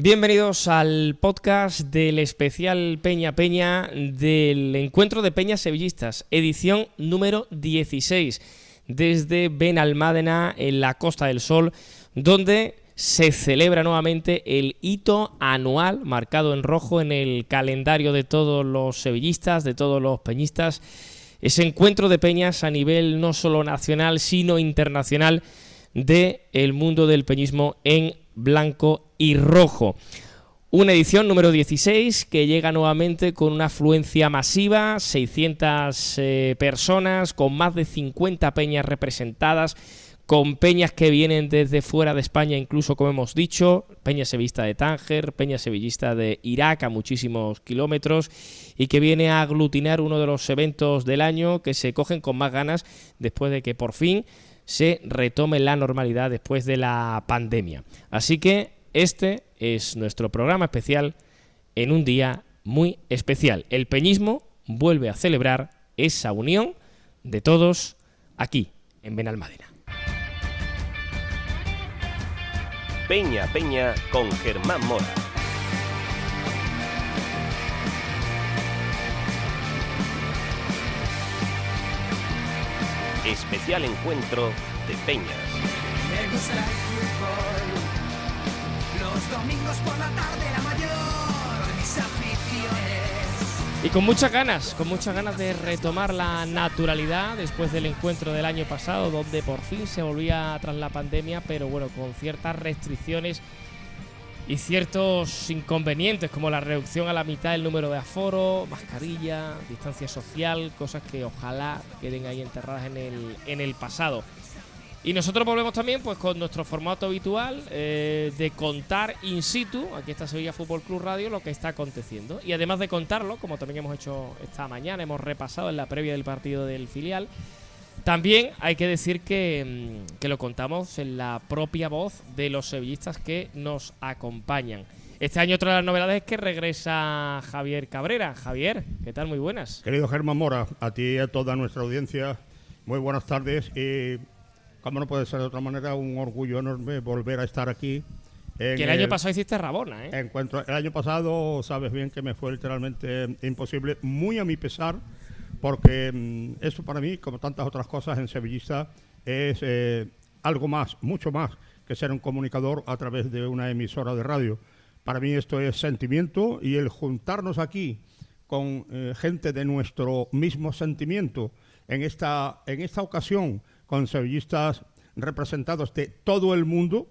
Bienvenidos al podcast del especial Peña Peña del Encuentro de Peñas Sevillistas, edición número 16, desde Benalmádena, en la Costa del Sol, donde se celebra nuevamente el hito anual marcado en rojo en el calendario de todos los sevillistas, de todos los peñistas, ese encuentro de peñas a nivel no solo nacional, sino internacional del el mundo del peñismo en blanco y rojo. Una edición número 16 que llega nuevamente con una afluencia masiva, 600 eh, personas, con más de 50 peñas representadas, con peñas que vienen desde fuera de España, incluso como hemos dicho, peña sevillista de Tánger, peña sevillista de Irak a muchísimos kilómetros y que viene a aglutinar uno de los eventos del año que se cogen con más ganas después de que por fin se retome la normalidad después de la pandemia. Así que este es nuestro programa especial en un día muy especial. El peñismo vuelve a celebrar esa unión de todos aquí en Benalmádena. Peña Peña con Germán Mora. Especial encuentro de Peñas. Me gusta el fútbol. Domingos por la tarde, la mayor. Y con muchas ganas, con muchas ganas de retomar la naturalidad después del encuentro del año pasado, donde por fin se volvía tras la pandemia, pero bueno, con ciertas restricciones y ciertos inconvenientes, como la reducción a la mitad del número de aforo, mascarilla, distancia social, cosas que ojalá queden ahí enterradas en el, en el pasado. Y nosotros volvemos también pues con nuestro formato habitual eh, de contar in situ, aquí está Sevilla Fútbol Club Radio, lo que está aconteciendo. Y además de contarlo, como también hemos hecho esta mañana, hemos repasado en la previa del partido del filial, también hay que decir que, mm, que lo contamos en la propia voz de los sevillistas que nos acompañan. Este año otra de las novedades es que regresa Javier Cabrera. Javier, ¿qué tal? Muy buenas. Querido Germán Mora, a ti y a toda nuestra audiencia, muy buenas tardes como no puede ser de otra manera, un orgullo enorme volver a estar aquí. en Que el año pasado hiciste Rabona, ¿eh? encuentro. El año pasado, sabes bien que me fue literalmente imposible, muy a mi pesar, porque mm, eso para mí, como tantas otras cosas en Sevillista, es eh, algo más, mucho más que ser un comunicador a través de una emisora de radio. Para mí esto es sentimiento y el juntarnos aquí con eh, gente de nuestro mismo sentimiento en esta, en esta ocasión con sevillistas representados de todo el mundo,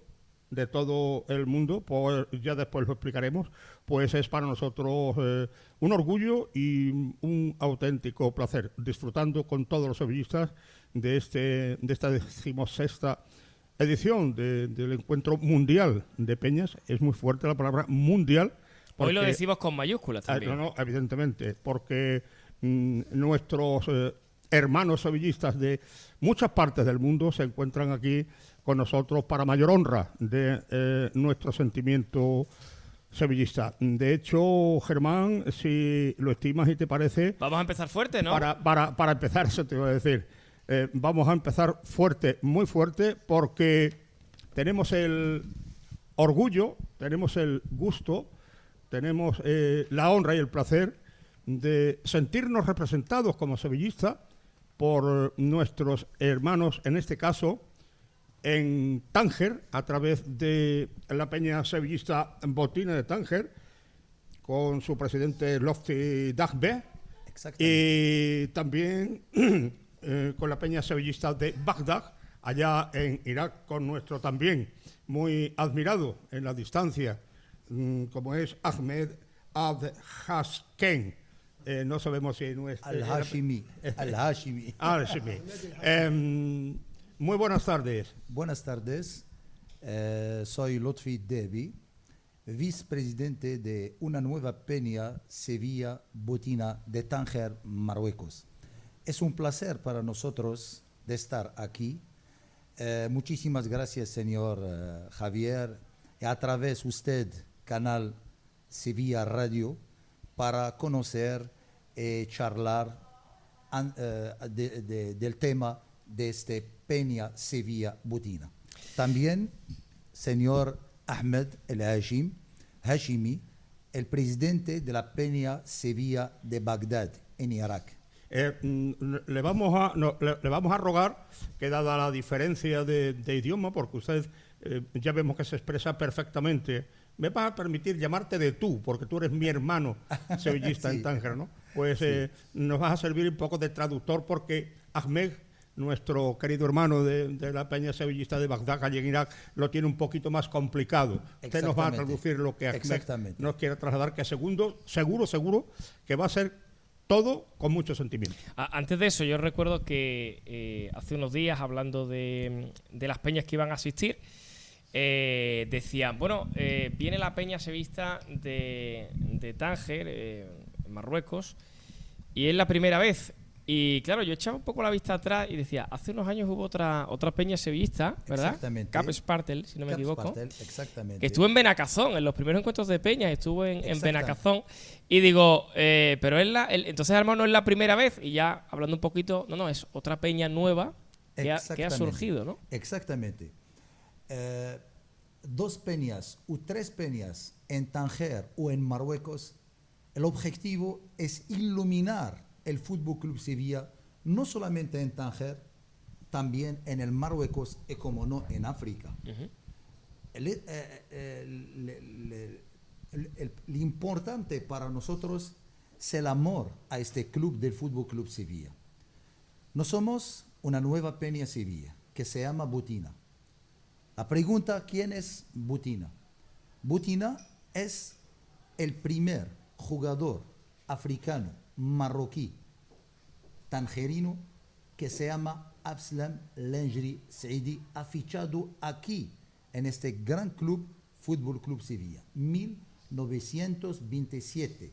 de todo el mundo, pues ya después lo explicaremos, pues es para nosotros eh, un orgullo y un auténtico placer, disfrutando con todos los sevillistas de, este, de esta decimosexta edición de- del encuentro mundial de Peñas. Es muy fuerte la palabra mundial. Hoy lo porque- decimos con mayúsculas Ah, también. No, no, evidentemente, porque mm, nuestros eh, hermanos sevillistas de muchas partes del mundo se encuentran aquí con nosotros para mayor honra de eh, nuestro sentimiento sevillista. De hecho, Germán, si lo estimas y te parece, Vamos a empezar fuerte, ¿no? para, para, para empezar, eso te iba a decir. Eh, vamos a empezar fuerte, muy fuerte, porque tenemos el orgullo, tenemos el gusto, tenemos eh, la honra y el placer de sentirnos representados como sevillistas por nuestros hermanos, en este caso, en Tánger, a través de la peña sevillista Botina de Tánger, con su presidente Lofty Dagbe, y también eh, con la peña sevillista de Bagdad, allá en Irak, con nuestro también muy admirado en la distancia, mm, como es Ahmed Abd-Hasken. Eh, no sabemos si es... Al-Hashimi. Al-Hashimi. Al-Hashimi. Em, muy buenas tardes. Buenas tardes. Eh, soy Lotfi Debi, vicepresidente de una nueva peña Sevilla Botina de Tánger, Marruecos. Es un placer para nosotros de estar aquí. Eh, muchísimas gracias, señor eh, Javier, y a través usted, canal Sevilla Radio, para conocer y charlar an- eh, de- de- del tema de este Peña Sevilla Botina. También, señor Ahmed El Hashim, Hashimi, el presidente de la Peña Sevilla de Bagdad, en Irak. Eh, mm, le, vamos a, no, le, le vamos a rogar que dada la diferencia de, de idioma, porque usted eh, ya vemos que se expresa perfectamente, me vas a permitir llamarte de tú, porque tú eres mi hermano sevillista Sí. en Tánger, ¿no? Pues eh, nos vas a servir un poco de traductor porque Ahmed, nuestro querido hermano de, de la peña sevillista de Bagdad, allí en Irak, lo tiene un poquito más complicado. Usted nos va a traducir lo que Ahmed nos quiere trasladar, que segundo, seguro, seguro, que va a ser todo con mucho sentimiento. Antes de eso, yo recuerdo que eh, hace unos días, hablando de, de las peñas que iban a asistir, eh, decían, bueno, eh, viene la peña sevista de, de Tánger, eh, Marruecos, y es la primera vez. Y claro, yo echaba un poco la vista atrás y decía, hace unos años hubo otra otra peña sevillista, ¿verdad? Exactamente. Cap Spartel, si no me Cap equivoco. Spartel, exactamente. Que estuvo en Benacazón, en los primeros encuentros de Peña, estuvo en. Benacazón. Y digo, eh, pero es la, el- entonces mejor no es la primera vez. Y ya hablando un poquito, no, no, es otra Peña nueva que ha, que ha Exactamente. surgido, ¿no? Exactamente. Eh, dos peñas o tres peñas en Tanger o en Marruecos, el objetivo es iluminar el Fútbol Club Sevilla, no solamente en Tanger, también en el Marruecos y, como no, en África. El- eh, le- el- el- lo importante para nosotros es el amor a este club del Fútbol Club Sevilla. No somos una nueva Peña Sevilla que se llama Butina. La pregunta, ¿quién es Butina? Butina es el primer jugador africano, marroquí, tangerino, que se llama Abslam Lenjri Saidi, ha fichado aquí, en este gran club, Fútbol Club Sevilla, 1927,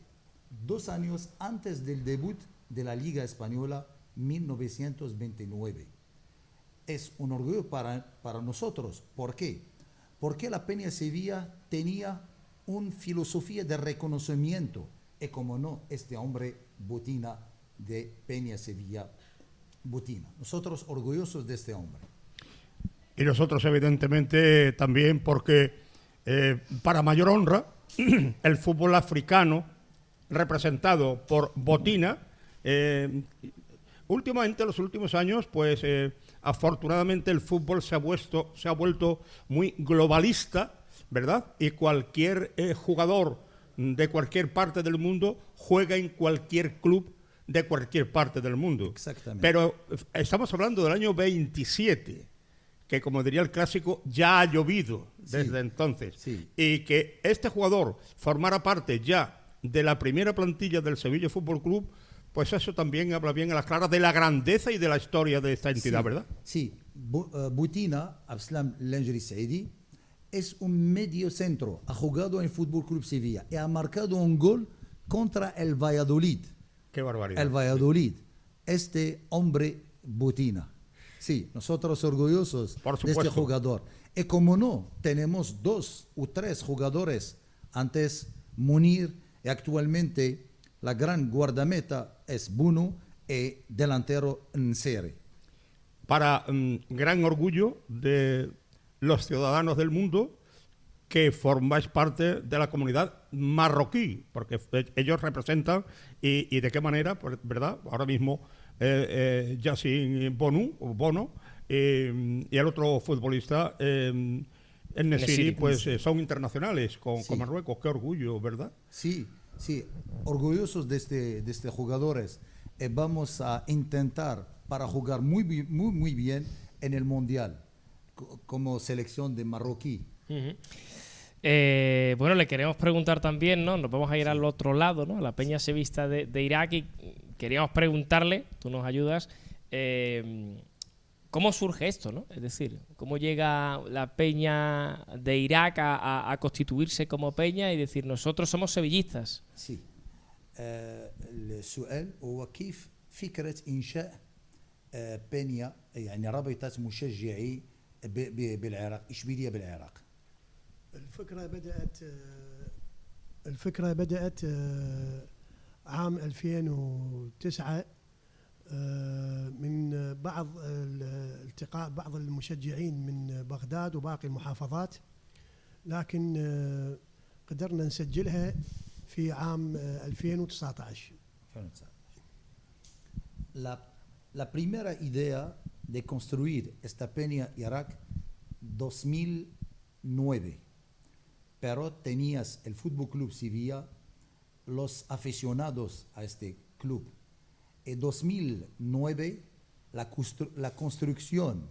dos años antes del debut de la Liga Española, 1929 es un orgullo para, para nosotros. ¿Por qué? Porque la Peña Sevilla tenía una filosofía de reconocimiento. Y como no, este hombre Butina de Peña Sevilla Butina. Nosotros orgullosos de este hombre. Y nosotros, evidentemente, también porque, eh, para mayor honra, el fútbol africano, representado por Botina, eh, últimamente, en los últimos años, pues eh, afortunadamente el fútbol se ha, vuelto, se ha vuelto muy globalista, ¿verdad? Y cualquier eh, jugador de cualquier parte del mundo juega en cualquier club de cualquier parte del mundo. Exactamente. Pero eh, estamos hablando del año 27 que como diría el clásico, ya ha llovido desde entonces. sí. Y que este jugador formara parte ya de la primera plantilla del Sevilla Fútbol Club, pues eso también habla bien a las claras de la grandeza y de la historia de esta entidad, Sí, ¿verdad? Sí, eh, Butina, Abslam Lenjri Saidi, es un medio centro. Ha jugado en Fútbol Club Sevilla y ha marcado un gol contra el Valladolid. Qué barbaridad. El Valladolid. Este hombre Butina. Sí, nosotros orgullosos Por de este jugador. Y como no, tenemos dos o tres jugadores. Antes Munir y actualmente la gran guardameta es Buno y delantero Nsere. Para mm, gran orgullo de los ciudadanos del mundo que formáis parte de la comunidad marroquí, porque eh, ellos representan y, y de qué manera, pues, ¿verdad? Ahora mismo eh, eh, Yassin Bonu, Bono eh, y el otro futbolista, eh, Nesiri, Nesiri. pues eh, son internacionales con, Sí. con Marruecos. Qué orgullo, ¿verdad? Sí, sí, orgullosos de este, de este jugadores. Eh, vamos a intentar para jugar muy, muy, muy bien en el Mundial co- como selección de marroquí. Ujú. Eh, bueno, le queremos preguntar también, ¿no? Nos vamos a ir al otro lado, ¿no? A la peña sevista de, de Irak y queríamos preguntarle, tú nos ayudas, eh, ¿cómo surge esto, no? Es decir, ¿cómo llega la peña de Irak a, a- a constituirse como peña y decir, nosotros somos sevillistas? سي آه السؤال هو كيف فكرة إنشاء آه بنيا يعني رابطة مشجعي ب- ب- بالعراق إشبيلية بالعراق الفكرة بدأت آه، الفكرة بدأت آه، عام 2009 آه، من بعض ال- التقاء بعض المشجعين من بغداد وباقي المحافظات لكن آه، قدرنا نسجلها في عام آه، 2019 2019. La, la primera idea de construir esta peña Irak 2009, pero tenías el Fútbol Club Sevilla, los aficionados a este club. En 2009, la, constru- la construcción,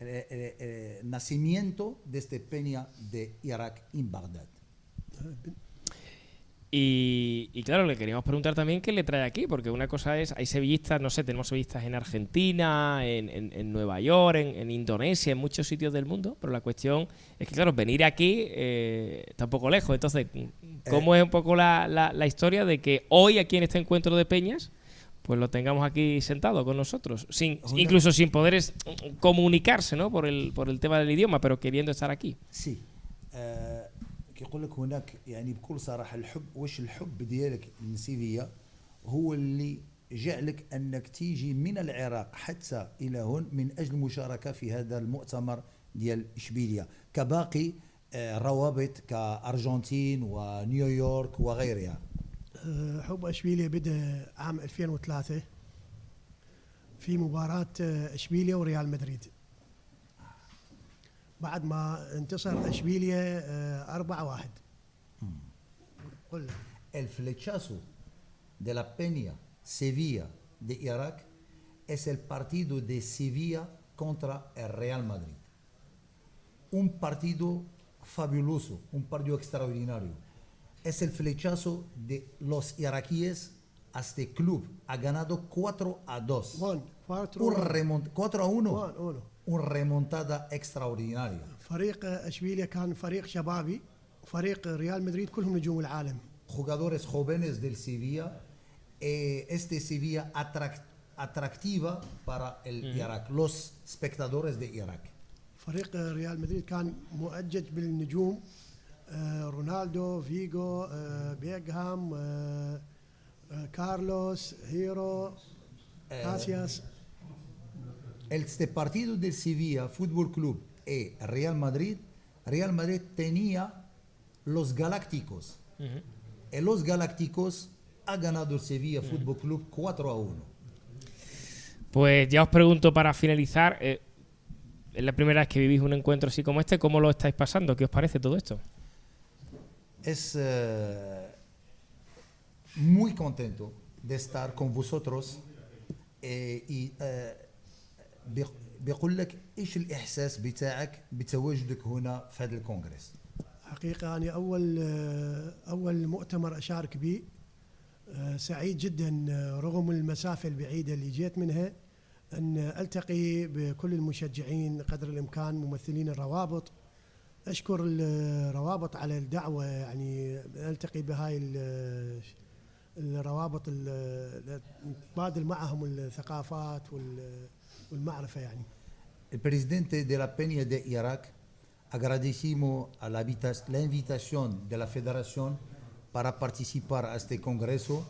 el, el- el nacimiento de esta peña de Irak en Bagdad. Y, y claro, le queríamos preguntar también qué le trae aquí, porque una cosa es, hay sevillistas, no sé, tenemos sevillistas en Argentina, en, en- en Nueva York, en, en Indonesia, en muchos sitios del mundo, pero la cuestión es que, claro, venir aquí eh, está un poco lejos. Entonces, ¿cómo es un poco la, la- la historia de que hoy aquí en este encuentro de peñas, pues lo tengamos aquí sentado con nosotros, sin, incluso sin poder es- comunicarse, ¿no? Por el, por el tema del idioma, pero queriendo estar aquí. سي آه كيقول لك هناك يعني بكل صراحة الحب واش الحب ديالك لسيفيا هو اللي جعلك أنك تيجي من العراق حتى إلى هون من أجل المشاركه في هذا المؤتمر ديال إشبيليا كباقي آه روابط كأرجنتين ونيويورك وغيرها حب اشبيليا بدأ عام 2003 في مباراة اشبيليا وريال مدريد. بعد ما انتصر اشبيليا آه، 4-1. قل الفليتشاسو دي لا بينيا سيفيا دي ايراك اس البارتيدو دي سيفيا كونترا الريال مدريد. اون بارتيدو Un اون بارتيدو اكسترا partido. Es el flechazo de los iraquíes a este club. Ha ganado 4 a 2. 1 4 Un remont 4 a 1. 1 1 Un remontada extraordinaria. فريق آه، اشبيليا كان فريق شبابي فريق ريال مدريد كلهم نجوم العالم jugadores jóvenes del Sevilla. eh, este Sevilla atrac- atractiva para el Irak, los espectadores de Irak. فريق آه، ريال مدريد كان مؤجج بالنجوم آه، رونالدو فيجو آه، بيغهام آه، آه، كارلوس هيرو كاسياس Este partido del Sevilla Fútbol Club y Real Madrid, Real Madrid tenía los Galácticos. Y los Galácticos ha ganado el Sevilla Fútbol Club 4 a 1. Pues ya os pregunto para finalizar, eh, es la primera vez que vivís un encuentro así como este, ¿cómo lo estáis pasando? ¿Qué os parece todo esto? Es eh, muy contento de estar con vosotros eh, y eh, بيق- بيقول لك إيش الإحساس بتاعك بتواجدك هنا في هذا الكونغرس؟ حقيقة أنا أول آه، أول مؤتمر أشارك به آه، سعيد جدا آه، رغم المسافة البعيدة اللي جيت منها أن ألتقي بكل المشجعين قدر الإمكان ممثلين الروابط أشكر الروابط على الدعوة يعني ألتقي بهاي ال- الروابط ال- نتبادل معهم الثقافات وال- والمعرفة يعني El presidente de la Peña de Irak agradecimos a la, la invitación de la federación para participar a este congreso.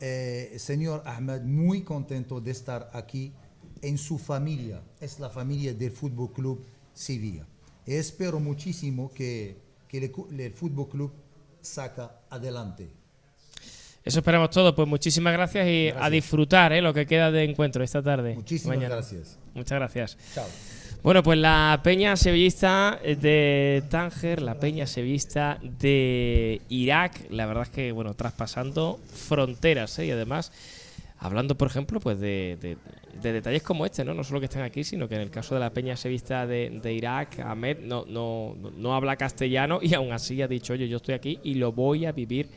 Eh, señor Ahmed, muy contento de estar aquí en su familia, es la familia del Fútbol Club Sevilla. Espero muchísimo que, que el, Fútbol Club saca adelante. Eso esperamos todos. Pues muchísimas gracias y a disfrutar ¿eh? lo que queda de encuentro esta tarde. Muchísimas mañana. gracias. Muchas gracias. Chao. Bueno, pues la peña sevillista de Tánger, la peña sevillista de Irak, la verdad es que, bueno, traspasando fronteras, ¿eh? y además hablando, por ejemplo, pues de, de- de detalles como este, ¿no? No solo que estén aquí, sino que en el caso de la peña sevillista de, Irak, Ahmed no, no, no habla castellano y aún así ha dicho, oye, yo estoy aquí y lo voy a vivir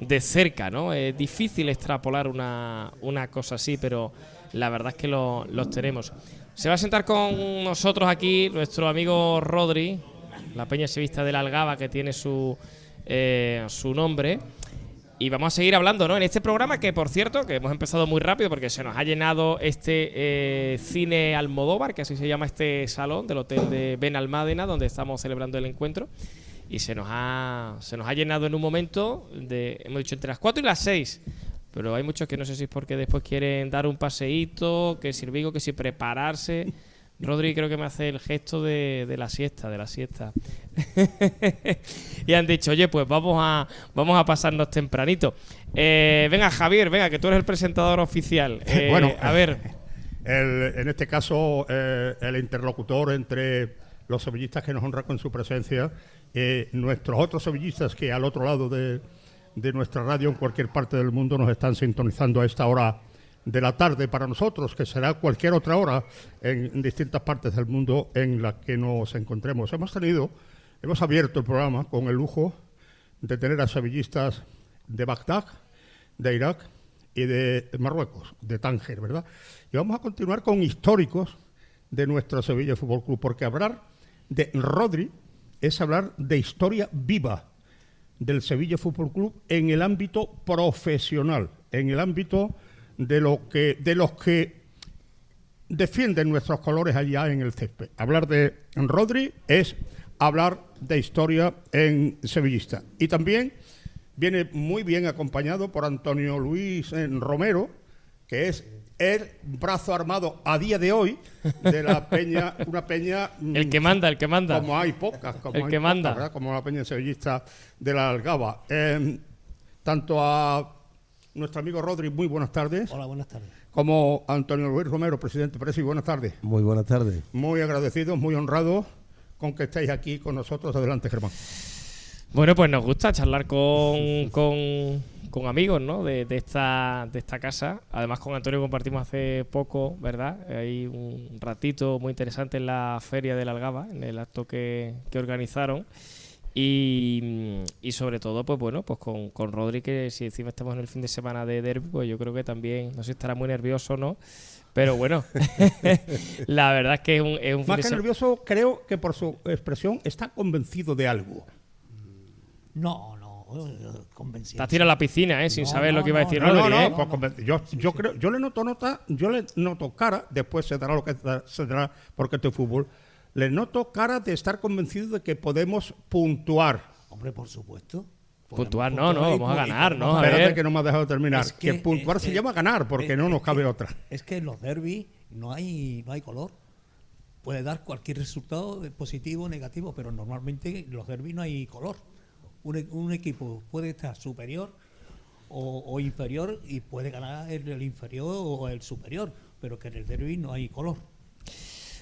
de cerca, ¿no? Es difícil extrapolar una, una cosa así, pero la verdad es que lo- los tenemos. Se va a sentar con nosotros aquí nuestro amigo Rodri, la peña sevista de la Algaba, que tiene su, eh, su nombre. Y vamos a seguir hablando, ¿no? En este programa que, por cierto, que hemos empezado muy rápido porque se nos ha llenado este eh, cine Almodóvar, que así se llama este salón del hotel de Ben Almádena, donde estamos celebrando el encuentro. Y se nos ha, se nos ha llenado en un momento, hemos dicho entre las 4 y las 6. Pero hay muchos que no sé si es porque después quieren dar un paseíto, que si el Vigo, que si prepararse. Rodri creo que me hace el gesto de, de la siesta, de la siesta. y han dicho, oye, pues vamos a, vamos a pasarnos tempranito. Eh, venga, Javier, venga, que tú eres el presentador oficial. Eh, Bueno, a ver, El- en este caso, eh, el interlocutor entre los sevillistas que nos honra con su presencia, eh, nuestros otros sevillistas que al otro lado de, de nuestra radio en cualquier parte del mundo nos están sintonizando a esta hora de la tarde para nosotros, que será cualquier otra hora en, distintas partes del mundo en la que nos encontremos. Hemos tenido, hemos abierto el programa con el lujo de tener a sevillistas de Bagdad, de Irak y de Marruecos, de Tánger, ¿verdad? Y vamos a continuar con históricos de nuestro Sevilla Fútbol Club, porque hablar de Rodri es hablar de historia viva del Sevilla Fútbol Club en el ámbito profesional, en el ámbito de lo que de los que defienden nuestros colores allá en el césped. Hablar de Rodri es hablar de historia en sevillista. Y también viene muy bien acompañado por Antonio Luis eh, Romero, que es el brazo armado a día de hoy de la peña, una peña mm, el que manda, el que manda. como hay pocas, como El hay que pocas, manda. ¿verdad? como la peña sevillista de la Algaba. Eh, tanto a nuestro amigo Rodri, muy buenas tardes, Hola, buenas tardes. como Antonio Luis Romero, presidente Presi, buenas tardes. Muy buenas tardes. Muy agradecidos, muy honrados con que estéis aquí con nosotros. Adelante, Germán. Bueno, pues nos gusta charlar con, con, con amigos, ¿no? De, de esta, de esta casa. Además, con Antonio compartimos hace poco, ¿verdad? Hay un ratito muy interesante en la Feria de la Algaba, en el acto que, que organizaron. Y, y sobre todo, pues bueno, pues con, con Rodri, que si encima estamos en el fin de semana de derby, pues yo creo que también, no sé si estará muy nervioso o no, pero bueno, la verdad es que es un, es un fin Más de que se- nervioso, creo que por su expresión está convencido de algo. No, no, eh, convencido. Estás tirado a la piscina, ¿eh? Sin No, saber no, lo que iba a no, decir No, no, Rodri, no, ¿eh? pues conven- yo, yo creo, yo le noto nota, yo le noto cara, después se dará lo que se dará porque esto es fútbol, le noto cara de estar convencido de que podemos puntuar. Hombre, por supuesto. Puntuar, no, no, vamos a ganar, ¿no? A Espérate ver. que no me has dejado terminar. Es que, que, puntuar eh, se eh, llama ganar, porque es- no nos cabe que- otra. Es que en los derbis no hay, no hay color. Puede dar cualquier resultado de positivo o negativo, pero normalmente en los derbis no hay color. Un, e- un equipo puede estar superior o, o inferior y puede ganar el, el inferior o el superior, pero que en el derby no hay color.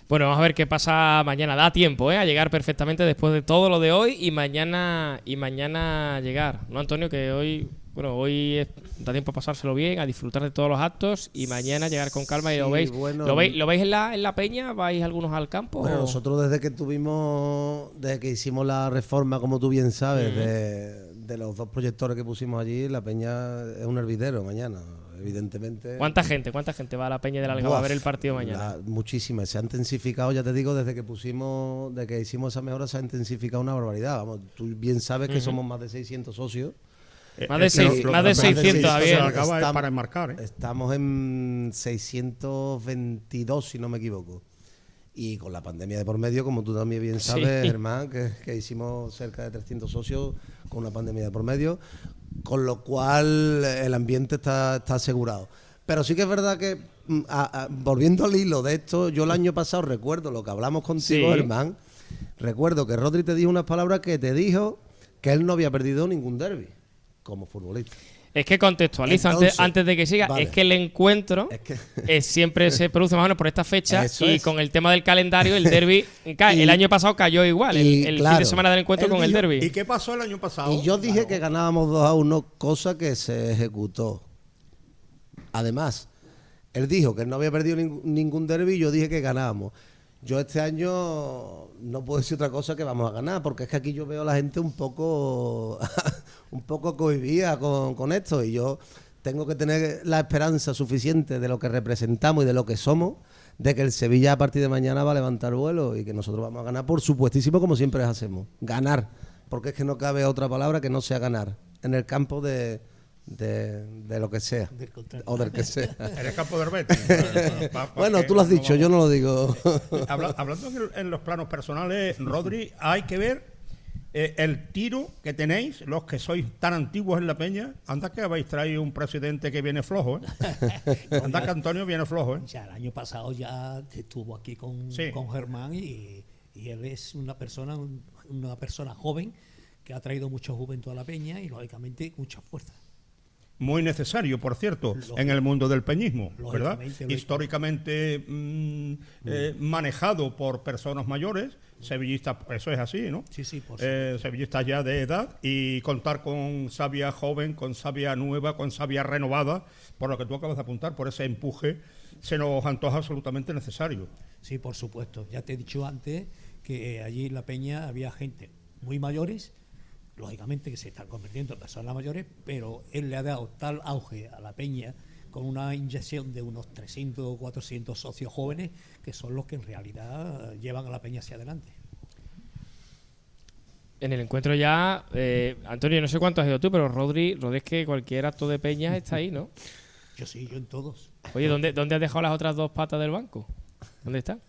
Bueno, vamos a ver qué pasa mañana. Da tiempo, ¿eh? A llegar perfectamente después de todo lo de hoy y mañana y mañana llegar. ¿No, Antonio? Que hoy, bueno, hoy es- da tiempo a pasárselo bien, a disfrutar de todos los actos y mañana llegar con calma y lo veis. bueno. ¿Lo veis, ¿lo veis en, la, en la peña? ¿Vais algunos al campo? Bueno, o- nosotros desde que tuvimos, desde que hicimos la reforma, como tú bien sabes, de, de los dos proyectores que pusimos allí, la peña es un hervidero mañana, evidentemente. ¿Cuánta gente? ¿Cuánta gente va a la peña de la Algaba a ver el partido mañana? la- muchísimas. Se ha intensificado, ya te digo, desde que pusimos, desde que hicimos esa mejora, se ha intensifificado una barbaridad. Vamos, tú bien sabes que somos más de 600 socios. Más de Eh, seis- lo- más de lo- 600, lo- Javier. lo acaba es Estamos- para enmarcar, ¿eh? Estamos en 622, si no me equivoco. Y con la pandemia de por medio, como tú también bien sabes, Sí. Germán, que, que hicimos cerca de 300 socios con una pandemia de por medio, con lo cual el ambiente está, está asegurado. Pero sí que es verdad que, mm, a- a- volviendo al hilo de esto, yo el año pasado recuerdo lo que hablamos contigo, Sí. Germán, recuerdo que Rodri te dijo unas palabras que te dijo que él no había perdido ningún derby como futbolista. Es que contextualizo antes, Entonces, antes de que siga. vale. Es que el encuentro Es que- siempre se produce más o menos por esta fecha Eso y es. con el tema del calendario el derby cae. Y- el año pasado cayó igual, el, y, el fin claro, de semana del encuentro con el derby. ¿Y qué pasó el año pasado? Y yo dije que ganábamos 2 a 1, cosa que se ejecutó. Además, él dijo que él no había perdido ning- ningún derby y yo dije que ganábamos. Yo este año no puedo decir otra cosa que vamos a ganar, porque es que aquí yo veo a la gente un poco, un poco cohibida con, con esto y yo tengo que tener la esperanza suficiente de lo que representamos y de lo que somos, de que el Sevilla a partir de mañana va a levantar vuelo y que nosotros vamos a ganar, por supuestísimo, como siempre hacemos. Ganar, porque es que no cabe otra palabra que no sea ganar, en el campo de, de, de lo que sea, Del o del que sea. En el campo de Betis. Bueno, tú lo has dicho, yo no lo digo. Habla- hablando en, los planos personales, Rodri, hay que ver eh, el tiro que tenéis, los que sois tan antiguos en la peña, anda que habéis traído un presidente que viene flojo, ¿eh? anda que Antonio viene flojo, ¿eh? Ya el año pasado ya estuvo aquí con, Sí. con Germán y, y él es una persona, un- una persona joven que ha traído mucho juventud a la peña y lógicamente mucha fuerza. Muy necesario, por cierto, Lógico. en el mundo del peñismo, ¿verdad? Históricamente mm, eh, manejado por personas mayores, sevillistas, eso es así, ¿no? Sí, sí, por Eh, sevillistas ya de edad y contar con sabia joven, con sabia nueva, con sabia renovada, por lo que tú acabas de apuntar, por ese empuje, se nos antoja absolutamente necesario. Sí, por supuesto. Ya te he dicho antes que allí en la peña había gente muy mayores, lógicamente que se están convirtiendo en personas mayores, pero él le ha dado tal auge a la peña con una inyección de unos 300 o 400 socios jóvenes que son los que en realidad llevan a la peña hacia adelante. En el encuentro ya, eh, Antonio, no sé cuánto has ido tú, pero Rodri, Rodri es que cualquier acto de peñas está ahí, ¿no? Yo sí, yo en todos. Oye, ¿dónde, ¿dónde has dejado las otras dos patas del banco? ¿Dónde están?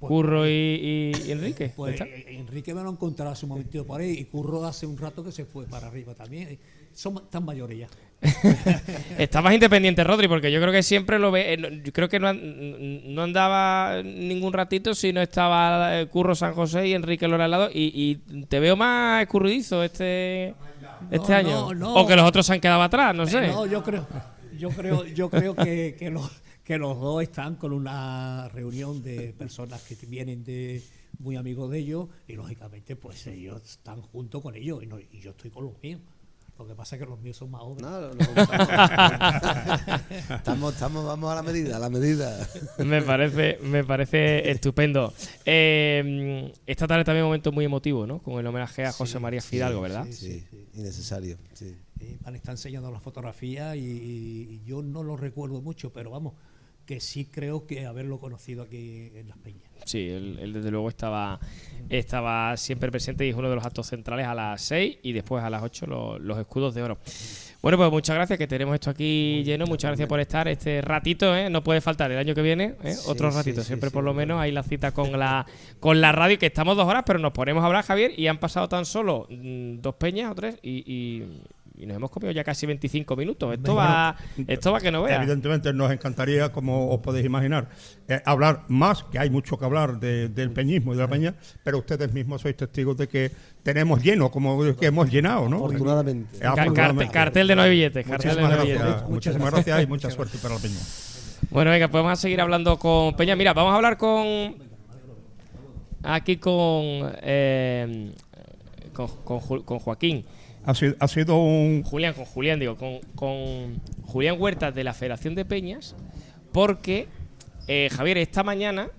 Curro y, Enrique. Pues ¿Dónde están? eh, Enrique me lo encontrado hace un momentito por ahí y Curro hace un rato que se fue para arriba también. Eh, Son tan mayores ya. Está más independiente Rodri, porque yo creo que siempre lo ve. eh, no- Yo creo que no, an- no andaba ningún ratito si no estaba eh, Curro San José y Enrique Lora al lado. Y, y te veo más escurridizo este, este año. O que los otros se han quedado atrás, no sé. Eh, No, yo creo, yo creo, yo creo que, que los, que los dos están con una reunión de personas que vienen de muy amigos de ellos y lógicamente pues ellos están junto con ellos y, no- y yo estoy con los míos. Lo que pasa es que los míos son más jóvenes. No, no, no, estamos, estamos, vamos a la medida, a la medida. Me parece, me parece estupendo. Eh, esta tarde también un momento muy emotivo, ¿no? Con el homenaje a José María Fidalgo, ¿verdad? Sí, innecesario. Sí. Eh, me está enseñando las fotografías y, y yo no lo recuerdo mucho, pero vamos, que sí creo que haberlo conocido aquí en Las Peñas. Sí, él, él desde luego estaba, estaba siempre presente y es uno de los actos centrales a las 6 y después a las 8 los, los escudos de oro. Bueno, pues muchas gracias, que tenemos esto aquí lleno. Muchas gracias por estar este ratito, ¿eh? no puede faltar el año que viene, ¿eh? Sí, otro ratito. sí, siempre sí, por lo menos hay la cita con la, con la radio, que estamos dos horas, pero nos ponemos a hablar, Javier, y han pasado tan solo mm, dos peñas o tres y, y- y nos hemos comido ya casi 25 minutos. Esto va, esto va que no veas. Evidentemente nos encantaría, como os podéis imaginar, eh, hablar más, que hay mucho que hablar de- del peñismo y de la peña, pero ustedes mismos sois testigos de que tenemos lleno, como que hemos llenado, ¿no? Afortunadamente. Eh, afortunadamente. carte- cartel de no hay billetes. Cartel de no Muchísimas billetes. gracias, muchísimas gracias y mucha suerte para la peña. Bueno, venga, pues vamos a seguir hablando con Peña. Mira, vamos a hablar con. Aquí con. eh, con, con con Joaquín. Ha sido, ha sido un Julián, con Julián, digo, con, con Julián Huertas de la Federación de Peñas. Porque, eh, Javier, esta mañana.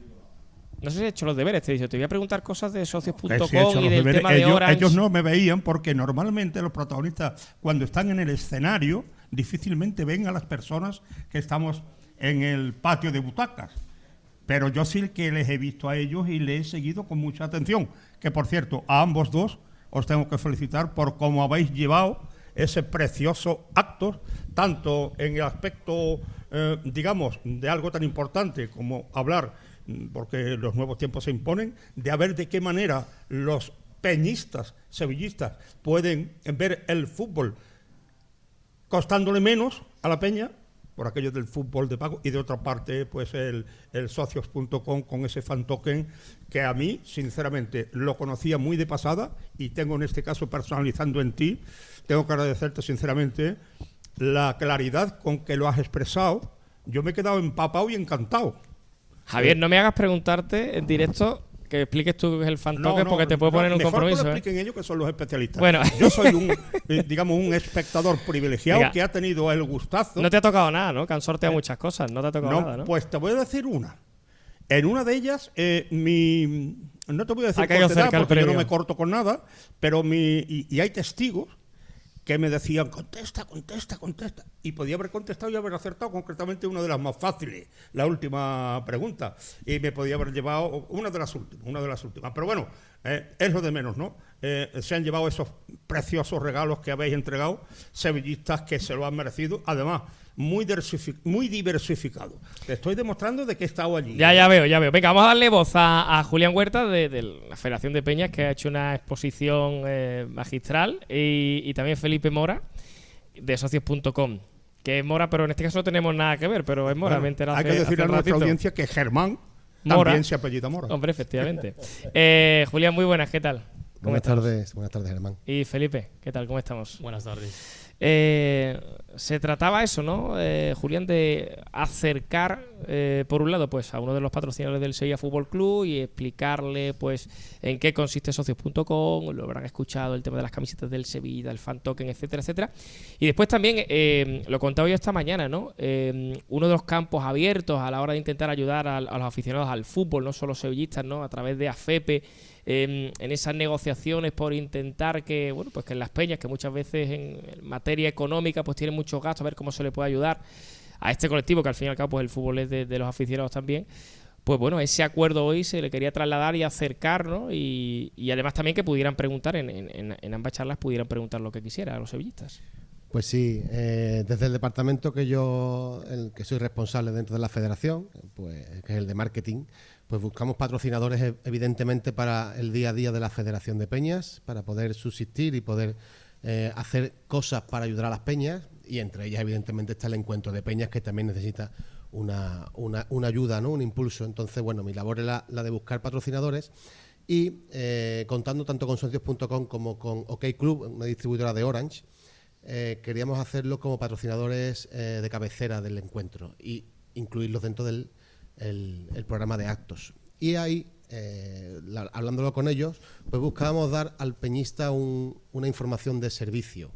No sé si he hecho los deberes, te he dicho, te voy a preguntar cosas de socios.com sí, he hecho y del deberes. tema de ellos, Orange. ellos no me veían porque normalmente los protagonistas, cuando están en el escenario, difícilmente ven a las personas que estamos en el patio de butacas. Pero yo sí que les he visto a ellos y les he seguido con mucha atención. Que por cierto, a ambos dos os tengo que felicitar por cómo habéis llevado ese precioso acto, tanto en el aspecto, eh, digamos, de algo tan importante como hablar, mm, porque los nuevos tiempos se imponen, de a ver de qué manera los peñistas, sevillistas, pueden ver el fútbol costándole menos a la peña por aquello del fútbol de pago. Y de otra parte pues el, el socios.com con ese fan token que a mí sinceramente lo conocía muy de pasada y tengo en este caso personalizando en ti. Tengo que agradecerte sinceramente la claridad con que lo has expresado. Yo me he quedado empapado y encantado. Javier, no me hagas preguntarte en directo que expliques tú qué es el fan No, token no, porque te puedo no, poner un compromiso. Que lo ¿eh? expliquen ellos que son los especialistas. Bueno. yo soy un, eh, digamos, un espectador privilegiado que ha tenido el gustazo. No te ha tocado nada, ¿no? Que han sorteado muchas cosas, no te ha tocado No, nada, ¿no? Pues te voy a decir una. En una de ellas, eh, mi. No te voy a decir el porque yo no me corto con nada, pero mi. Y, y hay testigos que me decían, contesta, contesta, contesta. Y podía haber contestado y haber acertado concretamente una de las más fáciles, la última pregunta. Y me podía haber llevado una de las últimas, una de las últimas. Pero bueno, eh, es lo de menos, ¿no? Eh, se han llevado esos preciosos regalos que habéis entregado, sevillistas que se lo han merecido, además muy, diversifi- muy diversificado. Te estoy demostrando de que he estado allí. Ya, ya veo, ya veo. Venga, vamos a darle voz a, a Julián Huerta de, de la Federación de Peñas, que ha hecho una exposición eh, magistral, y, y también Felipe Mora, de socios.com. Que es Mora, pero en este caso no tenemos nada que ver, pero es Mora. Bueno, me enterado hay hace- que decirle hace a nuestra audiencia que Germán Mora. también se apellida Mora. Hombre, efectivamente. Eh, Julián, muy buenas, ¿qué tal? ¿Cómo Buenas estamos? tardes, buenas tardes, Germán. Y Felipe, ¿qué tal? ¿Cómo estamos? Buenas tardes. Eh, se trataba eso, ¿no, eh, Julián, de acercar, eh, por un lado, pues a uno de los patrocinadores del Sevilla Fútbol Club y explicarle, pues, en qué consiste socios.com, lo habrán escuchado, el tema de las camisetas del Sevilla, el fan token, etcétera, etcétera. Y después también, eh, lo contaba yo esta mañana, ¿no? Eh, uno de los campos abiertos a la hora de intentar ayudar al- a, los aficionados al fútbol, no solo sevillistas, ¿no? A través de AFEPE, eh, en esas negociaciones por intentar que, bueno, pues que en las peñas, que muchas veces en materia económica, pues tienen muchos gastos, a ver cómo se le puede ayudar a este colectivo, que al fin y al cabo, pues el fútbol es de, los aficionados también. Pues bueno, ese acuerdo hoy se le quería trasladar y acercar, ¿no? Y, y además también que pudieran preguntar, en, en- en- ambas charlas pudieran preguntar lo que quisiera a los sevillistas. Pues sí, eh, desde el departamento que yo, el que soy responsable dentro de la federación, pues que es el de marketing, pues buscamos patrocinadores e- evidentemente para el día a día de la Federación de Peñas, para poder subsistir y poder eh, hacer cosas para ayudar a las peñas, y entre ellas evidentemente está el encuentro de peñas que también necesita una, una- una ayuda, ¿no? un impulso. Entonces, bueno, mi labor es la, de buscar patrocinadores y eh, contando tanto con socios.com como con OK Club, una distribuidora de Orange, eh, queríamos hacerlo como patrocinadores de cabecera del encuentro y incluirlos dentro del el- el programa de actos. Y ahí, eh, la- hablándolo con ellos, pues buscábamos dar al peñista un- una información de servicio.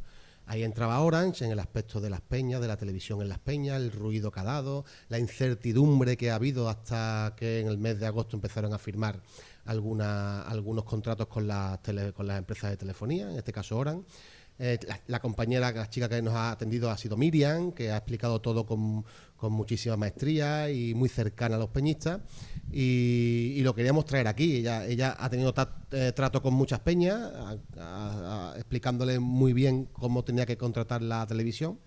Ahí entraba Orange en el aspecto de las peñas, de la televisión en las peñas, el ruido que ha dado, la incertidumbre que ha habido hasta que en el mes de agosto empezaron a firmar alguna- algunos contratos con las, tele- con las empresas de telefonía, en este caso Orange. Eh, la, la compañera, la chica que nos ha atendido ha sido Miriam, que ha explicado todo con, con muchísima maestría y muy cercana a los peñistas. Y, y lo queríamos traer aquí. Ella, ella ha tenido eh, trato con muchas peñas, a- a- a- explicándole muy bien cómo tenía que contratar la televisión.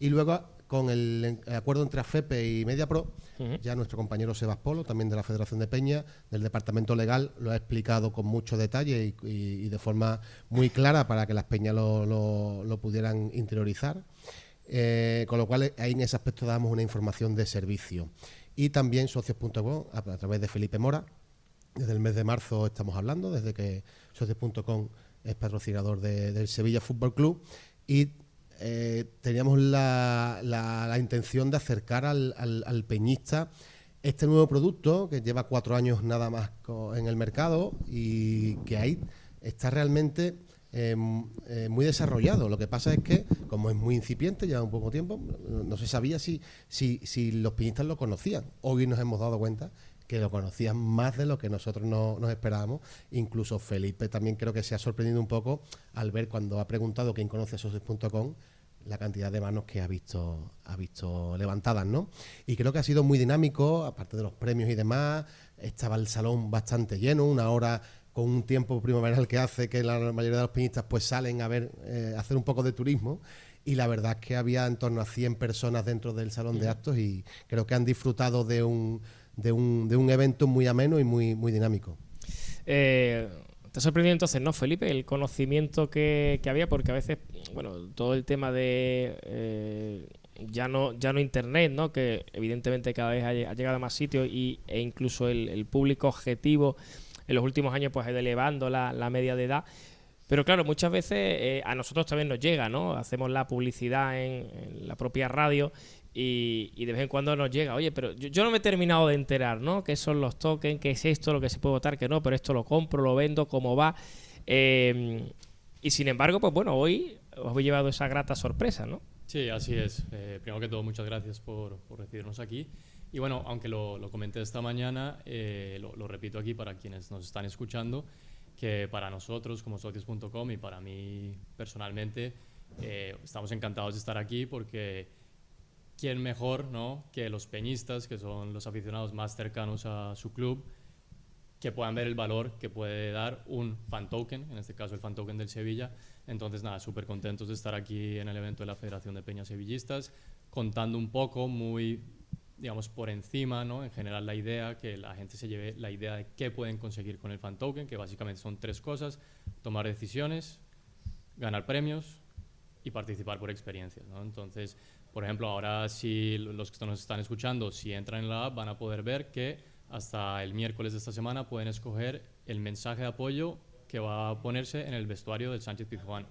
Y luego, con el, acuerdo entre AFEPE y MediaPro, ya nuestro compañero Sebas Polo, también de la Federación de Peña, del Departamento Legal, lo ha explicado con mucho detalle y, y- y de forma muy clara para que las peñas lo, lo- lo pudieran interiorizar. Eh, con lo cual, eh, ahí en ese aspecto damos una información de servicio. Y también socios.com, a, través de Felipe Mora, desde el mes de marzo estamos hablando, desde que socios.com es patrocinador de- del Sevilla Fútbol Club y eh, teníamos la, la- la intención de acercar al, al- al peñista este nuevo producto que lleva cuatro años nada más en el mercado y que ahí está realmente eh, m- eh, muy desarrollado. Lo que pasa es que, como es muy incipiente, lleva un poco tiempo, no, se sabía si, si, si los peñistas lo conocían. Hoy nos hemos dado cuenta que lo conocían más de lo que nosotros no- nos esperábamos. Incluso Felipe también creo que se ha sorprendido un poco al ver cuando ha preguntado quién conoce socios.com la cantidad de manos que ha visto, ha visto levantadas, ¿no? Y creo que ha sido muy dinámico, aparte de los premios y demás, estaba el salón bastante lleno, una hora con un tiempo primaveral que hace que la mayoría de los peñistas pues salen a ver, eh, hacer un poco de turismo y la verdad es que había en torno a 100 personas dentro del salón de actos y creo que han disfrutado de un, de un, de un evento muy ameno y muy, muy dinámico. Eh, ¿Te ha sorprendido entonces, no, Felipe, el conocimiento que, que había? Porque a veces, bueno, todo el tema de eh, ya no ya no internet, ¿no? Que evidentemente cada vez ha, lle- ha llegado a más sitios y, e incluso el, el público objetivo en los últimos años pues elevando la, la media de edad. Pero claro, muchas veces eh, a nosotros también nos llega, ¿no? Hacemos la publicidad en, la propia radio y, de vez en cuando nos llega, oye, pero yo, no me he terminado de enterar, ¿no? ¿Qué son los tokens? ¿Qué es esto? Lo que se puede votar, que no, pero esto lo compro, lo vendo, cómo va. Eh, y sin embargo, pues bueno, hoy os habéis llevado esa grata sorpresa, ¿no? Sí, así es. Eh, primero que todo, muchas gracias por recibirnos aquí. Y bueno, aunque lo, lo comenté esta mañana, eh, lo, lo repito aquí para quienes nos están escuchando, que para nosotros como socios.com y para mí personalmente, eh, estamos encantados de estar aquí porque quién mejor ¿no? que los peñistas, que son los aficionados más cercanos a su club, que puedan ver el valor que puede dar un fan token, en este caso el fan token del Sevilla. Entonces, nada, súper contentos de estar aquí en el evento de la Federación de Peñas Sevillistas, contando un poco muy, digamos, por encima, ¿no? En general la idea, que la gente se lleve la idea de qué pueden conseguir con el fan token, que básicamente son tres cosas, tomar decisiones, ganar premios y participar por experiencias, ¿no? Entonces, por ejemplo, ahora si los que nos están escuchando, si entran en la app, van a poder ver que hasta el miércoles de esta semana pueden escoger el mensaje de apoyo que va a ponerse en el vestuario del Sánchez Pizjuán.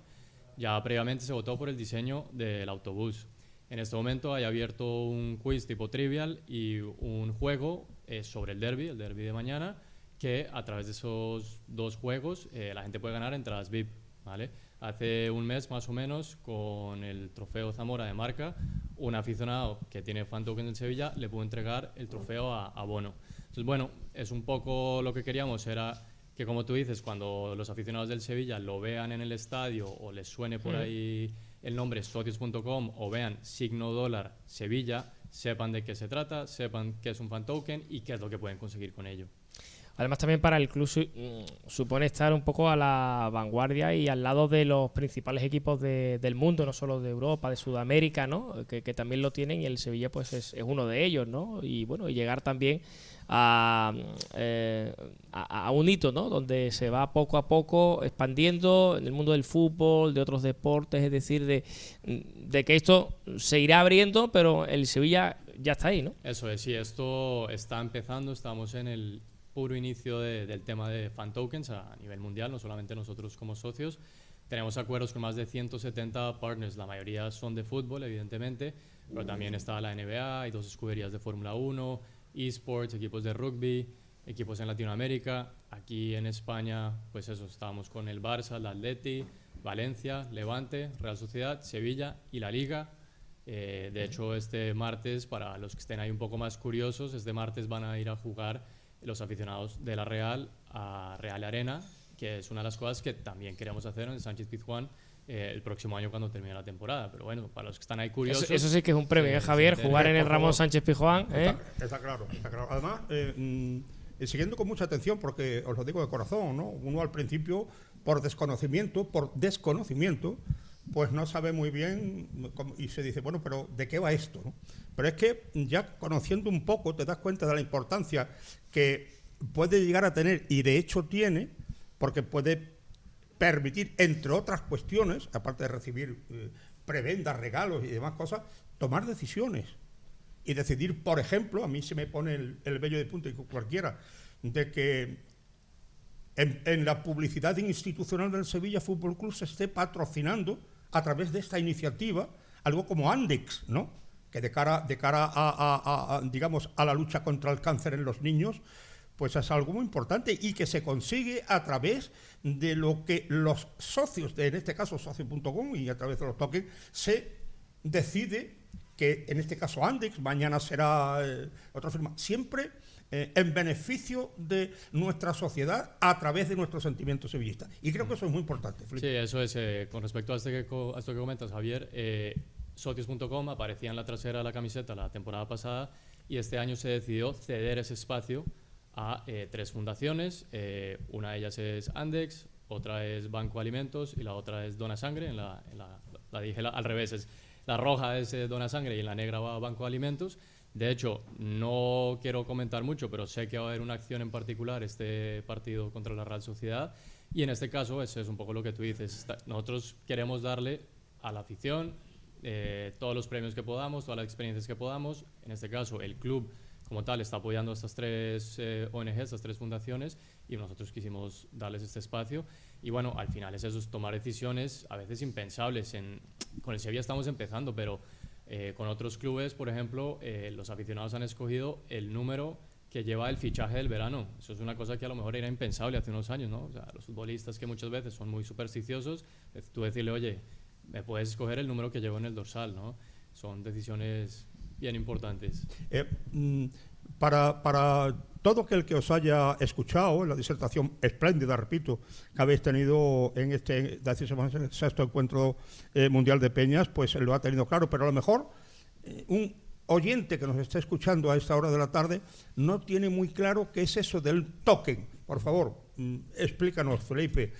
Ya previamente se votó por el diseño del autobús. En este momento hay abierto un quiz tipo trivial y un juego eh, sobre el derby, el derby de mañana, que a través de esos dos juegos eh, la gente puede ganar entradas VIP. ¿vale? Hace un mes más o menos, con el trofeo Zamora de marca, un aficionado que tiene fan token en Sevilla le pudo entregar el trofeo a, a Bono. Entonces, bueno, es un poco lo que queríamos, era que como tú dices, cuando los aficionados del Sevilla lo vean en el estadio o les suene por Mm. ahí el nombre socios.com o vean signo dólar Sevilla, sepan de qué se trata, sepan qué es un fan token y qué es lo que pueden conseguir con ello. Además también para el club mm, supone estar un poco a la vanguardia y al lado de los principales equipos de- del mundo, no solo de Europa, de Sudamérica, ¿no? Que, también lo tienen y el Sevilla pues es, es uno de ellos, ¿no? Y bueno, llegar también a, eh, a, a un hito, ¿no? Donde se va poco a poco expandiendo en el mundo del fútbol, de otros deportes, es decir, de, de que esto se irá abriendo, pero el Sevilla ya está ahí, ¿no? Eso es, sí, esto está empezando, estamos en el puro inicio de- del tema de fan tokens a nivel mundial, no solamente nosotros como socios. Tenemos acuerdos con más de 170 partners, la mayoría son de fútbol, evidentemente, pero también está la NBA, hay dos escuderías de Fórmula 1, esports, equipos de rugby, equipos en Latinoamérica. Aquí en España, pues eso, estábamos con el Barça, el Atleti, Valencia, Levante, Real Sociedad, Sevilla y la Liga. Eh, de hecho, este martes, para los que estén ahí un poco más curiosos, este martes van a ir a jugar los aficionados de la Real a Real Arena, que es una de las cosas que también queremos hacer en Sánchez Pizjuán eh, el próximo año cuando termine la temporada. Pero bueno, para los que están ahí curiosos... Eso, eso sí que es un premio, eh, ¿eh, Javier? Jugar en el Ramón favor. Sánchez Pizjuán, ¿eh? Está, está claro, está claro. Además, eh, mm, eh, siguiendo con mucha atención, porque os lo digo de corazón, ¿no? Uno al principio, por desconocimiento, por desconocimiento, pues no sabe muy bien cómo- y se dice, bueno, pero ¿de qué va esto? no? Pero es que ya conociendo un poco te das cuenta de la importancia que puede llegar a tener y de hecho tiene, porque puede permitir, entre otras cuestiones, aparte de recibir eh, prebendas, regalos y demás cosas, tomar decisiones y decidir, por ejemplo, a mí se me pone el, el vello de punta y cualquiera, de que en, la publicidad institucional del Sevilla Fútbol Club se esté patrocinando a través de esta iniciativa algo como Andex, ¿no? Que de cara, de cara a, digamos, a la lucha contra el cáncer en los niños, pues es algo muy importante y que se consigue a través de lo que los socios, de, en este caso socio.com y a través de los tokens, se decide que en este caso Andex, mañana será eh, otra firma, siempre eh, en beneficio de nuestra sociedad a través de nuestros sentimientos sevillistas. Y creo que eso es muy importante. Sí, eso es. eh, con respecto a, este a esto que comentas, Javier, socios.com aparecía en la trasera de la camiseta la temporada pasada y este año se decidió ceder ese espacio a eh, tres fundaciones. eh, una de ellas es Andex, otra es Banco Alimentos y la otra es Dona Sangre. En la, en la- la dije la- al revés, es la roja es eh, Dona Sangre y en la negra va Banco Alimentos. De hecho, no quiero comentar mucho, pero sé que va a haber una acción en particular este partido contra la Real Sociedad. Y en este caso, eso es un poco lo que tú dices. Nosotros queremos darle a la afición eh, todos los premios que podamos, todas las experiencias que podamos. En este caso, el club como tal está apoyando a estas tres eh, ONGs, estas tres fundaciones, y nosotros quisimos darles este espacio. Y bueno, al final es eso, es tomar decisiones a veces impensables. En, con el Sevilla estamos empezando, pero eh, con otros clubes, por ejemplo, eh, los aficionados han escogido el número que lleva el fichaje del verano. Eso es una cosa que a lo mejor era impensable hace unos años, ¿no? O sea, los futbolistas que muchas veces son muy supersticiosos, eh, tú decirle, oye, me puedes escoger el número que llevo en el dorsal, ¿no? Son decisiones bien importantes. Eh, mm, para, para todo aquel que os haya escuchado en la disertación espléndida, repito, que habéis tenido en este sexto encuentro eh, mundial de peñas, pues lo ha tenido claro, pero a lo mejor eh, un oyente que nos está escuchando a esta hora de la tarde no tiene muy claro qué es eso del token. Por favor, mm, explícanos, Felipe,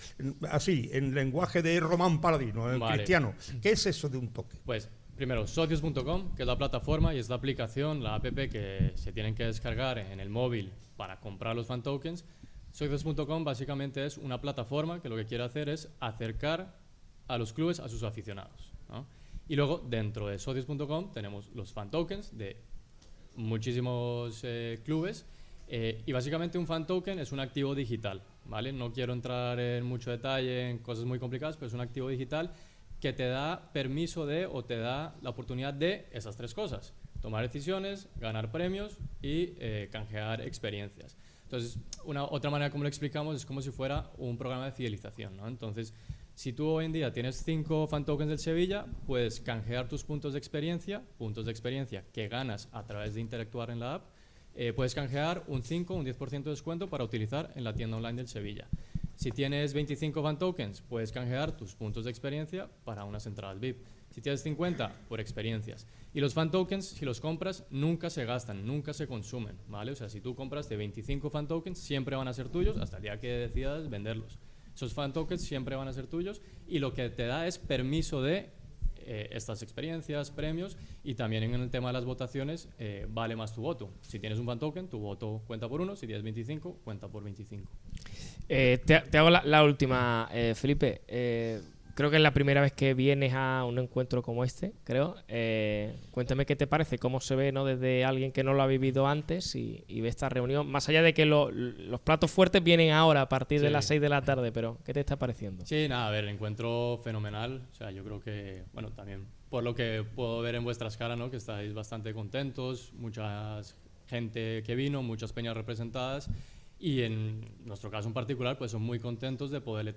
así, en lenguaje de Román Paladino, Vale. cristiano, ¿qué es eso de un toque? Pues primero, socios.com, que es la plataforma y es la aplicación, la app que se tienen que descargar en el móvil para comprar los fan tokens. Socios.com básicamente es una plataforma que lo que quiere hacer es acercar a los clubes a sus aficionados. Y luego dentro de socios.com tenemos los fan tokens de muchísimos eh, clubes eh, y básicamente un fan token es un activo digital, ¿vale? No quiero entrar en mucho detalle, en cosas muy complicadas, pero es un activo digital que te da permiso de o te da la oportunidad de esas tres cosas. Tomar decisiones, ganar premios y eh, canjear experiencias. Entonces, una, otra manera como lo explicamos es como si fuera un programa de fidelización. Entonces, si tú hoy en día tienes cinco fan tokens del Sevilla, puedes canjear tus puntos de experiencia, puntos de experiencia que ganas a través de interactuar en la app, eh, puedes canjear un 5 un 10% de descuento para utilizar en la tienda online del Sevilla. Si tienes 25 fan tokens, puedes canjear tus puntos de experiencia para unas entradas VIP. Si tienes 50, por experiencias. Y los fan tokens, si los compras, nunca se gastan, nunca se consumen, ¿vale? O sea, si tú compras de 25 fan tokens, siempre van a ser tuyos hasta el día que decidas venderlos. Esos fan tokens siempre van a ser tuyos y lo que te da es permiso de eh, estas experiencias, premios y también en el tema de las votaciones eh, vale más tu voto. Si tienes un fan token, tu voto cuenta por uno, si tienes 25, cuenta por 25. Eh, te, te hago la, la última, eh, Felipe. Eh, creo que es la primera vez que vienes a un encuentro como este, creo. Eh, cuéntame qué te parece, cómo se ve ¿no? desde alguien que no lo ha vivido antes y, y ve esta reunión. Más allá de que lo- los platos fuertes vienen ahora a partir de Sí. las 6 de la tarde, pero ¿qué te está pareciendo? Sí, nada, a ver, el encuentro fenomenal. O sea, yo creo que, bueno, también por lo que puedo ver en vuestras caras, ¿no? Que estáis bastante contentos, mucha gente que vino, muchas peñas representadas y en nuestro caso en particular, pues son muy contentos de poder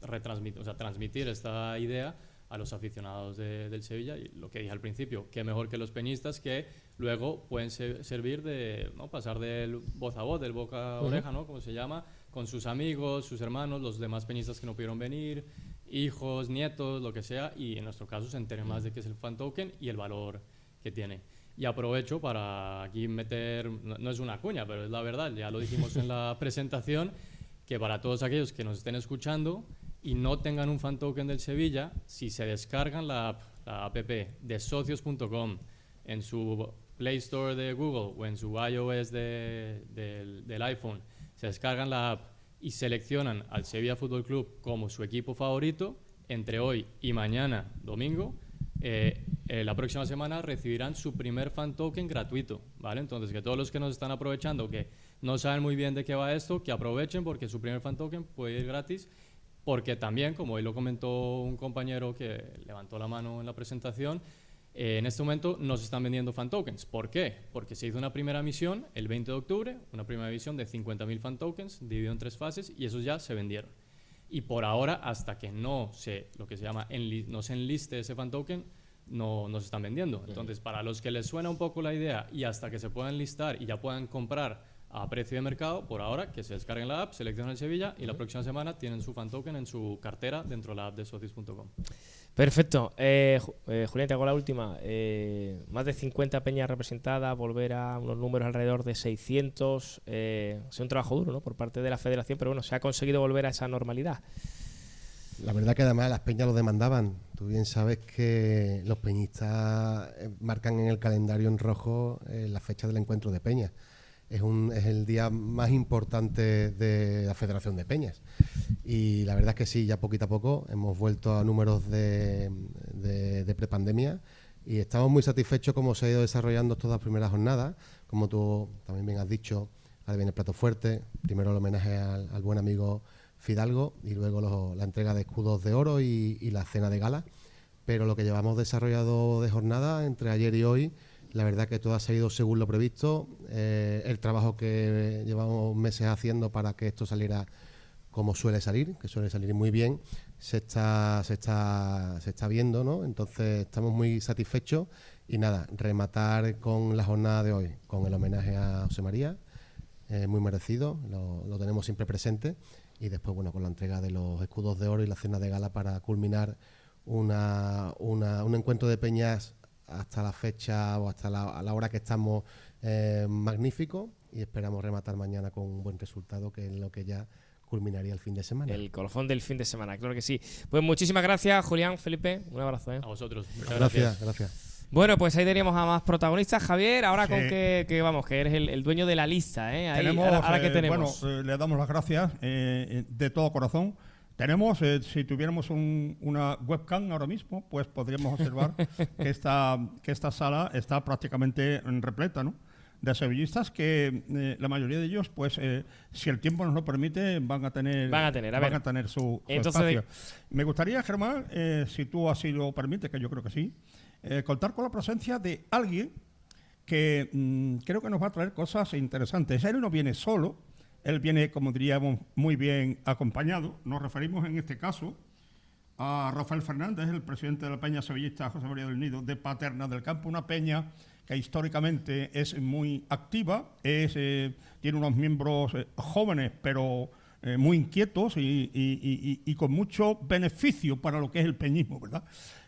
retransmitir, o sea, transmitir esta idea a los aficionados de- del Sevilla y lo que dije al principio, que mejor que los peñistas que luego pueden se- servir de ¿no? pasar del voz a voz, del boca a oreja, ¿no? como se llama, con sus amigos, sus hermanos, los demás peñistas que no pudieron venir, hijos, nietos, lo que sea, y en nuestro caso se enteren más de qué es el fan token y el valor que tiene. Y aprovecho para aquí meter, no, no es una cuña, pero es la verdad, ya lo dijimos en la presentación, que para todos aquellos que nos estén escuchando y no tengan un fan token del Sevilla, si se descargan la app, la app de socios.com en su Play Store de Google o en su iOS de- del, del iPhone, se descargan la app y seleccionan al Sevilla Fútbol Club como su equipo favorito, entre hoy y mañana, domingo, eh, eh, la próxima semana recibirán su primer fan token gratuito, ¿vale? Entonces, que todos los que nos están aprovechando, que no saben muy bien de qué va esto, que aprovechen porque su primer fan token puede ir gratis, porque también, como hoy lo comentó un compañero que levantó la mano en la presentación, eh, en este momento no se están vendiendo fan tokens. ¿Por qué? Porque se hizo una primera emisión el 20 de octubre, una primera emisión de 50.000 fan tokens, dividido en tres fases, y esos ya se vendieron. Y por ahora, hasta que no se, lo que se llama, enli- no se enliste ese fan token, no, no se están vendiendo. Entonces, para los que les suena un poco la idea y hasta que se puedan listar y ya puedan comprar a precio de mercado, por ahora, que se descarguen la app, seleccionen el Sevilla y la próxima semana tienen su fan token en su cartera dentro de la app de socios.com. Perfecto. Eh, eh, Julián, te hago la última. Eh, más de 50 peñas representadas, volver a unos números alrededor de 600. Eh, ha sido un trabajo duro ¿no? por parte de la federación, pero bueno, se ha conseguido volver a esa normalidad. La verdad que además las peñas lo demandaban. Tú bien sabes que los peñistas eh, marcan en el calendario en rojo eh, la fecha del encuentro de peñas. Es, un, es el día más importante de la Federación de Peñas. Y la verdad es que sí, ya poquito a poco hemos vuelto a números de, de, de prepandemia y estamos muy satisfechos cómo se ha ido desarrollando las primeras jornadas. Como tú también bien has dicho, ahora viene el plato fuerte. Primero el homenaje al buen amigo Fidalgo y luego la entrega de escudos de oro y, la cena de gala. Pero lo que llevamos desarrollado de jornada entre ayer y hoy, la verdad que todo ha seguido según lo previsto. Eh, el trabajo que llevamos meses haciendo para que esto saliera como suele salir, que suele salir muy bien, se está, se está, se está viendo, ¿no? Entonces estamos muy satisfechos y nada, rematar con la jornada de hoy, con el homenaje a José María, eh, muy merecido, lo tenemos siempre presente y después, bueno, con la entrega de los escudos de oro y la cena de gala para culminar una, una- un encuentro de peñas hasta la fecha o hasta la, a la hora que estamos eh, magnífico, y esperamos rematar mañana con un buen resultado, que es lo que ya culminaría el fin de semana. El colofón del fin de semana, claro que sí. Pues muchísimas gracias, Julián, Felipe. Un abrazo. ¿eh? A vosotros. Muchas gracias, gracias. Bueno, pues ahí teníamos a más protagonistas. Javier, ahora Sí. con que, que, vamos, que eres el, el dueño de la lista, ¿eh? Ahí, Tenemos, ahora, ahora que eh, tenemos. Bueno, eh, le damos las gracias eh, eh, de todo corazón. Tenemos, eh, si tuviéramos un- una webcam ahora mismo, pues podríamos observar que, esta, que esta sala está prácticamente repleta, ¿no? De sevillistas que eh, la mayoría de ellos, pues, eh, si el tiempo nos lo permite, van a tener, Van a tener, a ver. tener su, su Entonces, espacio. Me gustaría, Germán, eh, si tú así lo permites, que yo creo que sí, eh, contar con la presencia de alguien que mm, creo que nos va a traer cosas interesantes. Él no viene solo, él viene, como diríamos, muy bien acompañado. Nos referimos en este caso a Rafael Fernández, el presidente de la Peña Sevillista José María del Nido de Paterna del Campo, una peña que históricamente es muy activa, eh, tiene unos miembros eh, jóvenes, pero muy inquietos y- y con mucho beneficio para lo que es el peñismo, ¿verdad?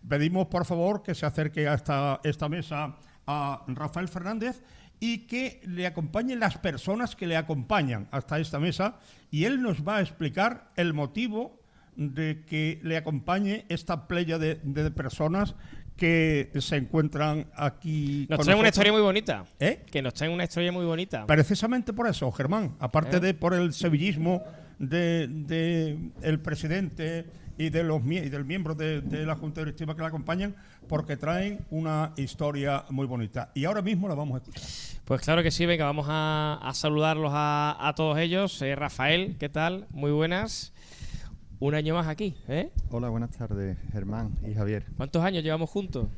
Pedimos, por favor, que se acerque a esta, esta mesa a Rafael Fernández y que le acompañen las personas que le acompañan hasta esta mesa y él nos va a explicar el motivo de que le acompañe esta playa de, de personas que se encuentran aquí. Nos traen una historia muy bonita. ¿Eh? Que nos traen una historia muy bonita. Precisamente por eso, Germán, aparte ¿Eh? de por el sevillismo de, de el presidente y de los mie- y del miembro de, de la Junta Directiva que la acompañan, porque traen una historia muy bonita. Y ahora mismo la vamos a escuchar. Pues claro que sí, venga, vamos a, a saludarlos a, a todos ellos. Eh, Rafael, ¿qué tal? Muy buenas. Un año más aquí, ¿eh? Hola, buenas tardes, Germán y Javier. ¿Cuántos años llevamos juntos?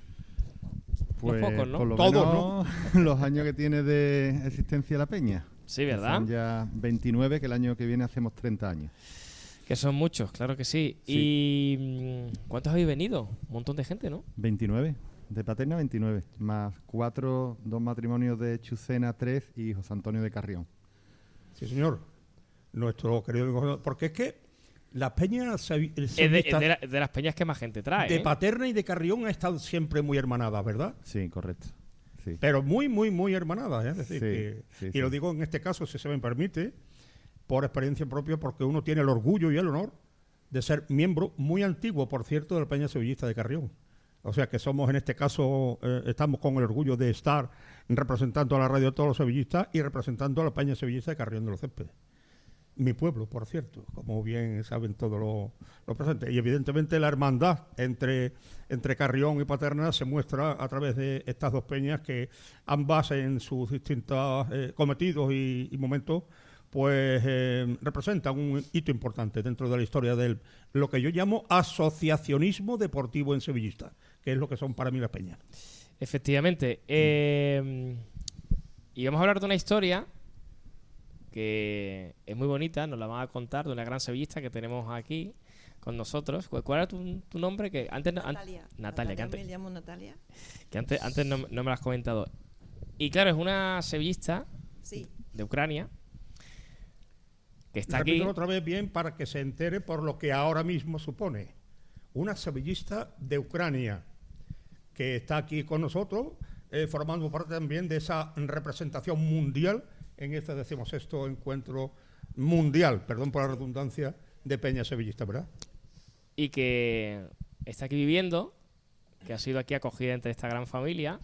Pues pocos, ¿no? por lo Todos, menos los años que tiene de existencia la peña. Sí, ¿verdad? Son ya 29, que el año que viene hacemos 30 años. Que son muchos, claro que sí. ¿Y mm, cuántos habéis venido? Un montón de gente, ¿no? 29, de Paterna 29, más cuatro, dos matrimonios de Chucena, tres y José Antonio de Carrión. Sí, señor. Nuestro querido gobernador. Porque es que la peña sevi- el Es de, es de la- de las peñas que más gente trae. de ¿eh? Paterna y de Carrión ha estado siempre muy hermanada, ¿verdad? Sí, correcto. Sí. Pero muy, muy, muy hermanada. ¿eh? Es decir, Sí, que- sí, y lo digo en este caso, si se me permite, por experiencia propia, porque uno tiene el orgullo y el honor de ser miembro muy antiguo, por cierto, de la Peña Sevillista de Carrión. O sea que somos en este caso, eh, estamos con el orgullo de estar representando a la radio de todos los sevillistas y representando a la Peña Sevillista de Carrión de los Céspedes. Mi pueblo, por cierto, como bien saben todos los los presentes. Y evidentemente la hermandad entre, entre Carrión y Paterna se muestra a través de estas dos peñas que ambas en sus distintos eh, cometidos y momentos pues eh, representan un hito importante dentro de la historia de lo que yo llamo asociacionismo deportivo en sevillista, que es lo que son para mí las peñas. Efectivamente. eh, y vamos a hablar de una historia que es muy bonita, nos la van a contar de una gran sevillista que tenemos aquí con nosotros. ¿Cuál, cuál era tu, tu nombre? Que antes, no- an- Natalia. Natalia, que antes, me llamo Natalia. que antes, antes no, no me lo has comentado. Y claro, es una sevillista Sí. de Ucrania que está aquí. Repítelo otra vez bien para que se entere por lo que ahora mismo supone. Una sevillista de Ucrania que está aquí con nosotros, eh, formando parte también de esa representación mundial en este decimosexto encuentro mundial, perdón por la redundancia, de Peña Sevillista, ¿verdad? y que está aquí viviendo, que ha sido aquí acogida entre esta gran familia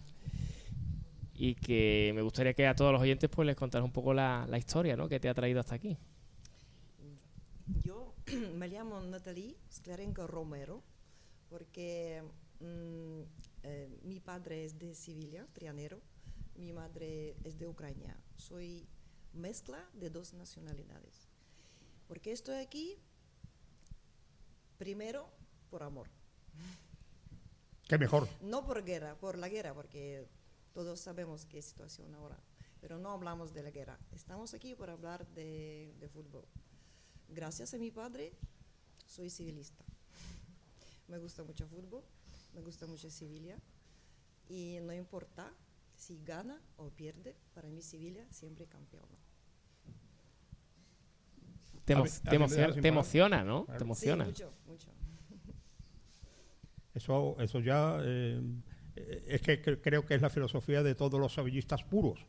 y que me gustaría que a todos los oyentes pues les contaras un poco la, la historia ¿no? que te ha traído hasta aquí. Yo me llamo Natalie Sklarenko Romero porque mm, eh, mi padre es de Sevilla, trianero, mi madre es de Ucrania. Soy mezcla de dos nacionalidades. Porque estoy aquí, primero, por amor. Qué mejor. No por guerra, por la guerra, porque todos sabemos qué situación ahora. Pero no hablamos de la guerra. Estamos aquí por hablar de, de fútbol. Gracias a mi padre, soy civilista. Me gusta mucho fútbol, me gusta mucho Sevilla. Y no importa si gana o pierde, para mí Sevilla siempre campeona. Te, emo- te emociona, te emociona, ¿no? Claro. Te emociona. Sí, mucho, mucho. Eso, eso ya eh, es que cre- creo que es la filosofía de todos los sevillistas puros.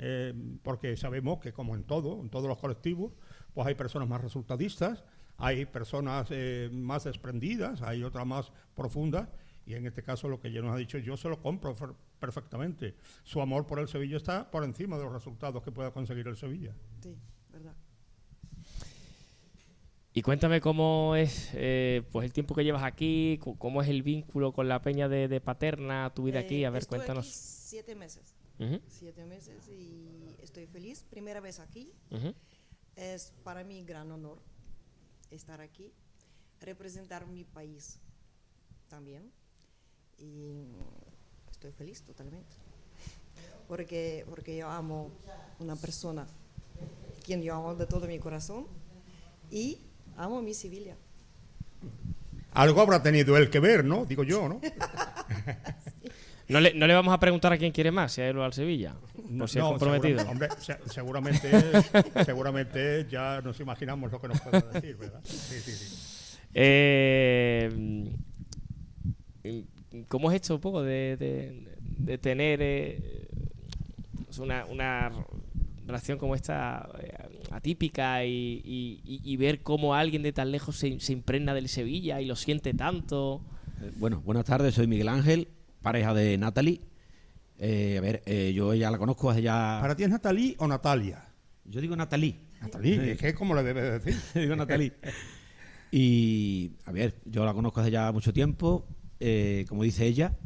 eh, porque sabemos que como en todo, en todos los colectivos, pues hay personas más resultadistas, hay personas eh, más desprendidas, hay otras más profundas, y en este caso lo que ya nos ha dicho, yo se lo compro perfectamente. Su amor por el Sevilla está por encima de los resultados que pueda conseguir el Sevilla. Sí, verdad. Y cuéntame cómo es eh, pues el tiempo que llevas aquí, cómo es el vínculo con la peña de, de Paterna, tu vida aquí. Eh, A ver, estoy cuéntanos. aquí siete meses. Ujú. Siete meses y estoy feliz. Primera vez aquí. Ujú. Es para mí gran honor estar aquí, representar mi país también. Y estoy feliz totalmente. Porque, porque yo amo una persona, quien yo amo de todo mi corazón, y amo mi Sevilla. Algo habrá tenido él que ver, ¿no? Digo yo, ¿no? No le, no le vamos a preguntar a quién quiere más, si a él o al Sevilla. Por si es No, comprometido. segura- hombre, se- seguramente, seguramente ya nos imaginamos lo que nos puede decir, ¿verdad? Sí, sí, sí. Eh, ¿Cómo es esto un poco de, de- de tener eh, una, una relación como esta eh, atípica y, y- y- y ver cómo alguien de tan lejos se, se impregna del Sevilla y lo siente tanto? Eh, Bueno, buenas tardes, soy Miguel Ángel, pareja de Natalie. Eh, a ver, eh, yo ella la conozco hace ya... ¿Para ti es Natalie o Natalia? Yo digo Natalie. Natalie, Sí. es que como le debes decir. digo Natalie. Y, a ver, yo la conozco hace ya mucho tiempo, eh, como dice ella,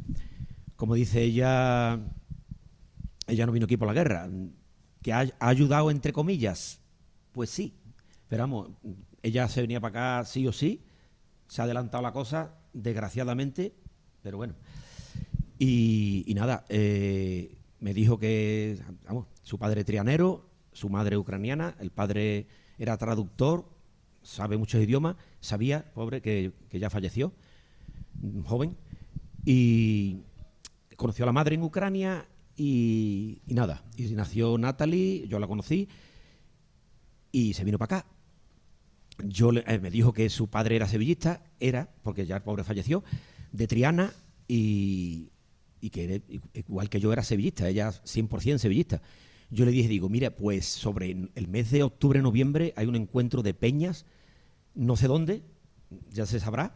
como dice ella, ella no vino aquí por la guerra, que ha, ha ayudado entre comillas, pues sí, pero vamos, ella se venía para acá sí o sí, se ha adelantado la cosa, desgraciadamente, pero bueno. Y, nada, eh, me dijo que, su padre trianero, su madre ucraniana, el padre era traductor, sabe muchos idiomas, sabía, pobre, que, que ya falleció, joven, y conoció a la madre en Ucrania y, y nada, y nació Natalie, yo la conocí, y se vino para acá. Yo le- eh, me dijo que su padre era sevillista, era, porque ya el pobre falleció, de Triana y, y que igual que yo era sevillista, ella 100% sevillista. Yo le dije, digo, mira, pues sobre el mes de octubre, noviembre hay un encuentro de peñas, no sé dónde, ya se sabrá.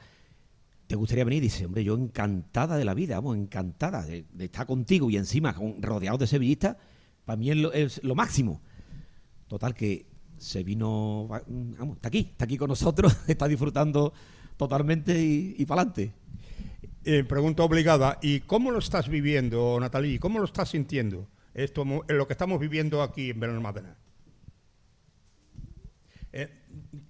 ¿Te gustaría venir? Dice, hombre, yo encantada de la vida, vamos, encantada de, estar contigo y encima rodeado de sevillistas, para mí es lo, es lo máximo. Total que se vino, va- vamos, está aquí, está aquí con nosotros, está disfrutando totalmente y, para adelante. Eh, pregunta obligada, ¿y cómo lo estás viviendo, Natalie? ¿Cómo lo estás sintiendo? Esto, lo que estamos viviendo aquí en Benalmádena. Eh,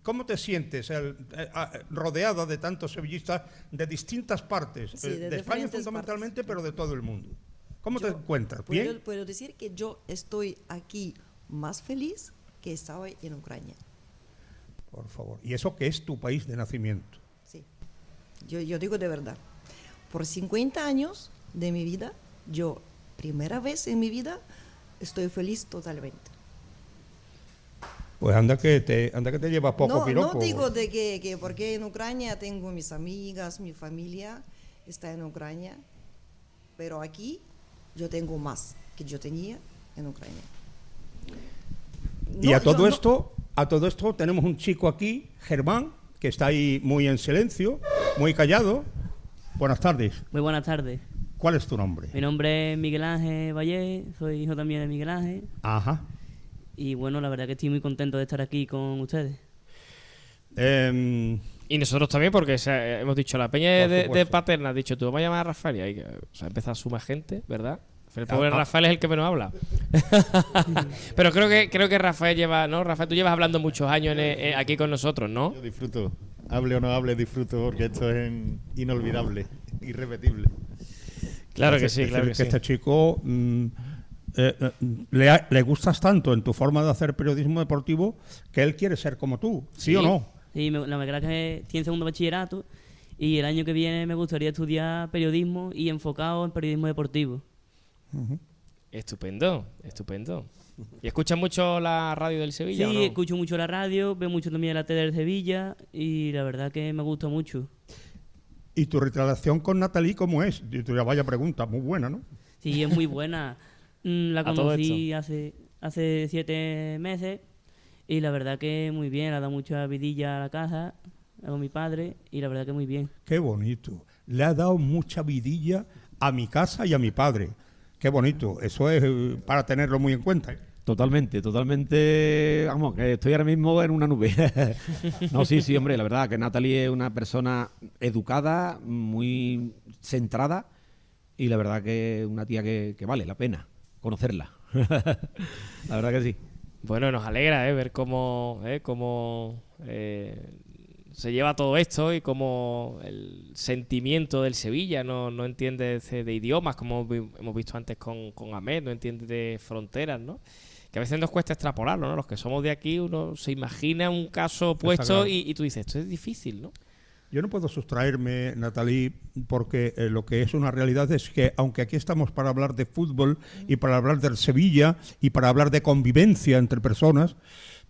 ¿Cómo te sientes el- eh, ah, rodeada de tantos sevillistas de distintas partes, Sí, eh, de de, España fundamentalmente, pero de todo el mundo? ¿Cómo te Yo encuentras? Puedo, ¿Bien? puedo decir que yo estoy aquí más feliz que estaba en Ucrania. Por favor. ¿Y eso que es tu país de nacimiento? Sí. Yo, yo digo de verdad. Por 50 años de mi vida, yo, primera vez en mi vida, estoy feliz totalmente. Pues anda que te, anda que te lleva poco no, piropo. no digo de que, que porque en Ucrania tengo mis amigas, mi familia está en Ucrania, pero aquí yo tengo más que yo tenía en Ucrania. Y No, a todo yo no- esto, a todo esto tenemos un chico aquí, Germán, que está ahí muy en silencio, muy callado. Buenas tardes. Muy buenas tardes. ¿Cuál es tu nombre? Mi nombre es Miguel Ángel Valle, soy hijo también de Miguel Ángel. Ajá. Y bueno, la verdad que estoy muy contento de estar aquí con ustedes. Em, Y nosotros también, porque o sea, hemos dicho, la peña de. Paterna, has dicho, tú vas a llamar a Rafael y ahí o sea, empieza a sumar gente, ¿verdad? El pobre Ah, ah. Rafael es el que menos habla. Pero creo que creo que Rafael lleva, ¿no? Rafael, tú llevas hablando muchos años en- aquí con nosotros, ¿no? Yo disfruto. Hable o no hable, disfruto porque esto es inolvidable, irrepetible. Claro que es sí, claro que que sí. este chico mm, eh, eh, le, le gustas tanto en tu forma de hacer periodismo deportivo que él quiere ser como tú, ¿sí, o no? Sí, me- la verdad que estoy en segundo bachillerato y el año que viene me gustaría estudiar periodismo y enfocado en periodismo deportivo. Estupendo, estupendo. ¿Y escuchas mucho la radio del Sevilla sí, o no? escucho mucho la radio, veo mucho también la tele de Sevilla y la verdad que me gusta mucho. ¿Y tu relación con Natalie cómo es? Vaya pregunta, muy buena, ¿no? Sí, es muy buena. Mm, La conocí hace, hace siete meses y la verdad que muy bien, le ha dado mucha vidilla a la casa con mi padre y la verdad que muy bien. Qué bonito. Le ha dado mucha vidilla a mi casa y a mi padre. Qué bonito. Eso es eh, para tenerlo muy en cuenta. ¿eh? Totalmente, totalmente. Vamos, que estoy ahora mismo en una nube. no, sí, sí, hombre, la verdad que Natalie es una persona educada, muy centrada y la verdad que una tía que, vale la pena conocerla. la verdad que sí. Bueno, nos alegra ¿eh? ver cómo, ¿eh? cómo eh, se lleva todo esto y cómo el sentimiento del Sevilla no, no entiende de, de idiomas, como hemos visto antes con, con Ahmed, no entiende de fronteras, ¿no? Que a veces nos cuesta extrapolarlo, ¿no? Los que somos de aquí, uno se imagina un caso opuesto y, y tú dices, esto es difícil, ¿no? Yo no puedo sustraerme, Natalie, porque eh, lo que es una realidad es que, aunque aquí estamos para hablar de fútbol y para hablar del Sevilla y para hablar de convivencia entre personas,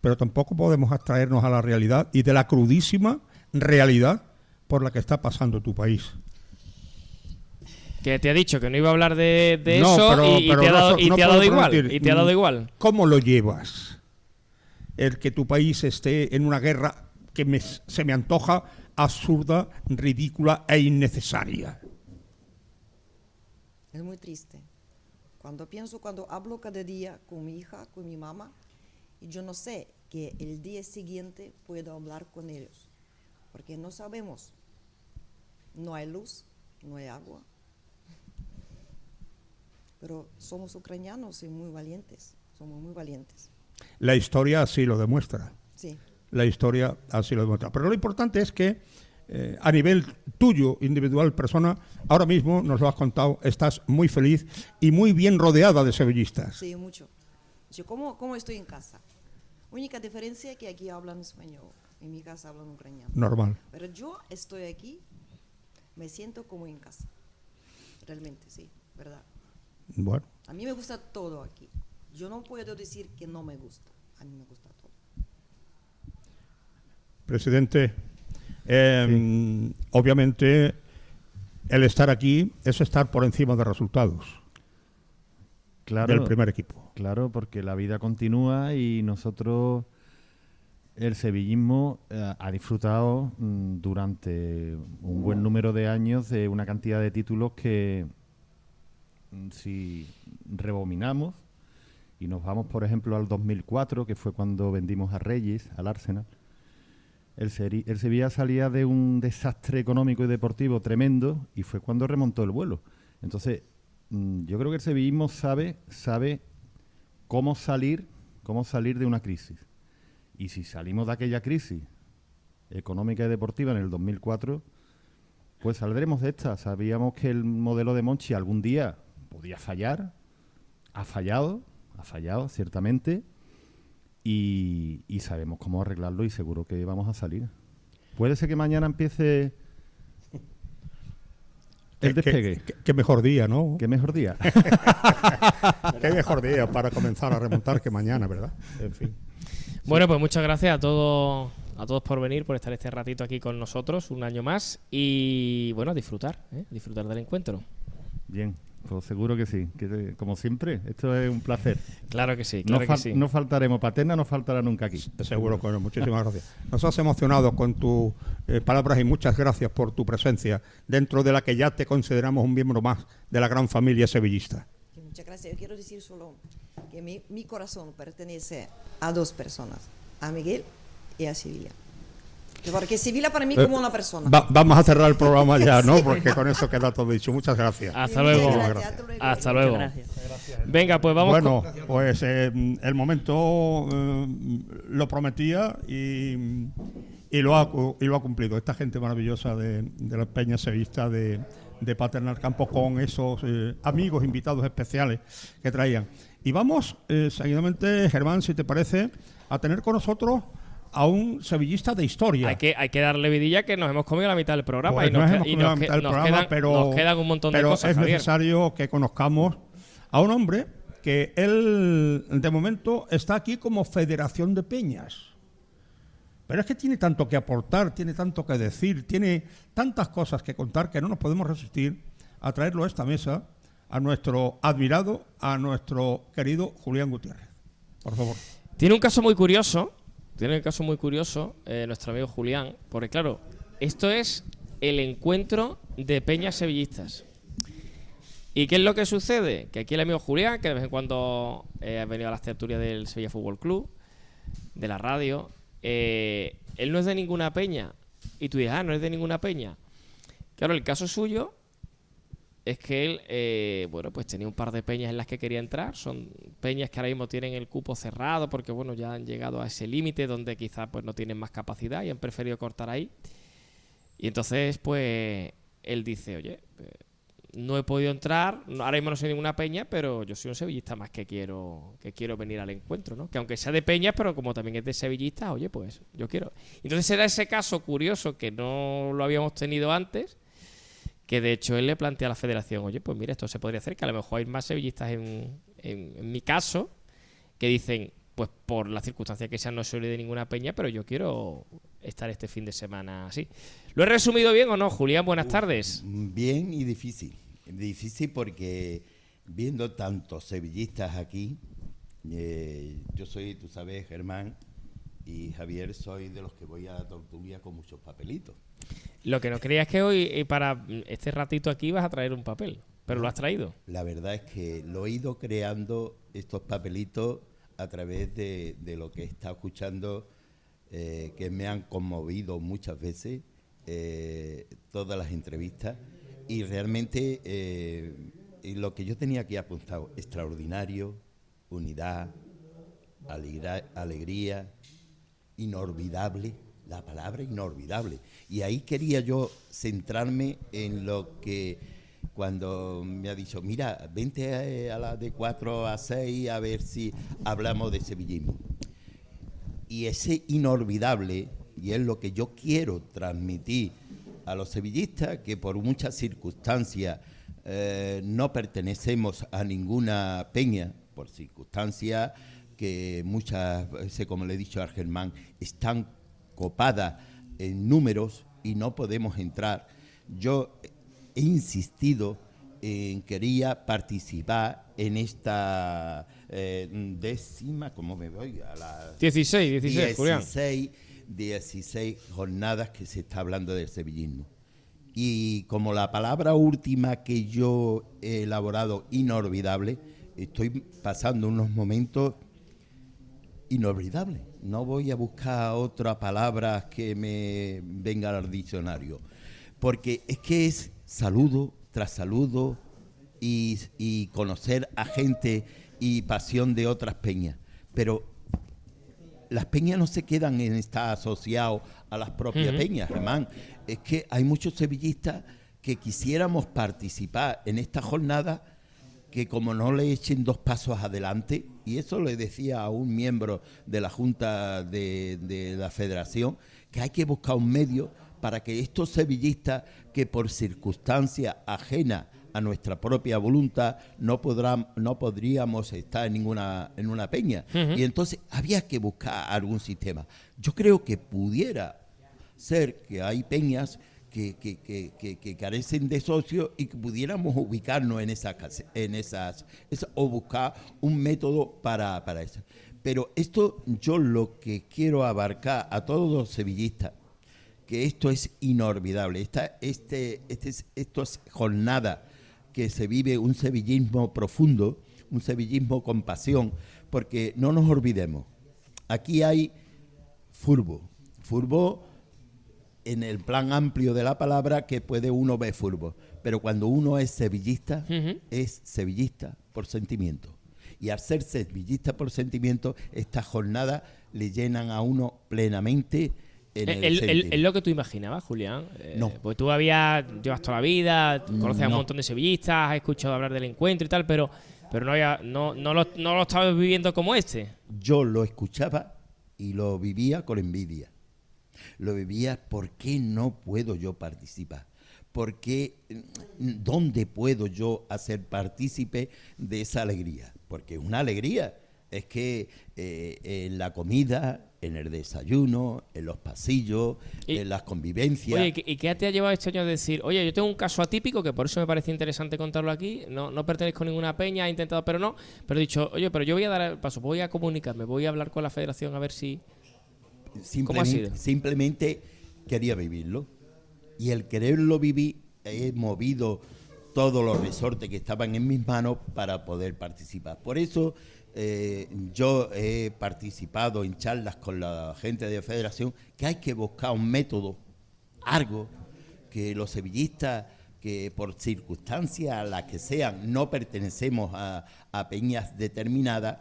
pero tampoco podemos abstraernos a la realidad y de la crudísima realidad por la que está pasando tu país. Que te ha dicho que no iba a hablar de, de No, eso pero- y, y pero te ha dado, y no te ha dado igual. Y te ha dado igual. ¿Cómo lo llevas? El que tu país esté en una guerra que me- se me antoja absurda, ridícula e innecesaria. Es muy triste. Cuando pienso, cuando hablo cada día con mi hija, con mi mamá, y yo no sé que el día siguiente puedo hablar con ellos, porque no sabemos. No hay luz, no hay agua. Pero somos ucranianos y muy valientes, somos muy valientes. La historia así lo demuestra. Sí. La historia así lo demuestra. Pero lo importante es que eh, a nivel tuyo, individual, persona, ahora mismo nos lo has contado, estás muy feliz y muy bien rodeada de sevillistas. Sí, mucho. Yo como, como estoy en casa. Única diferencia es que aquí hablan español, en mi casa hablan ucraniano. Normal. Pero yo estoy aquí, me siento como en casa. Realmente, sí, verdad. Bueno, A mí me gusta todo aquí. Yo no puedo decir que no me gusta. A mí me gusta todo. presidente, eh, obviamente el estar aquí es estar por encima de resultados Claro, del primer equipo. Claro, porque la vida continúa y nosotros, el sevillismo, eh, ha disfrutado mm, durante un buen número de años de una cantidad de títulos que, si rebominamos y nos vamos, por ejemplo, al 2004, que fue cuando vendimos a Reyes, al Arsenal, el, el Sevilla salía de un desastre económico y deportivo tremendo y fue cuando remontó el vuelo. Entonces, mm, yo creo que el sevillismo sabe, sabe cómo salir, cómo salir de una crisis. Y si salimos de aquella crisis económica y deportiva en el 2004, pues saldremos de esta. Sabíamos que el modelo de Monchi algún día podía fallar, ha fallado, ha fallado ciertamente, y, y sabemos cómo arreglarlo y seguro que vamos a salir. Puede ser que mañana empiece el Qué- despegue. qué- qué mejor día, ¿no? Qué mejor día. Qué mejor día para comenzar a remontar que mañana, ¿verdad? En fin. Bueno, pues muchas gracias a todos a todos por venir, por estar este ratito aquí con nosotros, un año más. Y bueno, a disfrutar, ¿eh? disfrutar del encuentro. Bien, pues seguro que sí. Que, como siempre, esto es un placer. Claro que sí, claro no, que fal- sí. no faltaremos. Paterna no faltará nunca aquí. Seguro que no. Muchísimas gracias. Nos has emocionado con tus eh, palabras y muchas gracias por tu presencia dentro de la que ya te consideramos un miembro más de la gran familia sevillista. Muchas gracias. Yo quiero decir solo que mi, mi corazón pertenece a dos personas, a Miguel y a Sevilla. Que Porque Sevilla para mí Eh, como una persona. va- vamos a cerrar el programa ya, ¿no? Sí. Porque con eso queda todo dicho. Muchas gracias. Hasta luego. gracias, Gracias. hasta luego. Gracias. Venga, pues vamos bueno, con- pues eh, el momento eh, lo prometía y, y, lo ha, y lo ha cumplido. Esta gente maravillosa de, de la Peña Sevista de, de Paternal Campo con esos eh, amigos invitados especiales que traían. Y vamos eh, seguidamente, Germán, si te parece, a tener con nosotros a un sevillista de historia. Hay que, hay que darle vidilla que nos hemos comido la mitad del programa Pues y nos, hemos comido la mitad del programa, quedan, pero, nos quedan un montón de cosas, es Javier. necesario que conozcamos a un hombre que él, de momento, está aquí como Federación de Peñas. Pero es que tiene tanto que aportar, tiene tanto que decir, tiene tantas cosas que contar que no nos podemos resistir a traerlo a esta mesa, a nuestro admirado, a nuestro querido Julián Gutiérrez. Por favor. Tiene un caso muy curioso, tiene un caso muy curioso eh, nuestro amigo Julián, porque claro, esto es el encuentro de peñas sevillistas. ¿Y qué es lo que sucede? Que aquí el amigo Julián, que de vez en cuando eh, ha venido a las tertulias del Sevilla Fútbol Club, de la radio, eh, él no es de ninguna peña. Y tú dices, ah, no es de ninguna peña. Claro, el caso suyo es que él, eh, bueno, pues tenía un par de peñas en las que quería entrar. Son peñas que ahora mismo tienen el cupo cerrado porque, bueno, ya han llegado a ese límite donde quizás pues no tienen más capacidad y han preferido cortar ahí. Y entonces, pues, él dice, oye, eh, no he podido entrar, ahora mismo no soy ninguna peña, pero yo soy un sevillista más que quiero que quiero venir al encuentro, ¿no? Que aunque sea de peñas, pero como también es de sevillistas, oye, pues yo quiero. Entonces era ese caso curioso que no lo habíamos tenido antes, que de hecho él le plantea a la federación, oye, pues mira, esto se podría hacer, que a lo mejor hay más sevillistas en, en- en mi caso, que dicen, pues por las circunstancias que sean, no soy de ninguna peña, pero yo quiero estar este fin de semana así. ¿Lo he resumido bien o no, Julián? Buenas tardes. Bien y difícil. Difícil porque viendo tantos sevillistas aquí, eh, yo soy, tú sabes, Germán y Javier, soy de los que voy a la tortulia con muchos papelitos. Lo que no creía es que hoy, eh, para este ratito aquí, vas a traer un papel, pero lo has traído. La verdad es que lo he ido creando estos papelitos a través de, de lo que he estado escuchando, eh, que me han conmovido muchas veces, eh, todas las entrevistas, y realmente eh, y lo que yo tenía aquí apuntado, extraordinario, unidad, alegría, inolvidable, la palabra inolvidable. Y ahí quería yo centrarme en lo que cuando me ha dicho, mira, vente a, a la de 4 a 6 a ver si hablamos de sevillismo. Y ese inolvidable, y es lo que yo quiero transmitir a los sevillistas, que por muchas circunstancias eh, no pertenecemos a ninguna peña, por circunstancias que muchas veces, como le he dicho a Germán, están copadas en números y no podemos entrar. Yo he insistido en quería participar en esta eh, décima, ¿cómo me voy? A la 16, 16, Julián. 16, 16 jornadas que se está hablando del sevillismo. Y como la palabra última que yo he elaborado, inolvidable, estoy pasando unos momentos inolvidables. No voy a buscar otra palabra que me venga al diccionario. Porque es que es saludo tras saludo y, y conocer a gente y pasión de otras peñas. Pero las peñas no se quedan en estar asociados a las propias peñas, Germán. Es que hay muchos sevillistas que quisiéramos participar en esta jornada que como no le echen dos pasos adelante, y eso le decía a un miembro de la Junta de, de la Federación, que hay que buscar un medio para que estos sevillistas que por circunstancias ajenas a nuestra propia voluntad no podrán, no podríamos estar en ninguna en una peña. Y entonces había que buscar algún sistema. Yo creo que pudiera ser que hay peñas que, que- que- que- carecen de socios y que pudiéramos ubicarnos en esas, en esas, esa- o buscar un método para, para eso. Pero esto yo lo que quiero abarcar a todos los sevillistas, que esto es inolvidable, esta, este, este es, esto es jornada que se vive un sevillismo profundo, un sevillismo con pasión, porque no nos olvidemos, aquí hay furbo, furbo en el plan amplio de la palabra que puede uno ver fútbol. Pero cuando uno es sevillista, es sevillista por sentimiento. Y al ser sevillista por sentimiento, estas jornadas le llenan a uno plenamente en el, Eh, el- el- sentido. ¿Es lo que tú imaginabas, Julián? Eh, No. Pues tú habías, llevas toda la vida, conoces a un montón de sevillistas, has escuchado hablar del encuentro y tal, pero, pero no, había, no, no, lo, no lo estabas viviendo como este. Yo lo escuchaba y lo vivía con envidia. Lo vivía, ¿por qué no puedo yo participar? ¿Por qué, mm, dónde puedo yo hacer partícipe de esa alegría? Porque es una alegría es que eh, en la comida, en el desayuno, en los pasillos, Y- en las convivencias. Oye, ¿y qué- ¿y qué te ha llevado este año a decir, oye, yo tengo un caso atípico que por eso me parece interesante contarlo aquí, no, no pertenezco a ninguna peña, he intentado, pero no, pero he dicho, oye, pero yo voy a dar el paso, voy a comunicarme, voy a hablar con la federación a ver si... ¿Cómo ha Simplemente, quería vivirlo. Y el quererlo vivir, he movido todos los resortes que estaban en mis manos para poder participar. Por eso eh, yo he participado en charlas con la gente de la federación que hay que buscar un método, algo que los sevillistas que por circunstancias las que sean no pertenecemos a, a peñas determinadas,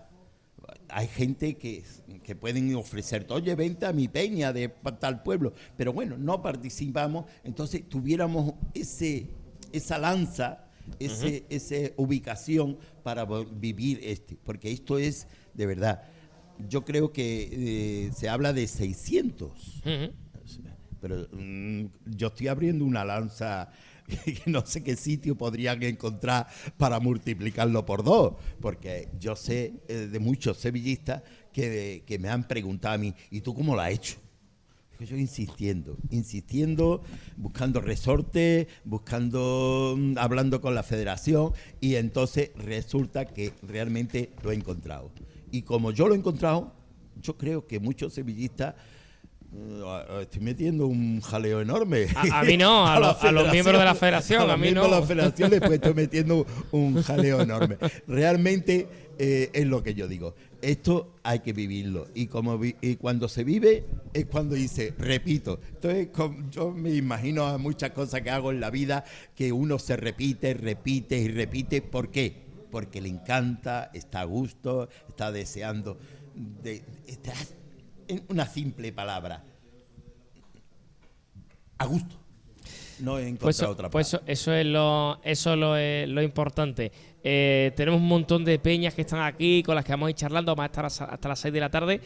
hay gente que, que pueden ofrecer, oye, vente a mi peña de tal pueblo, pero bueno, no participamos, entonces tuviéramos ese, esa lanza, ese, esa ubicación para vivir este, porque esto es, de verdad, yo creo que eh, se habla de 600, pero mm, yo estoy abriendo una lanza no sé qué sitio podrían encontrar para multiplicarlo por dos, porque yo sé eh, de muchos sevillistas que, que me han preguntado a mí, ¿y tú cómo lo has hecho? Yo insistiendo, insistiendo, buscando resortes, buscando, mm, hablando con la federación y entonces resulta que realmente lo he encontrado. Y como yo lo he encontrado, yo creo que muchos sevillistas Estoy metiendo un jaleo enorme. A- a mí no, a los- a los miembros de la federación, a los mí miembros no. de la federación les estoy metiendo un jaleo enorme. Realmente eh, es lo que yo digo. Esto hay que vivirlo. Y, como vi- y cuando se vive es cuando dice, repito. Entonces yo me imagino a muchas cosas que hago en la vida que uno se repite, repite y repite. ¿Por qué? Porque le encanta, está a gusto, está deseando. De, está en una simple palabra. A gusto. No he encontrado Pues, eso, otra pues eso, eso es lo, eso es lo, eh, lo importante. Eh, tenemos un montón de peñas que están aquí, con las que vamos a ir charlando, vamos a estar hasta, hasta las 6 de la tarde.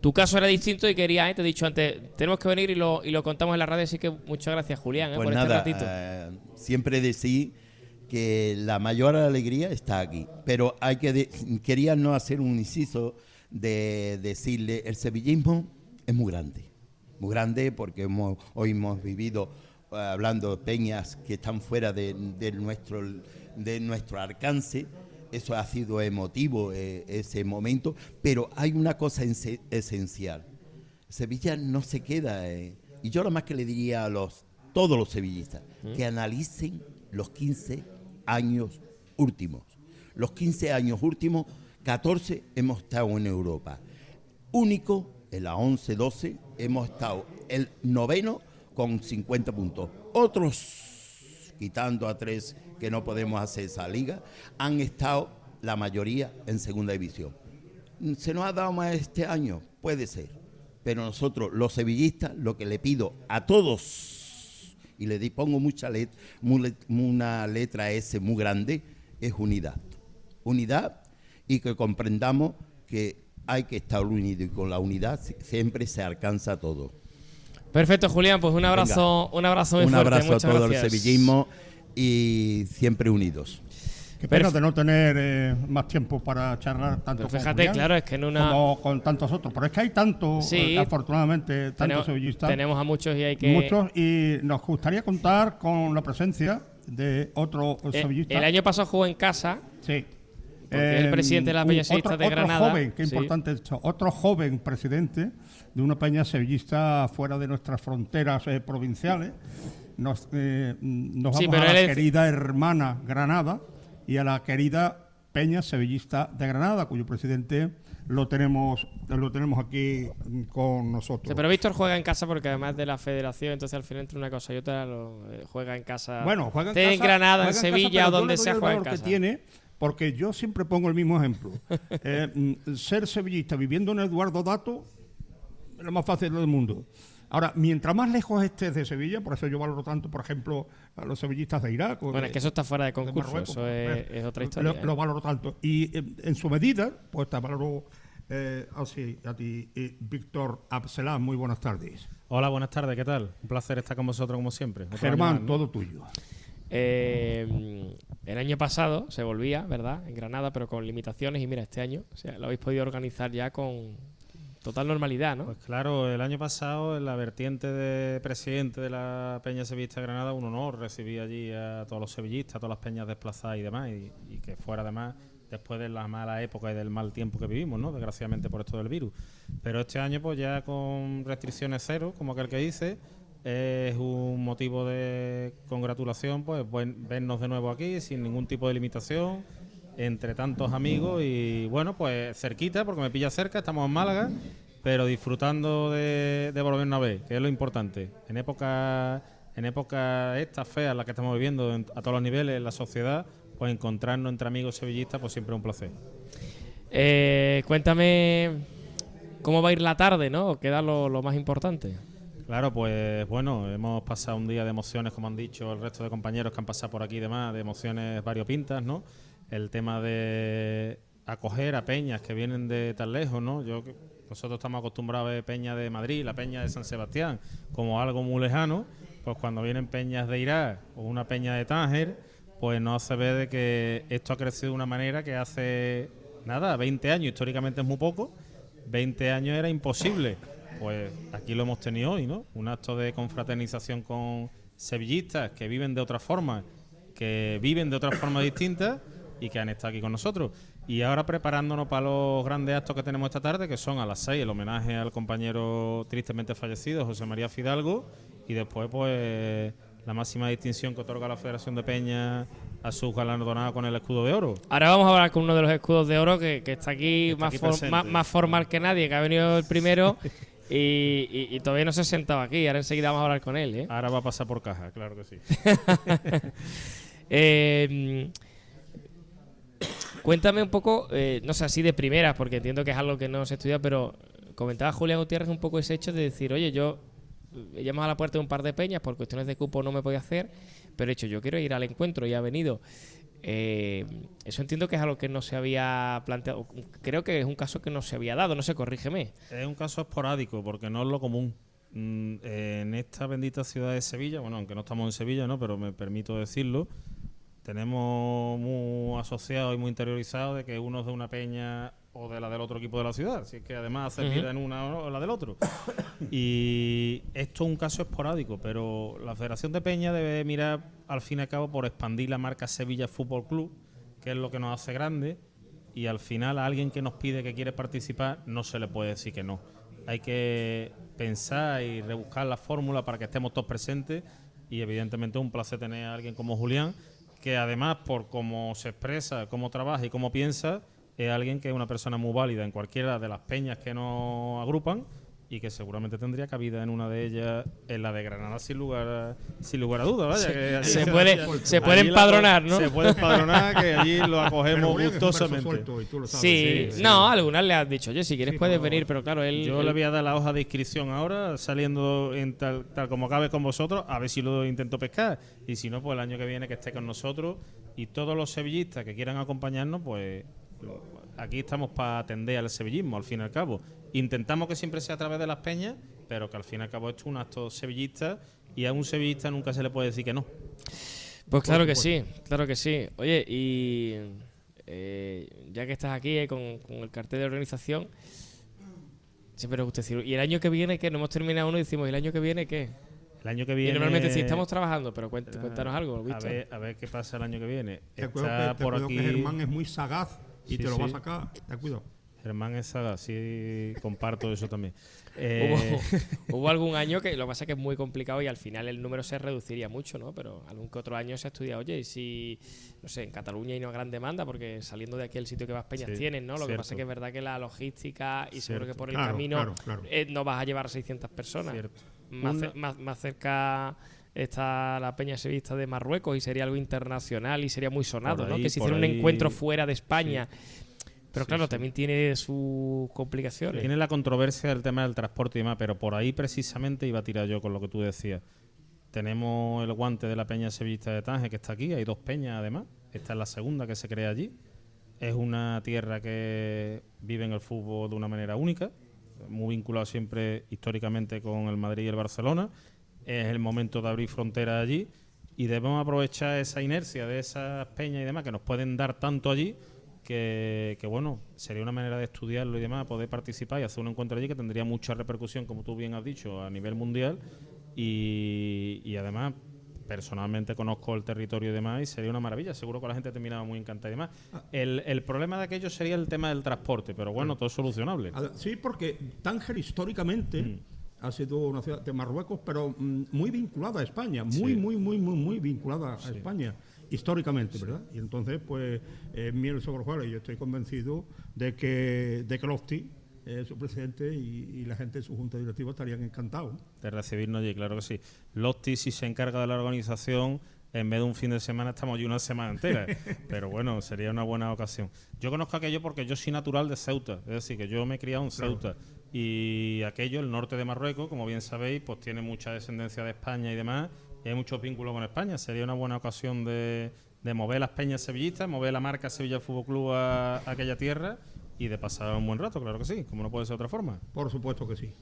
Tu caso era distinto y quería, eh, te he dicho antes, tenemos que venir y lo, y lo contamos en la radio, así que muchas gracias Julián eh, Pues por nada, este ratito. eh, siempre decir que la mayor alegría está aquí, pero hay que de- quería no hacer un inciso de decirle el sevillismo es muy grande, muy grande porque hemos, hoy hemos vivido eh, hablando de peñas que están fuera de, de nuestro de nuestro alcance. Eso ha sido emotivo eh, ese momento, pero hay una cosa esencial. Sevilla no se queda. eh, y yo lo más que le diría a los todos los sevillistas ¿Mm? que analicen los 15 años últimos. Los 15 años últimos, 14 hemos estado en Europa. Único, en la 11-12, hemos estado el noveno con 50 puntos. Otros, quitando a tres que no podemos hacer esa liga, han estado la mayoría en segunda división. ¿Se nos ha dado más este año? Puede ser. Pero nosotros, los sevillistas, lo que le pido a todos, y le di- pongo mucha let- mu- let- una letra S muy grande, es unidad. Unidad y que comprendamos que hay que estar unidos y con la unidad si- siempre se alcanza todo. Perfecto, Julián, pues un abrazo, Venga. un abrazo muy Un fuerte. abrazo a todo gracias. el sevillismo y siempre unidos. Qué pena de no tener eh, más tiempo para charlar tanto Pero con fíjate, Julián claro, es que en una- como con tantos otros. Pero es que hay tantos, Sí. eh, afortunadamente, tantos Tenemos- sevillistas. tenemos a muchos y hay que- Muchos, y nos gustaría contar con la presencia de otro Eh, sevillista. el año pasado jugó en casa. Sí. Porque es el presidente de la Peña Sevillista otro, de otro Granada. joven, qué Sí. importante esto, otro joven presidente de una peña sevillista fuera de nuestras fronteras eh, provinciales. Nos, eh, nos Sí, vamos pero a la es- querida hermana Granada y a la querida peña sevillista de Granada, cuyo presidente lo tenemos, lo tenemos aquí con nosotros. Sí, pero Víctor juega en casa porque además de la federación, entonces al final entre una cosa y otra lo, eh, juega en casa. Bueno, juega en, casa, en Granada, en Sevilla o donde sea, juega en casa. que tiene, porque yo siempre pongo el mismo ejemplo. Eh, mm, ser sevillista viviendo en Eduardo Dato es lo más fácil del mundo. Ahora, mientras más lejos estés de Sevilla, por eso yo valoro tanto, por ejemplo, a los sevillistas de Irak. o Bueno, de- es que eso está fuera de de concurso, Marruecos, eso es, pues, es otra lo- historia. Lo, ¿eh? lo valoro tanto. Y eh, en su medida, pues te valoro eh, así a ti, eh, Víctor Abselán. Muy buenas tardes. Hola, buenas tardes, ¿qué tal? Un placer estar con vosotros como siempre. Germán, año más, ¿no? todo tuyo. Eh, el año pasado se volvía, ¿verdad? En Granada, pero con limitaciones. Y mira, este año lo habéis podido organizar ya con total normalidad, ¿no? Pues claro, el año pasado en la vertiente de presidente de la Peña Sevillista Granada, un honor recibir allí a todos los sevillistas, a todas las peñas desplazadas y demás, y, y que fuera además después de la mala época y del mal tiempo que vivimos, ¿no? Desgraciadamente por esto del virus. Pero este año pues ya con restricciones cero, como aquel que dice, es un motivo de congratulación, pues vernos de nuevo aquí sin ningún tipo de limitación, entre tantos amigos y bueno, pues cerquita, porque me pilla cerca, estamos en Málaga, pero disfrutando de, de volvernos a ver, que es lo importante. En época, en época estas feas, las que estamos viviendo en- a todos los niveles, en la sociedad, pues encontrarnos entre amigos sevillistas, pues siempre es un placer. Eh, cuéntame cómo va a ir la tarde, ¿no? Queda lo, lo más importante. Claro, pues bueno, hemos pasado un día de emociones, como han dicho el resto de compañeros que han pasado por aquí y demás, de emociones variopintas, ¿no? El tema de acoger a peñas que vienen de tan lejos, ¿no? Yo, nosotros estamos acostumbrados a ver peñas de Madrid, la peña de San Sebastián, como algo muy lejano, pues cuando vienen peñas de Irak o una peña de Tánger, pues nos hace ver de que esto ha crecido de una manera que hace, nada, 20 años, históricamente es muy poco, 20 años era imposible. Pues aquí lo hemos tenido hoy, ¿no? Un acto de confraternización con sevillistas que viven de otra forma, que viven de otra forma distinta y que han estado aquí con nosotros. Y ahora preparándonos para los grandes actos que tenemos esta tarde, que son a las 6 el homenaje al compañero tristemente fallecido, José María Fidalgo, y después pues la máxima distinción que otorga la Federación de Peña a sus galardonados con el escudo de oro. Ahora vamos a hablar con uno de los escudos de oro que, que está aquí, Está más, aquí for- más formal que nadie, que ha venido el primero y, y- y todavía no se ha sentado aquí. Ahora enseguida vamos a hablar con él. ¿eh? Ahora va a pasar por caja, claro que sí. Eh, cuéntame un poco, eh, no sé, así de primeras, porque entiendo que es algo que no se estudia, pero comentaba Julián Gutiérrez un poco ese hecho de decir, oye, yo he llamado a la puerta de un par de peñas, por cuestiones de cupo no me podía hacer, pero he hecho, yo quiero ir al encuentro y ha venido. Eh, eso entiendo que es algo que no se había planteado. Creo que es un caso que no se había dado, no sé, corrígeme. Es un caso esporádico, porque no es lo común. Mm, en esta bendita ciudad de Sevilla, bueno, aunque no estamos en Sevilla, ¿no? pero me permito decirlo, tenemos muy asociado y muy interiorizado de que uno es de una peña o de la del otro equipo de la ciudad, así que además hace Ujú. vida en una o la del otro. y esto es un caso esporádico, pero la Federación de Peña debe mirar al fin y al cabo por expandir la marca Sevilla Fútbol Club, que es lo que nos hace grande, y al final a alguien que nos pide que quiere participar no se le puede decir que no. Hay que pensar y rebuscar la fórmula para que estemos todos presentes y evidentemente es un placer tener a alguien como Julián que además por cómo se expresa, cómo trabaja y cómo piensa es alguien que es una persona muy válida en cualquiera de las peñas que nos agrupan y que seguramente tendría cabida en una de ellas, en la de Granada sin lugar a, sin lugar a dudas. Vaya, Se- que allí se puede- se puede la- empadronar, ¿no? Se puede empadronar, que allí lo acogemos gustosamente. suelto y tú lo sabes. Sí, Sí, sí. no, algunas le has dicho, oye, si quieres Sí, puedes venir, pero claro, él... Yo él- le voy a dar la hoja de inscripción ahora, saliendo en tal, tal como cabe con vosotros, a ver si lo intento pescar. Y si no, pues el año que viene que esté con nosotros. Y todos los sevillistas que quieran acompañarnos, pues aquí estamos para atender al sevillismo, al fin y al cabo. Intentamos que siempre sea a través de las peñas, pero que al fin y al cabo esto es un acto sevillista y a un sevillista nunca se le puede decir que no. Pues claro que sí, claro que sí. Oye, y eh, ya que estás aquí eh, con, con el cartel de organización, siempre me gusta decir, ¿y el año que viene qué? No hemos terminado uno y decimos, ¿y el año que viene qué? El año que Y viene. normalmente sí estamos trabajando, pero Ah, cuéntanos algo, A ver, a ver qué pasa el año que viene. Te Está que, te por cuido aquí. que Germán es muy sagaz y Sí, te lo a sí. sacar. Te cuido. Germán es saga, sí, comparto eso también. Hubo, Eh, hubo algún año que lo que pasa es que es muy complicado y al final el número se reduciría mucho, ¿no? Pero algún que otro año se ha estudiado, oye, y si, no sé, en Cataluña hay una gran demanda, porque saliendo de aquí el sitio que más peñas Sí, tienen, ¿no? Lo que pasa es que es verdad que la logística y seguro que por el Claro, camino claro, claro. eh, no vas a llevar 600 personas. Cierto. Más, más, más cerca está la peña sevista de Marruecos y sería algo internacional y sería muy sonado, ¿no? Que se hiciera un encuentro fuera de España. Pero Sí, claro, sí. también tiene sus complicaciones. Tiene la controversia del tema del transporte y demás, pero por ahí precisamente iba a tirar yo con lo que tú decías. Tenemos el guante de la Peña Sevillista de Tánger que está aquí, hay dos peñas además. Esta es la segunda que se crea allí. Es una tierra que vive en el fútbol de una manera única, muy vinculado siempre históricamente con el Madrid y el Barcelona. Es el momento de abrir fronteras allí y debemos aprovechar esa inercia de esas peñas y demás que nos pueden dar tanto allí que, que, bueno, sería una manera de estudiarlo y demás, poder participar y hacer un encuentro allí que tendría mucha repercusión, como tú bien has dicho, a nivel mundial y, y además personalmente conozco el territorio y demás y sería una maravilla, seguro que la gente terminaba muy encantada y demás. El, el problema de aquello sería el tema del transporte, pero bueno, todo es solucionable. Sí, porque Tánger históricamente Mm. Ha sido una ciudad de Marruecos, pero mm, muy vinculada a España, muy, Sí. muy, muy, muy, muy vinculada a España, históricamente, ¿verdad? Y entonces, pues, eh, miel sobre hojuelas, y yo estoy convencido de que, de que Lofty, eh, su presidente y, y la gente de su junta directiva estarían encantados. de recibirnos allí, claro que sí. Lotti, si se encarga de la organización, en vez de un fin de semana, estamos allí una semana entera. Pero bueno, sería una buena ocasión. Yo conozco aquello porque yo soy natural de Ceuta, es decir, que yo me he criado en Ceuta. Y aquello, el norte de Marruecos, como bien sabéis, pues tiene mucha descendencia de España y demás, y hay muchos vínculos con España. Sería una buena ocasión de, de mover las peñas sevillistas, mover la marca Sevilla Fútbol Club a, a aquella tierra y de pasar un buen rato, claro que sí, como no puede ser de otra forma. Por supuesto que sí.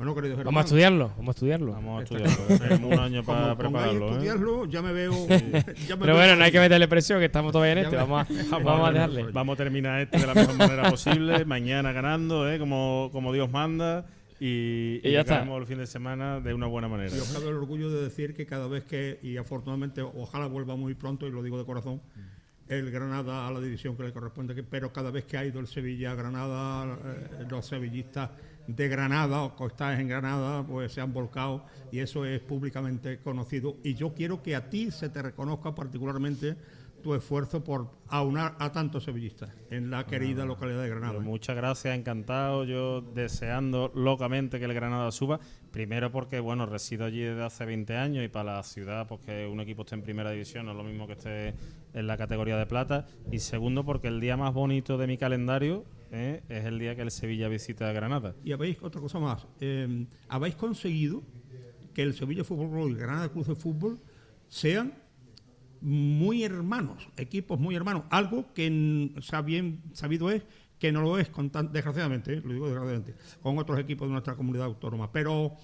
Bueno, querido Germán. Vamos a estudiarlo, vamos a estudiarlo. Vamos a estudiarlo. Tenemos un año para Como prepararlo. ¿eh? estudiarlo, ya me veo... ya me Pero veo- bueno, no hay que meterle presión, que estamos todavía en este. Vamos a, Vamos, vamos a dejarle. vamos a terminar este de la mejor manera posible. Mañana ganando, ¿eh? como, como Dios manda. Y, Y ya está. el fin de semana de una buena manera. Y os cabe el orgullo de decir que cada vez que, y afortunadamente ojalá vuelva muy pronto, y lo digo de corazón, el Granada a la división que le corresponde, pero cada vez que ha ido el Sevilla a Granada, eh, los sevillistas de Granada o costas en Granada, pues se han volcado y eso es públicamente conocido. Y yo quiero que a ti se te reconozca particularmente tu esfuerzo por aunar a tantos sevillistas en la querida localidad de Granada. Pues muchas gracias, encantado. Yo deseando locamente que el Granada suba. Primero porque, bueno, resido allí desde hace 20 años y para la ciudad, pues que un equipo esté en primera división no es lo mismo que esté en la categoría de plata. Y segundo porque el día más bonito de mi calendario ¿eh? es el día que el Sevilla visita Granada. Y habéis, otra cosa más, eh, habéis conseguido que el Sevilla Fútbol Club y Granada Cruz de Fútbol sean muy hermanos, equipos muy hermanos, algo que sa- bien sabido es que no lo es, con tan- desgraciadamente, eh, lo digo desgraciadamente, con otros equipos de nuestra comunidad autónoma. Pero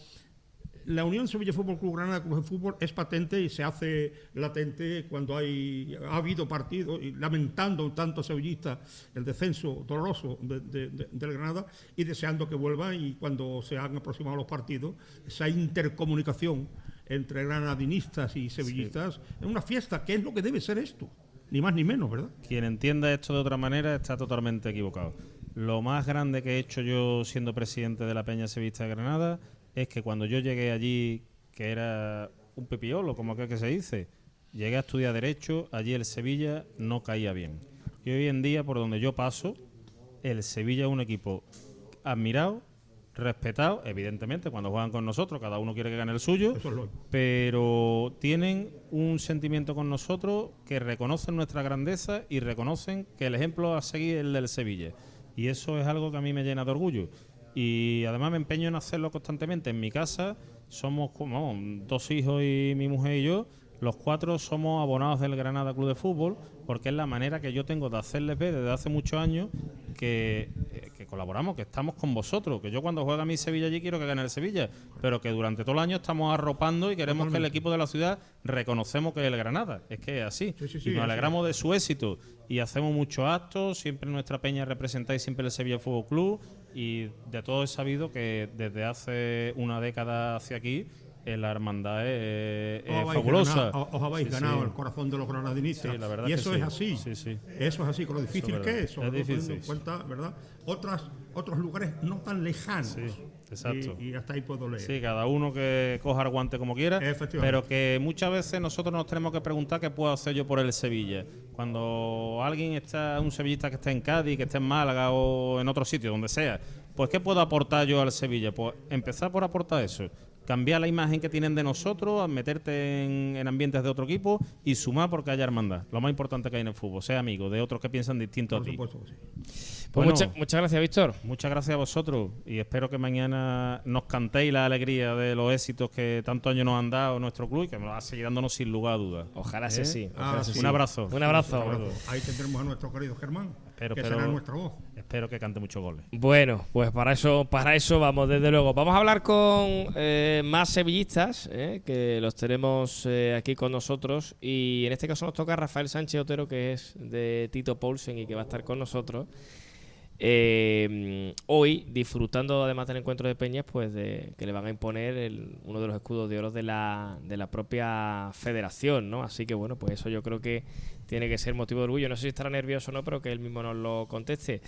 la Unión Sevilla Fútbol Club Granada Cruz de Fútbol es patente y se hace latente cuando hay ha habido partidos y lamentando tanto sevillista el descenso doloroso de- de- de- del Granada y deseando que vuelva y cuando se han aproximado los partidos esa intercomunicación entre granadinistas y sevillistas es una fiesta que es lo que debe ser esto ni más ni menos verdad Quien entienda esto de otra manera está totalmente equivocado. Lo más grande que he hecho yo siendo presidente de la Peña Sevista de Granada es que cuando yo llegué allí, que era un pepiolo, como aquel que se dice, llegué a estudiar Derecho, allí el Sevilla no caía bien. Y hoy en día, por donde yo paso, el Sevilla es un equipo admirado, respetado, evidentemente, cuando juegan con nosotros, cada uno quiere que gane el suyo, es pero tienen un sentimiento con nosotros que reconocen nuestra grandeza y reconocen que el ejemplo a seguir es el del Sevilla. Y eso es algo que a mí me llena de orgullo. Y además me empeño en hacerlo constantemente. En mi casa somos como dos hijos y mi mujer y yo. Los cuatro somos abonados del Granada Club de Fútbol porque es la manera que yo tengo de hacerles ver desde hace muchos años que, eh, que colaboramos, que estamos con vosotros. Que yo cuando juega mi Sevilla allí quiero que gane el Sevilla, pero que durante todo el año estamos arropando y queremos que el equipo de la ciudad reconocemos que es el Granada. Es que es así. Sí, sí, sí, y nos alegramos de su éxito y hacemos muchos actos. Siempre nuestra peña representáis siempre el Sevilla Fútbol Club y de todo he sabido que desde hace una década hacia aquí eh, la hermandad es, es os fabulosa. ganado, os habéis Sí, ganado sí. el corazón de los granadinistas. Sí, y eso es así. Sí, sí. Eso es así, con lo difícil es que es, sobre Es en difícil. cuenta, ¿verdad? Otras, otros lugares no tan lejanos. Exacto. Y, y hasta ahí puedo leer. Sí, cada uno que coja el guante como quiera, Efectivamente. pero que muchas veces nosotros nos tenemos que preguntar qué puedo hacer yo por el Sevilla. Cuando alguien está, un sevillista que está en Cádiz, que está en Málaga o en otro sitio, donde sea, pues ¿qué puedo aportar yo al Sevilla? Pues empezar por aportar eso. Cambiar la imagen que tienen de nosotros, a meterte en, en ambientes de otro equipo y sumar porque haya hermandad. Lo más importante que hay en el fútbol, ser amigo de otros que piensan distinto a Por ti. supuesto que sí. Pues Bueno, mucha- muchas gracias, Víctor. Muchas gracias a vosotros y espero que mañana nos cantéis la alegría de los éxitos que tantos años nos han dado nuestro club y que nos va a seguir dándonos sin lugar a dudas. Ojalá ¿Eh? sea así. Ah, sí. Un abrazo. Un abrazo. Ahí tendremos a nuestro querido Germán. Espero, que espero- será nuestra voz. Espero que cante muchos goles. Bueno, pues para eso, para eso vamos, desde luego. Vamos a hablar con eh, más sevillistas, eh, que los tenemos eh, aquí con nosotros. Y en este caso nos toca Rafael Sánchez Otero, que es de Tito Paulsen y que va a estar con nosotros. Eh, hoy, disfrutando además del encuentro de Peñas, pues de que le van a imponer el- uno de los escudos de oro de la, de la propia federación, ¿no? Así que bueno, pues eso yo creo que tiene que ser motivo de orgullo. No sé si estará nervioso o no, pero que él mismo nos lo conteste.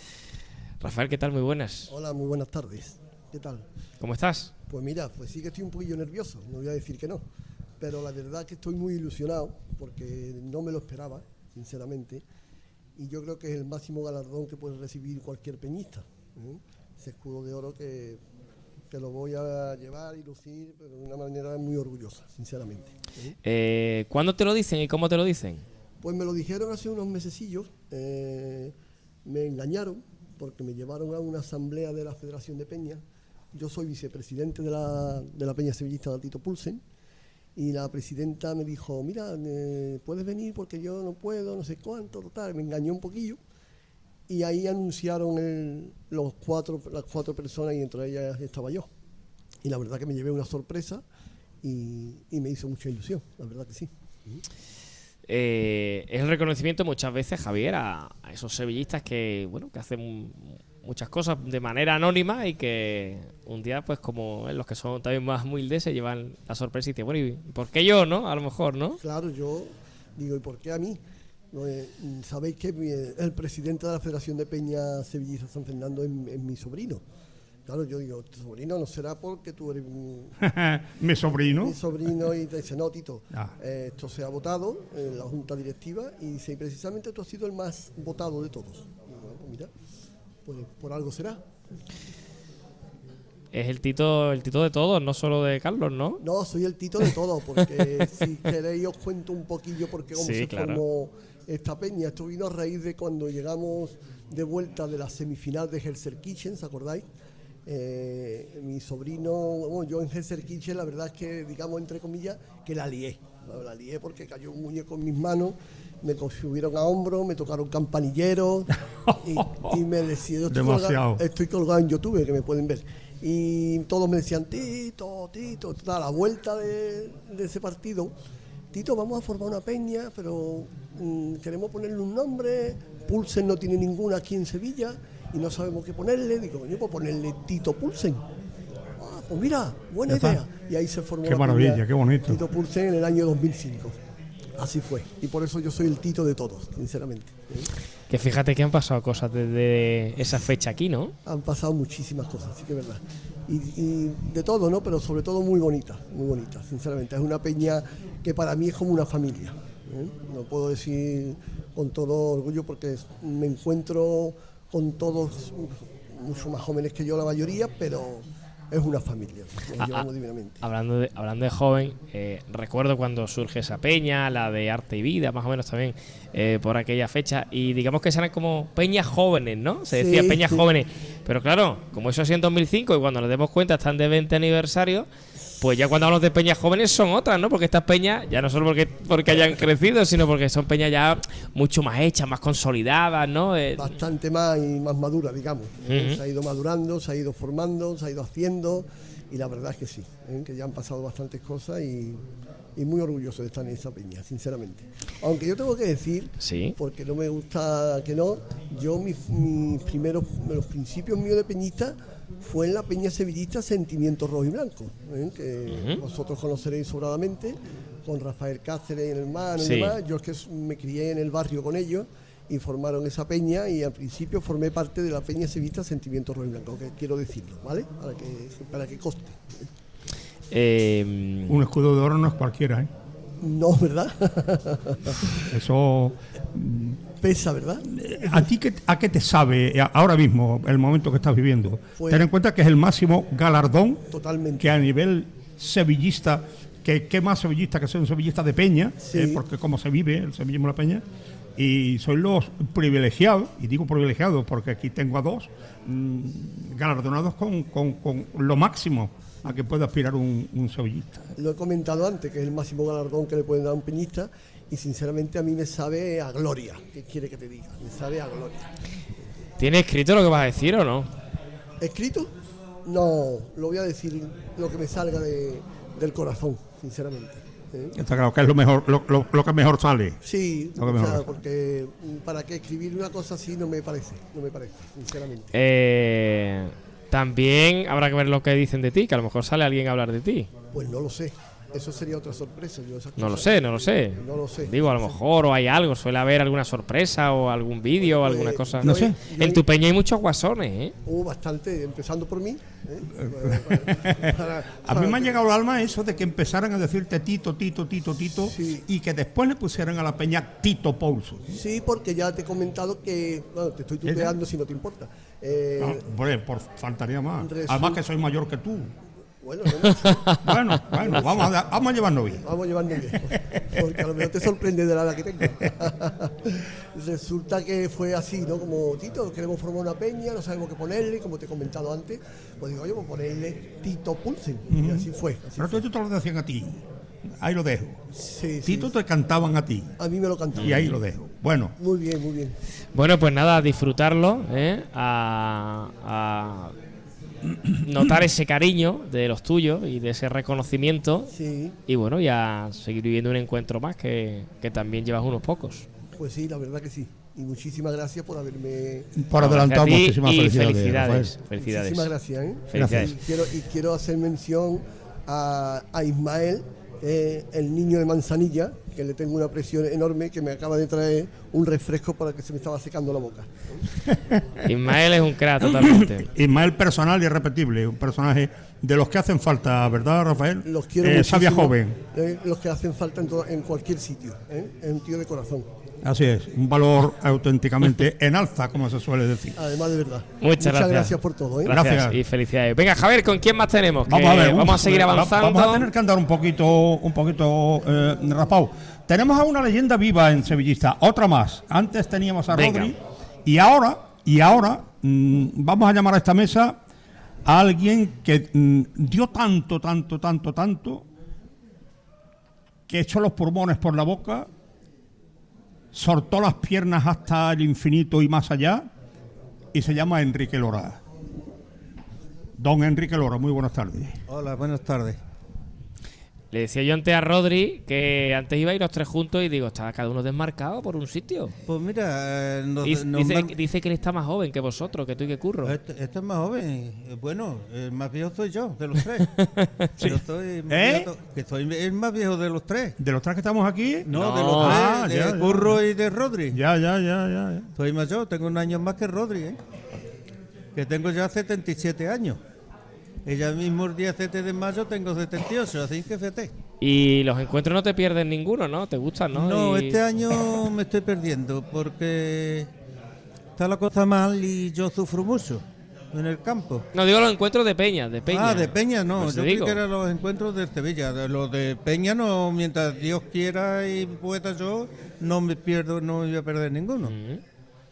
Rafael, ¿qué tal? Muy buenas. Hola, muy buenas tardes. ¿Qué tal? ¿Cómo estás? Pues mira, pues sí que estoy un poquillo nervioso, no voy a decir que no. Pero la verdad que estoy muy ilusionado porque no me lo esperaba, sinceramente. Y yo creo que es el máximo galardón que puede recibir cualquier peñista. ¿eh? Ese escudo de oro que, que lo voy a llevar y lucir, pero de una manera muy orgullosa, sinceramente. ¿eh? Eh, ¿Cuándo te lo dicen y cómo te lo dicen? Pues me lo dijeron hace unos mesecillos, eh, me engañaron porque me llevaron a una asamblea de la Federación de Peña. Yo soy vicepresidente de la, de la Peña Sevillista Tito Pulsen y la presidenta me dijo, mira, eh, puedes venir porque yo no puedo, no sé cuánto, total, me engañó un poquillo. Y ahí anunciaron los cuatro, las cuatro personas y entre ellas estaba yo. Y la verdad que me llevé una sorpresa y me hizo mucha ilusión, la verdad que sí. Eh, es el reconocimiento muchas veces, Javier, a, esos sevillistas que, bueno, que hacen muchas cosas de manera anónima y que un día, pues como los que son también más humildes, se llevan la sorpresa y dicen, bueno, ¿y por qué yo, no? A lo mejor, ¿no? Claro, yo digo, ¿y por qué a mí? Eh, Sabéis que mi- el presidente de la Federación de Peña Sevillista San Fernando es, es mi sobrino. Claro, yo digo, tu sobrino no será porque tú eres mi, Mi sobrino. mi sobrino y te dice, no, Tito, Ah. eh, esto se ha votado en la Junta Directiva y dice, y precisamente tú has sido el más votado de todos. Bueno, pues mira, pues por algo será. Es el tito, el tito de todos, no solo de Carlos, ¿no? No, soy el Tito de todo, porque si queréis os cuento un poquillo porque cómo Sí, se claro. formó esta peña. Esto vino a raíz de cuando llegamos de vuelta de la semifinal de Helser Kitchen, ¿se acordáis? Eh, mi sobrino, bueno, yo en Helser Kitchen la verdad es que, digamos, entre comillas, que la lié. La, lié porque cayó un muñeco en mis manos, me subieron a hombro, me tocaron campanilleros y, y me decían, estoy colgado- estoy colgado en YouTube, que me pueden ver. Y todos me decían, Tito, Tito, a la vuelta de, de ese partido, Tito, vamos a formar una peña, pero mm, queremos ponerle un nombre, Pulsen no tiene ninguna aquí en Sevilla y no sabemos qué ponerle, digo, yo puedo ponerle Tito Pulsen. Ah, pues mira, buena está. idea. Y ahí se formó Qué la maravilla, qué bonito. Tito Pulsen en el año 2005. Así fue. Y por eso yo soy el Tito de todos, sinceramente. Que fíjate que han pasado cosas desde esa fecha aquí, ¿no? Han pasado muchísimas cosas, sí que es verdad. Y, y de todo, ¿no? Pero sobre todo muy bonita, muy bonita, sinceramente. Es una peña que para mí es como una familia. ¿eh? Lo puedo decir con todo orgullo porque me encuentro con todos mucho más jóvenes que yo la mayoría, pero es una familia. Nos Ah, ah, divinamente. Hablando de, hablando de joven, eh, recuerdo cuando surge esa peña, la de arte y vida, más o menos también, eh, por aquella fecha, y digamos que eran como peñas jóvenes, ¿no? Se decía Sí, peñas sí. jóvenes. Pero claro, como eso ha sido en 2005 y cuando nos demos cuenta están de 20 aniversario, pues ya cuando hablamos de peñas jóvenes son otras, ¿no? Porque estas peñas, ya no solo porque, porque hayan crecido, sino porque son peñas ya mucho más hechas, más consolidadas, ¿no? Eh, bastante más y más madura, digamos. Ujú. Se ha ido madurando, se ha ido formando, se ha ido haciendo y la verdad es que sí, ¿eh? que ya han pasado bastantes cosas y, y muy orgulloso de estar en esa peña, sinceramente. Aunque yo tengo que decir, Sí. porque no me gusta que no, yo mis, mis primeros, los principios míos de peñista fue en la peña sevillista Sentimientos Rojo y Blanco, ¿eh? que Ujú. vosotros conoceréis sobradamente, con Rafael Cáceres, el hermano Sí. y demás. Yo es que me crié en el barrio con ellos y formaron esa peña y al principio formé parte de la peña sevillista Sentimientos Rojo y Blanco, que quiero decirlo, ¿vale? Para que, para que coste. eh, Un escudo de oro no es cualquiera, ¿eh? No, ¿verdad? Eso. Pesa, ¿verdad? ¿A ti qué, a qué te sabe eh, ahora mismo, el momento que estás viviendo? Pues- Ten en cuenta que es el máximo galardón Totalmente. que a nivel sevillista, que qué más sevillista que ser un sevillista de Peña, Sí. eh, porque como se vive el sevillismo de la Peña, y soy los privilegiados, y digo privilegiados porque aquí tengo a dos, mm, galardonados con, con- con lo máximo a que puede aspirar un, un sevillista. Lo he comentado antes, que es el máximo galardón que le pueden dar a un peñista. Y sinceramente a mí me sabe a gloria. ¿Qué quiere que te diga? Me sabe a gloria. ¿Tiene escrito lo que vas a decir o no? ¿Escrito? No, lo voy a decir lo que me salga de- del corazón, sinceramente. ¿eh? Está claro que es lo mejor, lo, lo- lo que mejor sale. Sí, Lo que o mejor sea, sale. porque mm, para qué escribir una cosa así no me parece, no me parece, sinceramente. Eh, también habrá que ver lo que dicen de ti, que a lo mejor sale alguien a hablar de ti. Pues no lo sé, eso sería otra sorpresa. yo esas No lo sé, no lo sé. No lo sé. Digo, a lo mejor o hay algo, suele haber alguna sorpresa o algún vídeo o Pues, alguna cosa. No sé. En tu peña hay muchos guasones, ¿eh? Hubo bastante, empezando por mí. ¿eh? Para- para- A mí me ha llegado al alma eso de que empezaran a decirte Tito, Tito, Tito, Tito, y que después le pusieran a la peña Tito Paulson. Sí, porque ya te he comentado que, bueno, te estoy tuteando si no te importa. Eh, No, hombre, por faltaría más. Además que soy mayor que tú. Bueno, no, no. Bueno, bueno, vamos a, vamos a llevarnos bien. Vamos llevando bien. Porque a lo mejor te sorprende de la edad que tengo. Resulta que fue así, ¿no? Como Tito, queremos formar una peña, no sabemos qué ponerle, como te he comentado antes. Pues digo, oye, pues ponerle Tito Pulsen. Y así fue. así Pero tú, tú te lo decían a ti. Ahí lo dejo. Sí, Tito te cantaban a ti. A mí me lo cantaban. Y ahí lo dejo. Bueno, Muy bien, muy bien. Bueno, pues nada, a disfrutarlo, ¿eh? a, a notar ese cariño de los tuyos y de ese reconocimiento. Sí. Y bueno, ya seguir viviendo un encuentro más que, que también llevas unos pocos. Pues sí, la verdad que sí. Y muchísimas gracias por haberme. Por adelantado, muchísimas felicidades. Felicidades. Muchísimas gracias. ¿eh? Felicidades. Y quiero, y quiero hacer mención a, a Ismael, eh, el niño de Manzanilla, que le tengo una presión enorme, que me acaba de traer un refresco para que se me estaba secando la boca. Ismael es un crack totalmente. Ismael personal y irrepetible, un personaje de los que hacen falta, ¿verdad, Rafael? Los quiero Eh, sabia joven. eh, los que hacen falta en, todo- en cualquier sitio. ¿eh? Es un tío de corazón. Así es, un valor auténticamente en alza, como se suele decir. Además, de verdad. Muchas, gracias. por todo. ¿eh? Gracias, Gracias. y felicidades. Venga, Javier, ¿con quién más tenemos? Que Vamos a ver, vamos a seguir va- avanzando. Vamos a tener que andar un poquito, un poquito eh, raspado. Tenemos a una leyenda viva en Sevillista, otra más. Antes teníamos a Venga. Rodri y ahora, y ahora mm, vamos a llamar a esta mesa a alguien que mm, dio tanto, tanto, tanto, tanto que echó los pulmones por la boca, soltó las piernas hasta el infinito y más allá y se llama Enrique Lora. Don Enrique Lora, muy buenas tardes. Hola, buenas tardes. Le decía yo antes a Rodri que antes iba a ir los tres juntos y digo, está cada uno desmarcado por un sitio. Pues mira, eh, nos- Dice, nos dice- man- dice que él está más joven que vosotros, que tú y que curro. Este, este es más joven. eh, Bueno, el más viejo soy yo, de los tres. Sí. Yo soy más ¿Eh? viejo- que soy el más viejo de los tres. ¿De los tres que estamos aquí? No, de los Ah, tres, ya, de ya. Curro y de Rodri. Ya, ya, ya, ya. ya. Soy mayor, tengo un año más que Rodri, ¿eh? Que tengo ya 77 años. Ella mismo el día 7 de mayo tengo 78, así que fíjate. Y los encuentros no te pierden ninguno, ¿no? ¿Te gustan, no? No, Y- este año me estoy perdiendo porque está la cosa mal y yo sufro mucho en el campo. No, digo los encuentros de Peña, de Peña. Ah, de Peña no, Pues yo creí digo. que eran los encuentros de Sevilla. Los de Peña no, mientras Dios quiera y pueda yo, no me pierdo, no me voy a perder ninguno.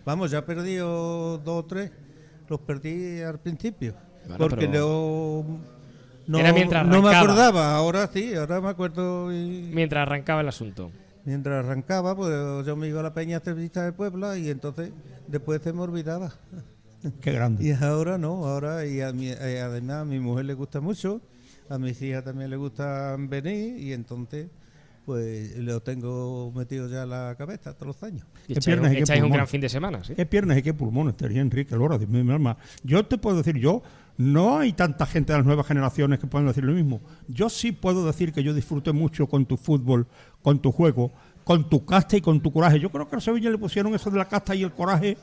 Vamos, ya he perdido dos o tres, los perdí al principio. Bueno, porque pero- no, no, Era mientras no me acordaba, ahora sí, ahora me acuerdo. y- Mientras arrancaba el asunto. Mientras arrancaba, pues yo me iba a la Peña Sevillista de Puebla y entonces después se me olvidaba. Qué grande. Y ahora no, ahora y a mi- eh, además a mi mujer le gusta mucho, a mis hijas también le gustan venir y entonces pues lo tengo metido ya en la cabeza todos los años. Y ¿Qué echáis, piernas un, y qué echáis un pulmones? gran fin de semana, ¿sí? Qué piernas y qué pulmones Enrique Lora, Dios mío, mi alma. Yo te puedo decir, yo, no hay tanta gente de las nuevas generaciones que puedan decir lo mismo. Yo sí puedo decir que yo disfruté mucho con tu fútbol, con tu juego, con tu casta y con tu coraje. Yo creo que a Sevilla le pusieron eso de la casta y el coraje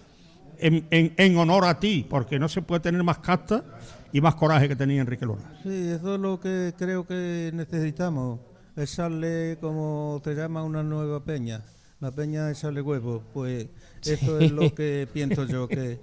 en, en- en honor a ti, porque no se puede tener más casta y más coraje que tenía Enrique Lora. Sí, eso es lo que creo que necesitamos, echarle como se llama una nueva peña, la peña echarle huevo, pues eso es lo que pienso yo, que,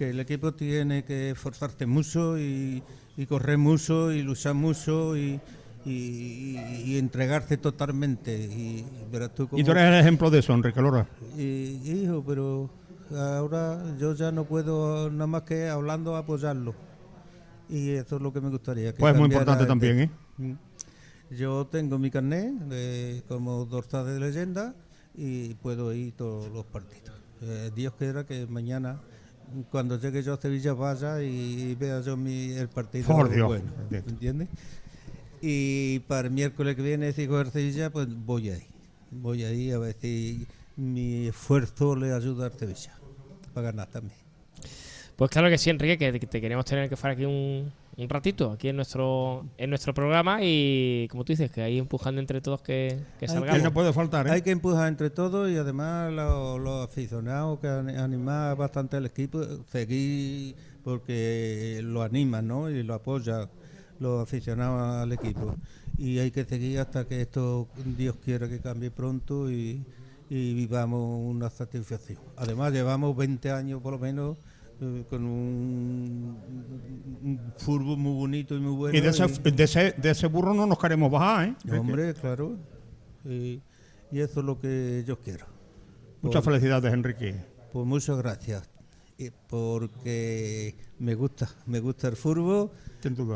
que el equipo tiene que esforzarse mucho y, y correr mucho y luchar mucho y, y, entregarse totalmente. Y, verás tú Y cómo- tú eres el ejemplo de eso, Enrique Lora. y, hijo, pero ahora yo ya no puedo nada más que hablando apoyarlo. Y eso es lo que me gustaría. que Pues muy cambiara importante de- también, ¿eh? Mm. Yo tengo mi carnet de- como dorsal de leyenda y puedo ir todos los partidos. Eh, Dios quiera que mañana, cuando llegue yo a Sevilla, vaya y, vea yo mi, el partido Por Dios. bueno. ¿Entiendes? Y para el miércoles que viene, si coger Sevilla, pues voy ahí. Voy ahí a ver si mi esfuerzo le ayuda a Sevilla para ganar también. Pues claro que sí, Enrique, que te- queremos tener que fuera aquí un, un ratito, aquí en nuestro en nuestro programa y, como tú dices, que ahí empujando entre todos que, que Hay salgamos. ¿eh? Hay que empujar entre todos y además los, los aficionados que han animado bastante al equipo, seguir porque lo animan ¿no? y lo apoyan los aficionados al equipo. Y hay que seguir hasta que esto, Dios quiera que cambie pronto y, y vivamos una satisfacción. Además, llevamos 20 años por lo menos con un, un fútbol muy bonito y muy bueno. y de ese, de, ese, de ese burro no nos queremos bajar, ¿eh? Hombre, claro. Y, y eso es lo que yo quiero. Muchas felicidades, Enrique. Pues muchas gracias. Y porque me gusta, me gusta el fútbol.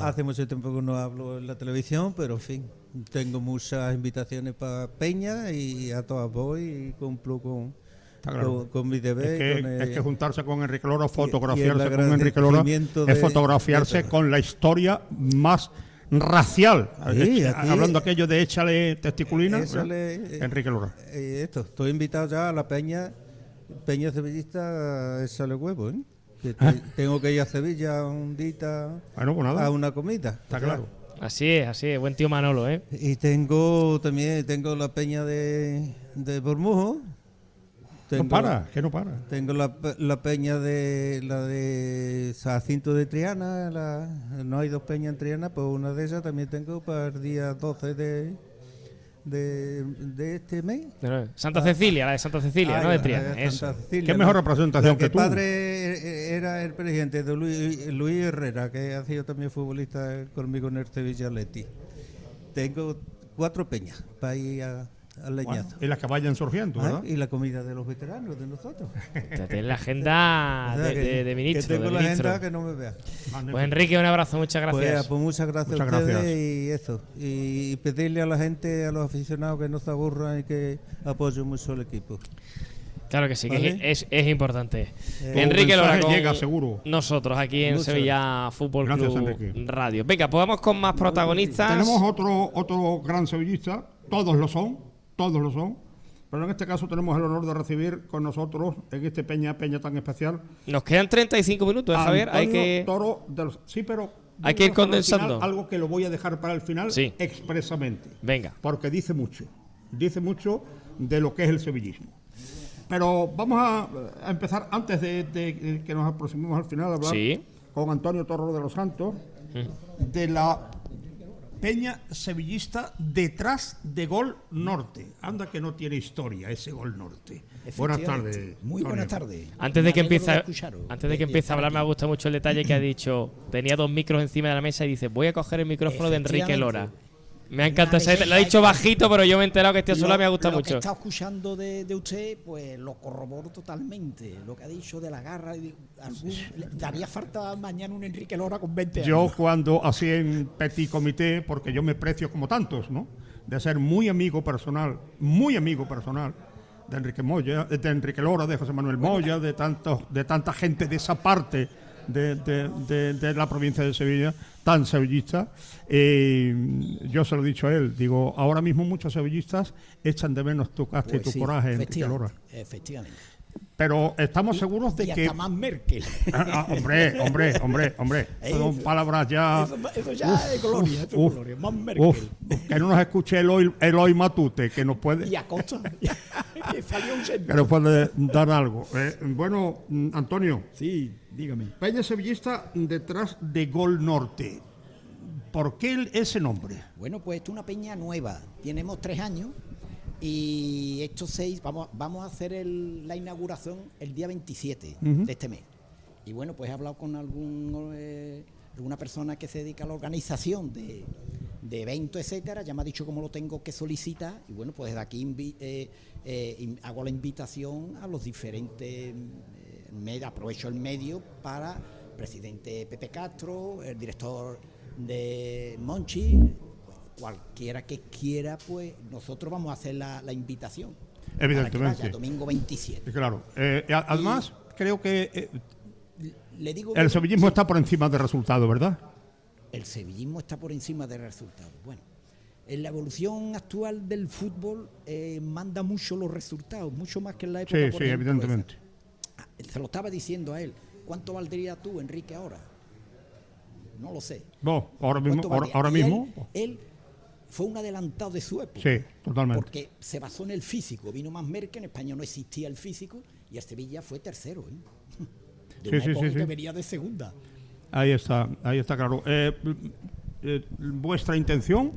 Hace mucho tiempo que no hablo en la televisión, pero en fin, tengo muchas invitaciones para Peña y a todas voy y cumplo con, Está claro. con, con mi deber. Es que, con el- es que juntarse con Enrique y- y fotografiarse con Enrique Lora, agradecimiento es fotografiarse de- con la historia más racial. Sí, Eh, aquí- Hablando aquello de échale testiculina, Échale, eh, Enrique Lora. eh, esto, estoy invitado ya a la Peña, Peña Sevillista, a echarle huevo, ¿eh? Que te- tengo que ir a Sevilla un día Bueno, pues nada. a una comida. Está claro. Así es, así es, buen tío Manolo, ¿eh? Y tengo también tengo la peña de, de Bormujo. Tengo- para, que no para. Tengo la, pe- la peña de la de Jacinto de Triana, la- no hay dos peñas en Triana, pues una de ellas también tengo para el día 12 de, de, de este mes. Santa Cecilia, la de Santa Cecilia, Ah, ¿no? De Triana. de eso. Santa Cecilia, Qué mejor representación la que tú. padre eh, era el presidente de Luis, Luis Herrera, que ha sido también futbolista conmigo en el Sevilla Atleti. Tengo cuatro peñas para ir a- al leñazo. Bueno, y las que vayan surgiendo, Ah, ¿verdad? Y la comida de los veteranos, de nosotros. Tienes la agenda de, de- de ministro. Que tengo de la ministro. agenda que no me vea. Pues Enrique, un abrazo, muchas gracias. Pues, pues muchas gracias Muchas a ustedes gracias. y eso. Y pedirle a la gente, a los aficionados que no se aburran y que apoyen mucho el equipo. Claro que sí, que ¿Vale? es, es importante. Eh, Enrique un Lora mensaje con llega, seguro. nosotros aquí en Sevilla Fútbol Gracias, Club Enrique. Radio. Venga, pues vamos con más protagonistas. Tenemos otro, otro gran sevillista, todos lo son, todos lo son, pero en este caso tenemos el honor de recibir con nosotros en este Peña, Peña tan especial. Nos quedan 35 minutos, ¿eh, a Javier. Hay que... Toro de los- sí, pero Hay que ir final condensando. algo que lo voy a dejar para el final Sí. expresamente. Venga. Porque dice mucho, dice mucho de lo que es el sevillismo. Pero vamos a, a empezar antes de, de que nos aproximemos al final a hablar Sí. con Antonio Toro de los Santos de la Peña sevillista detrás de Gol Norte. Anda que no tiene historia ese Gol Norte. Buenas tardes. Muy buenas tardes. Antes de que empiece, antes de que empiece a hablar, me gustado mucho el detalle que ha dicho. Tenía dos micros encima de la mesa y dice, voy a coger el micrófono de Enrique Lora. Me ha encantado. detalle. Lo ha dicho bajito, pero yo me he enterado que este sola Lo- me ha gustado lo que mucho. he estado escuchando de, de usted, pues lo corroboro totalmente. Lo que ha dicho de la garra. de- algún- le daría falta mañana un Enrique Lora con 20 años. Yo cuando así en petit comité, porque yo me precio como tantos, ¿no? De ser muy amigo personal, muy amigo personal de Enrique Moya, de Enrique Lora, de José Manuel Moya, de tantos, de tanta gente de esa parte de, de- de- de la provincia de Sevilla, tan sevillista. Eh, yo se lo he dicho a él, digo, ahora mismo muchos sevillistas echan de menos tu casta y Pues tu sí, coraje, efectivamente, efectivamente. Pero estamos seguros de y que. hasta más Merkel. Ah, ah, hombre, hombre, hombre, hombre. Son Eso- palabras ya. eso- eso ya es gloria, eso es uf, gloria, más Merkel. uf, que no nos escuche Eloy, Eloy Matute, que nos puede, Y a costa. que salió un que centro. nos puede dar algo. Eh, bueno, Antonio. Sí, dígame. Peña Sevillista detrás de Gol Norte. ¿Por qué ese nombre? Bueno, pues es una peña nueva. Tenemos tres años y estos seis, vamos, vamos a hacer el- la inauguración el día 27 Ujú. de este mes. Y bueno, pues he hablado con algún, eh, alguna persona que se dedica a la organización de, de eventos, etcétera. Ya me ha dicho cómo lo tengo que solicitar. Y bueno, pues de aquí eh, eh, hago la invitación a los diferentes medios, aprovecho el medio para presidente Pepe Castro, el director de Monchi, cualquiera que quiera, pues nosotros vamos a hacer la, la invitación. Evidentemente. vaya, domingo 27. Claro. Eh, además, creo que eh, Le digo el sevillismo está por encima del resultado, ¿verdad? el sevillismo está por encima del resultado. Bueno, en la evolución actual del fútbol eh, manda mucho los resultados, mucho más que en la época. Sí, por sí, ejemplo, evidentemente. esa. Se lo estaba diciendo a él. ¿Cuánto valdría tú, Enrique, ahora? No lo sé. No, ahora mismo, mismo. Él, fue un adelantado de su época. Sí, totalmente. Porque se basó en el físico. Vino más Merck, en España no existía el físico y el Sevilla fue tercero. ¿eh? De Sí, una sí, época sí, que venía de segunda. Ahí está, ahí está claro. Eh, eh, ¿Vuestra intención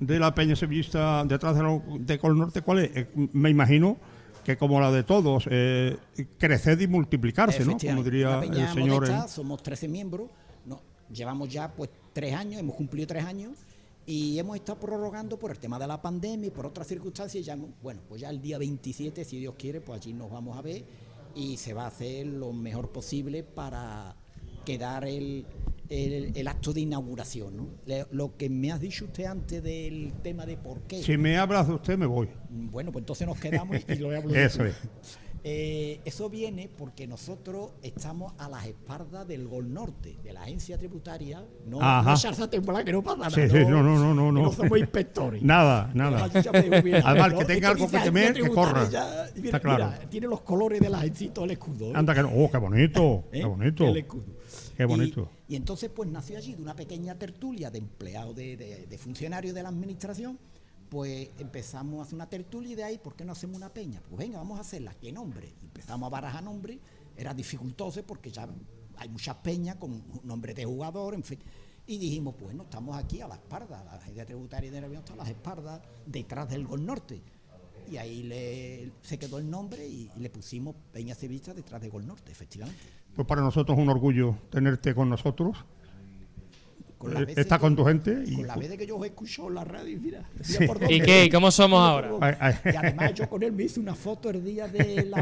de la Peña Sevillista detrás de, lo- de Col Norte cuál es? Eh, me imagino que como la de todos, eh, crecer y multiplicarse, ¿no? Como diría el señor. modesta, somos 13 miembros, no, llevamos ya pues tres años, hemos cumplido tres años y hemos estado prorrogando por el tema de la pandemia y por otras circunstancias. Ya, bueno, pues ya el día 27, si Dios quiere, pues allí nos vamos a ver y se va a hacer lo mejor posible para quedar el, el- el acto de inauguración. ¿no? Le- Lo que me has dicho usted antes del tema de por qué. Si me hablas de usted, me voy. Bueno, pues entonces nos quedamos y lo hablo Eso yo. es. Eh, eso viene porque nosotros estamos a las espaldas del Gol Norte, de la agencia tributaria. No, no temblar, que no pasa nada. Sí, sí, no, no, no, no, que no. somos inspectores. Nada, nada. Además, que tenga algo que temer, que corra. ya- mira, Está claro. mira, tiene los colores de la agencia y todo el escudo. ¿eh? Anda que no. Oh, qué bonito, ¿Eh? qué bonito. El escudo. Qué bonito. Y, y entonces pues nació allí de una pequeña tertulia de empleados, de, de- de funcionarios de la administración, pues empezamos a hacer una tertulia y de ahí, ¿por qué no hacemos una peña? Pues venga, vamos a hacerla. ¿Qué nombre? Empezamos a barajar nombres, era dificultoso porque ya hay muchas peñas con nombres de jugador, en fin. Y dijimos, bueno, estamos aquí a la espalda, la agencia tributaria de Nervión está a las espaldas, detrás del Gol Norte. Y ahí le, se quedó el nombre y, y le pusimos Peña Sevilla detrás de Gol Norte, efectivamente. Pues para nosotros es un orgullo tenerte con nosotros. Con las Eh, Está que- con tu gente. Y, Con la vez de que yo os escucho en la radio, mira. mira Sí. por. ¿Y qué? ¿Y cómo somos ahora? Ay, ay. Y además yo con él me hice una foto el día del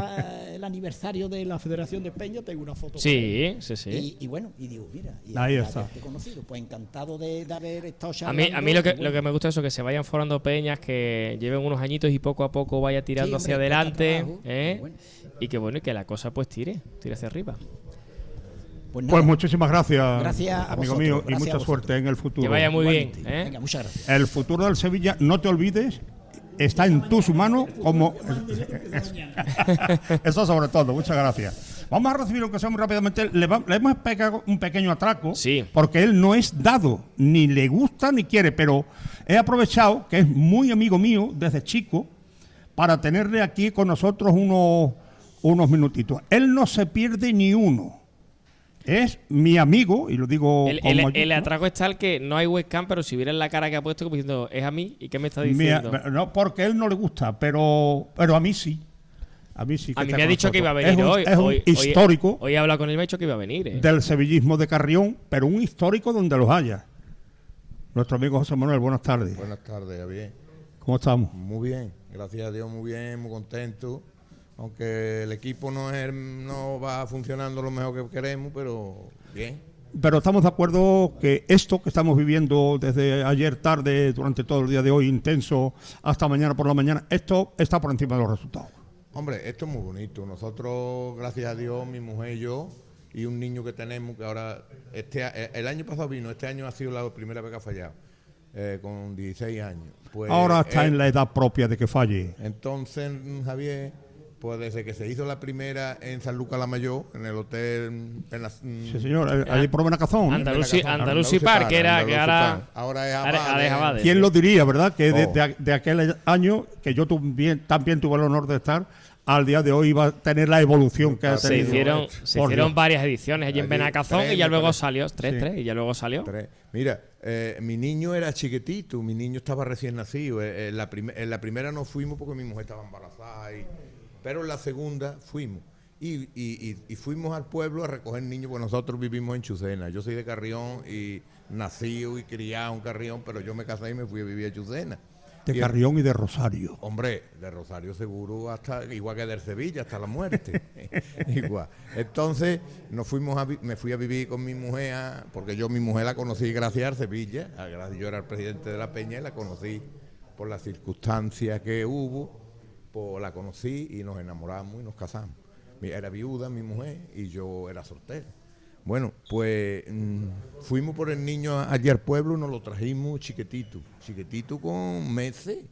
aniversario de la Federación de Peña, tengo una foto. con Sí, él. sí, sí. Y, y bueno, y digo, mira, y Ahí está. conocido, pues encantado de, de haber estado A mí, a mí lo, que, bueno, lo que me gusta es eso, que se vayan formando peñas, que lleven unos añitos y poco a poco vaya tirando Sí, hacia adelante. trabajo, ¿eh? bueno. Y que bueno, y que la cosa pues tire, tire hacia arriba. Pues, Pues muchísimas gracias, Gracias a amigo vosotros, mío, y gracias mucha suerte en el futuro. Que vaya muy bien. ¿eh? Venga, muchas gracias. El futuro del Sevilla, no te olvides, está en tus manos como... Eso sobre todo, muchas gracias. Vamos a recibir, aunque sea muy rápidamente, le, va- le hemos pegado un pequeño atraco, porque él no es dado, ni le gusta ni quiere, pero he aprovechado, que es muy amigo mío desde chico, para tenerle aquí con nosotros unos, unos minutitos. Él no se pierde ni uno. Es mi amigo, y lo digo El, el- atraco es tal que no hay webcam, pero si vieran la cara que ha puesto, como diciendo, es a mí, ¿y qué me está diciendo? no, porque él no le gusta, pero, pero a mí sí. A mí sí. que a mí me ha dicho que iba a venir es un, hoy. Es un hoy- hoy- histórico Hoy, he hablado con él y me ha dicho que iba a venir. ¿eh? del sevillismo de Carrión, pero un histórico donde los haya. Nuestro amigo José Manuel, buenas tardes. Buenas tardes, Javier. ¿Cómo estamos? Muy bien, gracias a Dios, muy bien, muy contento. Aunque el equipo no, es, no va funcionando lo mejor que queremos, pero bien. Pero estamos de acuerdo que esto que estamos viviendo desde ayer tarde, durante todo el día de hoy, intenso, hasta mañana por la mañana, esto está por encima de los resultados. Hombre, esto es muy bonito. Nosotros, gracias a Dios, mi mujer y yo, y un niño que tenemos, que ahora, este, a- el año pasado vino, este año ha sido la primera vez que ha fallado, eh, con 16 años. Pues, Ahora está él- en la edad propia de que falle. Entonces, mm, Javier, pues desde que se hizo la primera en San Lucas la Mayor, en el hotel. En la, mm, Sí, señor, eh, allí por Benacazón. Andalusi, Andalusi Park, que era, que ahora. Ahora es ahora- ahora es Abade. Abade. ¿Quién lo diría, verdad? Que de, Oh. de- de aquel año que yo también, también tuve el honor de estar, al día de hoy iba a tener la evolución que ha Se tenido. hicieron, se hicieron varias ediciones allí en Benacazón tres, y ya luego salió, tres, Sí. tres, y ya luego salió. Tres. Mira, eh, mi niño era chiquitito, mi niño estaba recién nacido. Eh, en, la en la primera no fuimos porque mi mujer estaba embarazada, y- pero la segunda fuimos. Y, y- y- y fuimos al pueblo a recoger niños, porque nosotros vivimos en Chucena. Yo soy de Carrión y nacido y criado en Carrión, pero yo me casé y me fui a vivir a Chucena. De Y- Carrión y de Rosario. Hombre, de Rosario seguro hasta igual que del Sevilla hasta la muerte. igual. Entonces nos fuimos a me fui a vivir con mi mujer, a- porque yo mi mujer la conocí gracias al Sevilla, a yo era el presidente de la Peña y la conocí por las circunstancias que hubo, la conocí y nos enamoramos y nos casamos. Era viuda mi mujer y yo era soltero. Bueno, pues mm, fuimos por el niño allí al pueblo nos lo trajimos chiquitito, chiquitito con meses.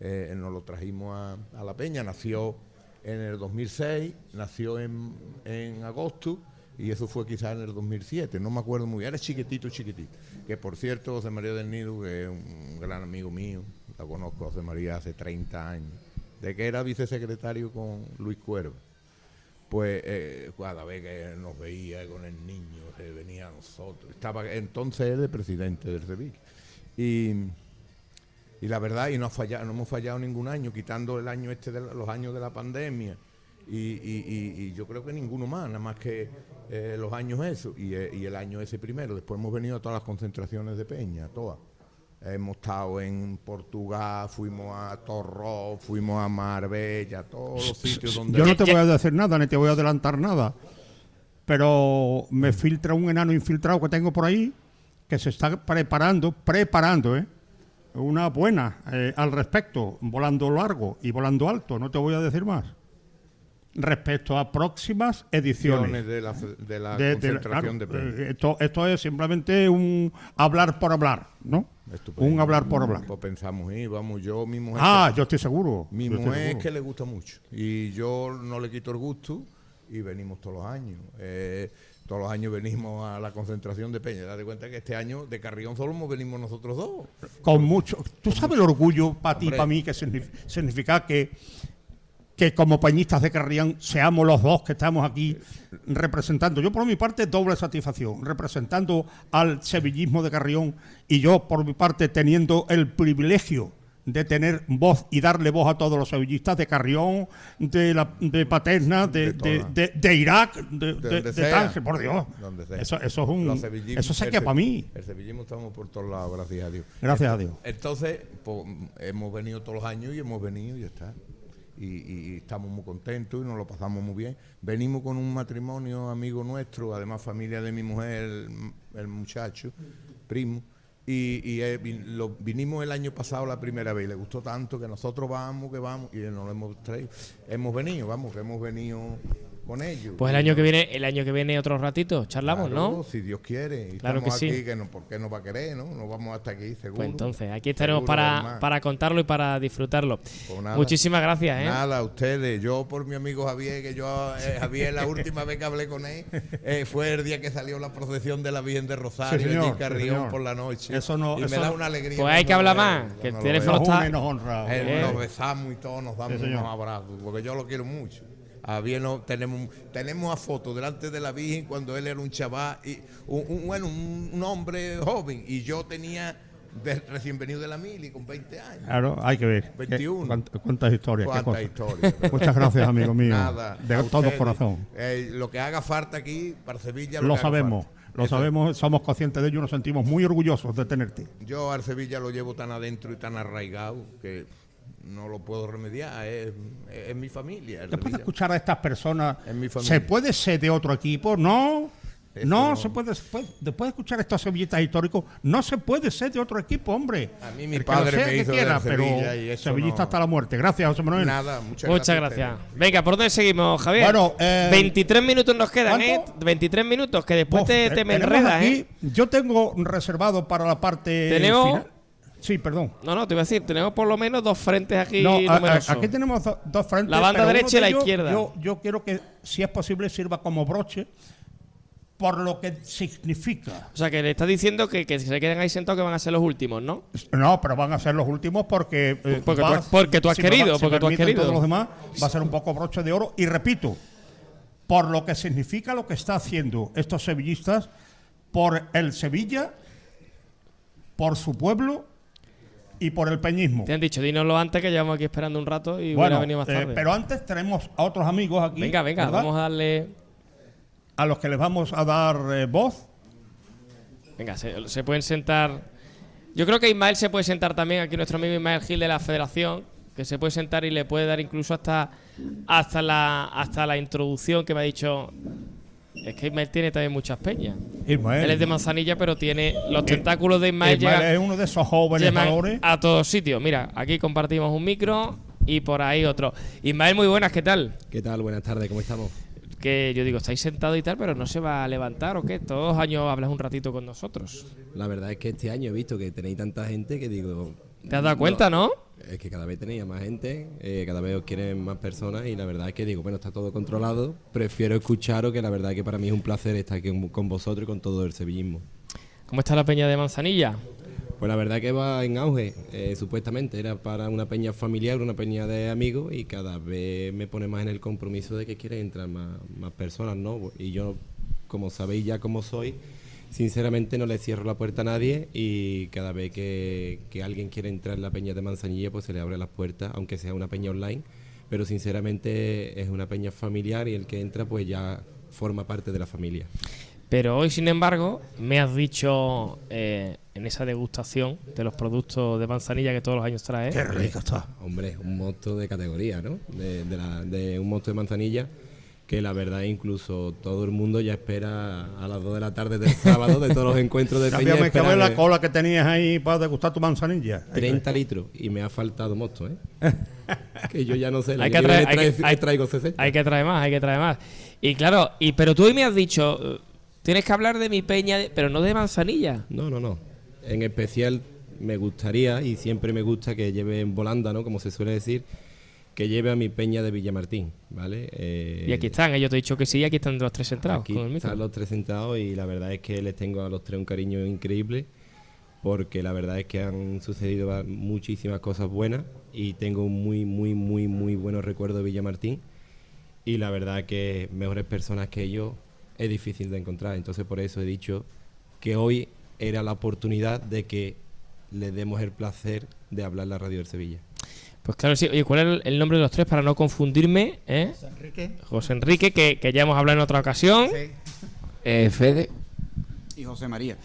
Eh, nos lo trajimos a, La Peña, nació en el 2006, nació en, agosto y eso fue quizás en el 2007, no me acuerdo muy bien, era chiquitito, chiquitito. Que por cierto, José María del Nido, que es un gran amigo mío, la conozco José María hace 30 años, de que era vicesecretario con Luis Cuerva. Pues eh, cada vez que nos veía con el niño, se venía a nosotros. Estaba entonces él el presidente del Sevilla. Y, y la verdad, y no, ha fallado, no hemos fallado ningún año, quitando el año este de los años de la pandemia. Y, y- yo creo que ninguno más, nada más que eh, los años esos y, eh, y el año ese primero. Después hemos venido a todas las concentraciones de Peña, todas. Hemos estado en Portugal, fuimos a Torró, fuimos a Marbella, todos los sitios donde... Yo no te voy a decir nada, ni te voy a adelantar nada. Pero me filtra un enano infiltrado que tengo por ahí que se está preparando, preparando, ¿eh? Una buena eh, al respecto, volando largo y volando alto, no te voy a decir más. Respecto a próximas ediciones. de la, fe- de la De- de- concentración claro, de Peña. eh, esto, esto es simplemente un hablar por hablar, ¿no? Un hablar por hablar. Pues pensamos ir, vamos, yo, mi mujer. Ah, que- yo estoy seguro. Mi mujer es que le gusta mucho. Y yo no le quito el gusto y venimos todos los años. Eh, todos los años venimos a la concentración de Peña. Date cuenta que este año de Carrión solo hemos venimos nosotros dos. Con mucho. ¿Tú sabes el orgullo para ti y para mí que signif- significa que, que como peñistas de Carrión seamos los dos que estamos aquí representando? Yo por mi parte doble satisfacción, representando al sevillismo de Carrión y yo por mi parte teniendo el privilegio de tener voz y darle voz a todos los sevillistas de Carrión, de, la, de Paterna, de, de, de- de Irak, de, Tánger, por Dios. Eso, eso es un. Eso se queda para mí. El sevillismo estamos por todos lados, gracias a Dios. Gracias a Dios. Entonces, pues, hemos venido todos los años y hemos venido y ya está. Y, y- estamos muy contentos y nos lo pasamos muy bien. Venimos con un matrimonio amigo nuestro, además familia de mi mujer, el, muchacho, primo. Y, y, eh, lo- vinimos el año pasado la primera vez y le gustó tanto que nosotros vamos, que vamos, y nos lo hemos traído. Hemos venido, vamos, que hemos venido con ellos. Pues el año que viene, el año que viene otro ratito, charlamos, Claro, ¿no? Si Dios quiere. Y Claro estamos que sí. aquí, que no, ¿por qué no va a querer, no? Nos vamos hasta aquí, seguro. Pues entonces, aquí estaremos Seguro, para, para contarlo y para disfrutarlo. Pues nada. Muchísimas gracias, ¿eh? Nada, a ustedes. Yo por mi amigo Javier, que yo, eh, Javier, la última vez que hablé con él, eh, fue el día que salió la procesión de la Virgen de Rosario Sí, señor, sí, Carrión señor. por la noche. Eso no- y eso me da una alegría. Pues hay que hablar más, que el teléfono. Nos está- y nos. Nos besamos y todos nos damos Sí, unos abrazos, porque yo lo quiero mucho. A Javier no, tenemos, tenemos a foto delante de la Virgen cuando él era un chaval, y un, un- bueno, un, hombre joven, y yo tenía de- recién venido de la mili con 20 años. Claro, hay que ver. 21. Eh, cuánt- Cuántas historias. Cuántas historias. Muchas gracias, amigo mío. Nada, de a todo ustedes. corazón. Eh, lo que haga falta aquí para Sevilla. Lo haga sabemos, lo Eso. sabemos, somos conscientes de ello y nos sentimos muy orgullosos de tenerte. Yo al Sevilla lo llevo tan adentro y tan arraigado que no lo puedo remediar. Es, es mi familia. el Después de Sevilla. escuchar a estas personas, Es. ¿se puede ser de otro equipo? No. No, no. se puede, puede- Después de escuchar estos sevillistas históricos, no se puede ser de otro equipo, hombre. A mí mi El que padre sea me que hizo quiera, del pero Sevilla y eso sevillista no- hasta la muerte. Gracias, José Manuel. Nada, muchas, Muchas gracias. Venga, ¿por dónde seguimos, Javier? Bueno, eh, 23 minutos nos quedan, ¿eh? ¿cuánto? 23 minutos, que después Uf, te, te- te me enredas, aquí- ¿eh? Yo tengo reservado para la parte Tenemos- final. Sí, perdón. No, no, te iba a decir, tenemos por lo menos dos frentes aquí No, a- a- numerosos. aquí tenemos do- dos frentes. La banda derecha y la izquierda. Yo, yo quiero que, si es posible, sirva como broche por lo que significa. O sea, que le estás diciendo que, que se queden ahí sentados que van a ser los últimos, ¿no? No, pero van a ser los últimos porque. eh, Porque tú va- has- porque tú has si querido, si porque tú has querido. Todos los demás, va a ser un poco broche de oro. Y repito, por lo que significa lo que está haciendo estos sevillistas, por el Sevilla, por su pueblo y por el peñismo. Te han dicho, dínoslo antes que llevamos aquí esperando un rato y Bueno, venido más eh, tarde. pero antes tenemos a otros amigos aquí. venga, venga, ¿verdad? vamos a darle. a los que les vamos a dar eh, voz. Venga, se, se pueden sentar. Yo creo que Ismael se puede sentar también, aquí nuestro amigo Ismael Gil de la Federación, que se puede sentar y le puede dar incluso hasta, hasta, la, hasta la introducción que me ha dicho. Es que Ismael tiene también muchas peñas. Ismael. Él es de Manzanilla, pero tiene los tentáculos de Ismael, Ismael llegan- es uno de esos jóvenes valores. a todos sitios. Mira, aquí compartimos un micro y por ahí otro. Ismael, muy buenas, ¿qué tal? ¿Qué tal? Buenas tardes, ¿cómo estamos? Que yo digo, estáis sentados y tal, pero no se va a levantar o qué. Todos los años hablas un ratito con nosotros. La verdad es que este año he visto que tenéis tanta gente que digo... ¿Te has dado cuenta, no? Es que cada vez tenéis a más gente, eh, cada vez os quieren más personas y la verdad es que digo, bueno, está todo controlado, prefiero escucharos que la verdad es que para mí es un placer estar aquí con- vosotros y con todo el sevillismo. ¿Cómo está la peña de Manzanilla? Pues la verdad que va en auge, eh, supuestamente era para una peña familiar, una peña de amigos y cada vez me pone más en el compromiso de que quieren entrar más, más personas, ¿no? Y yo, como sabéis ya cómo soy, sinceramente no le cierro la puerta a nadie y cada vez que, que alguien quiere entrar en la peña de Manzanilla pues se le abre las puertas, aunque sea una peña online, pero sinceramente es una peña familiar y el que entra pues ya forma parte de la familia. Pero hoy, sin embargo, me has dicho eh, en esa degustación de los productos de manzanilla que todos los años traes. Hombre, un mosto de categoría, ¿no? De, de la- de un mosto de manzanilla que la verdad incluso todo el mundo ya espera a las 2 de la tarde del sábado de todos los encuentros de Peña. Cámbiame, espera cámbiame la que- cola que tenías ahí para degustar tu manzanilla. 30 litros y me ha faltado mosto, ¿eh? que yo ya no sé, la hay que que traer, hay, que, hay- traigo 60. hay que traer más, hay que traer más. Y claro, y pero tú hoy me has dicho, tienes que hablar de mi peña, de- pero no de manzanilla. No, no, no. En especial me gustaría y siempre me gusta que lleve en volanda, ¿no? Como se suele decir, que lleve a mi peña de Villamartín, ¿vale? Eh, Y aquí están, yo te he dicho que sí, aquí están los tres centrados. Aquí con el micro. están los tres sentados y la verdad es que les tengo a los tres un cariño increíble porque la verdad es que han sucedido muchísimas cosas buenas y tengo un muy, muy, muy, muy buenos recuerdos de Villamartín y la verdad que mejores personas que ellos es difícil de encontrar. Entonces por eso he dicho que hoy era la oportunidad de que le demos el placer de hablar en la radio del Sevilla. Pues claro, sí. Oye, ¿cuál es el- el nombre de los tres para no confundirme? eh? José Enrique. José Enrique, que, que ya hemos hablado en otra ocasión. Eh, Fede y José María.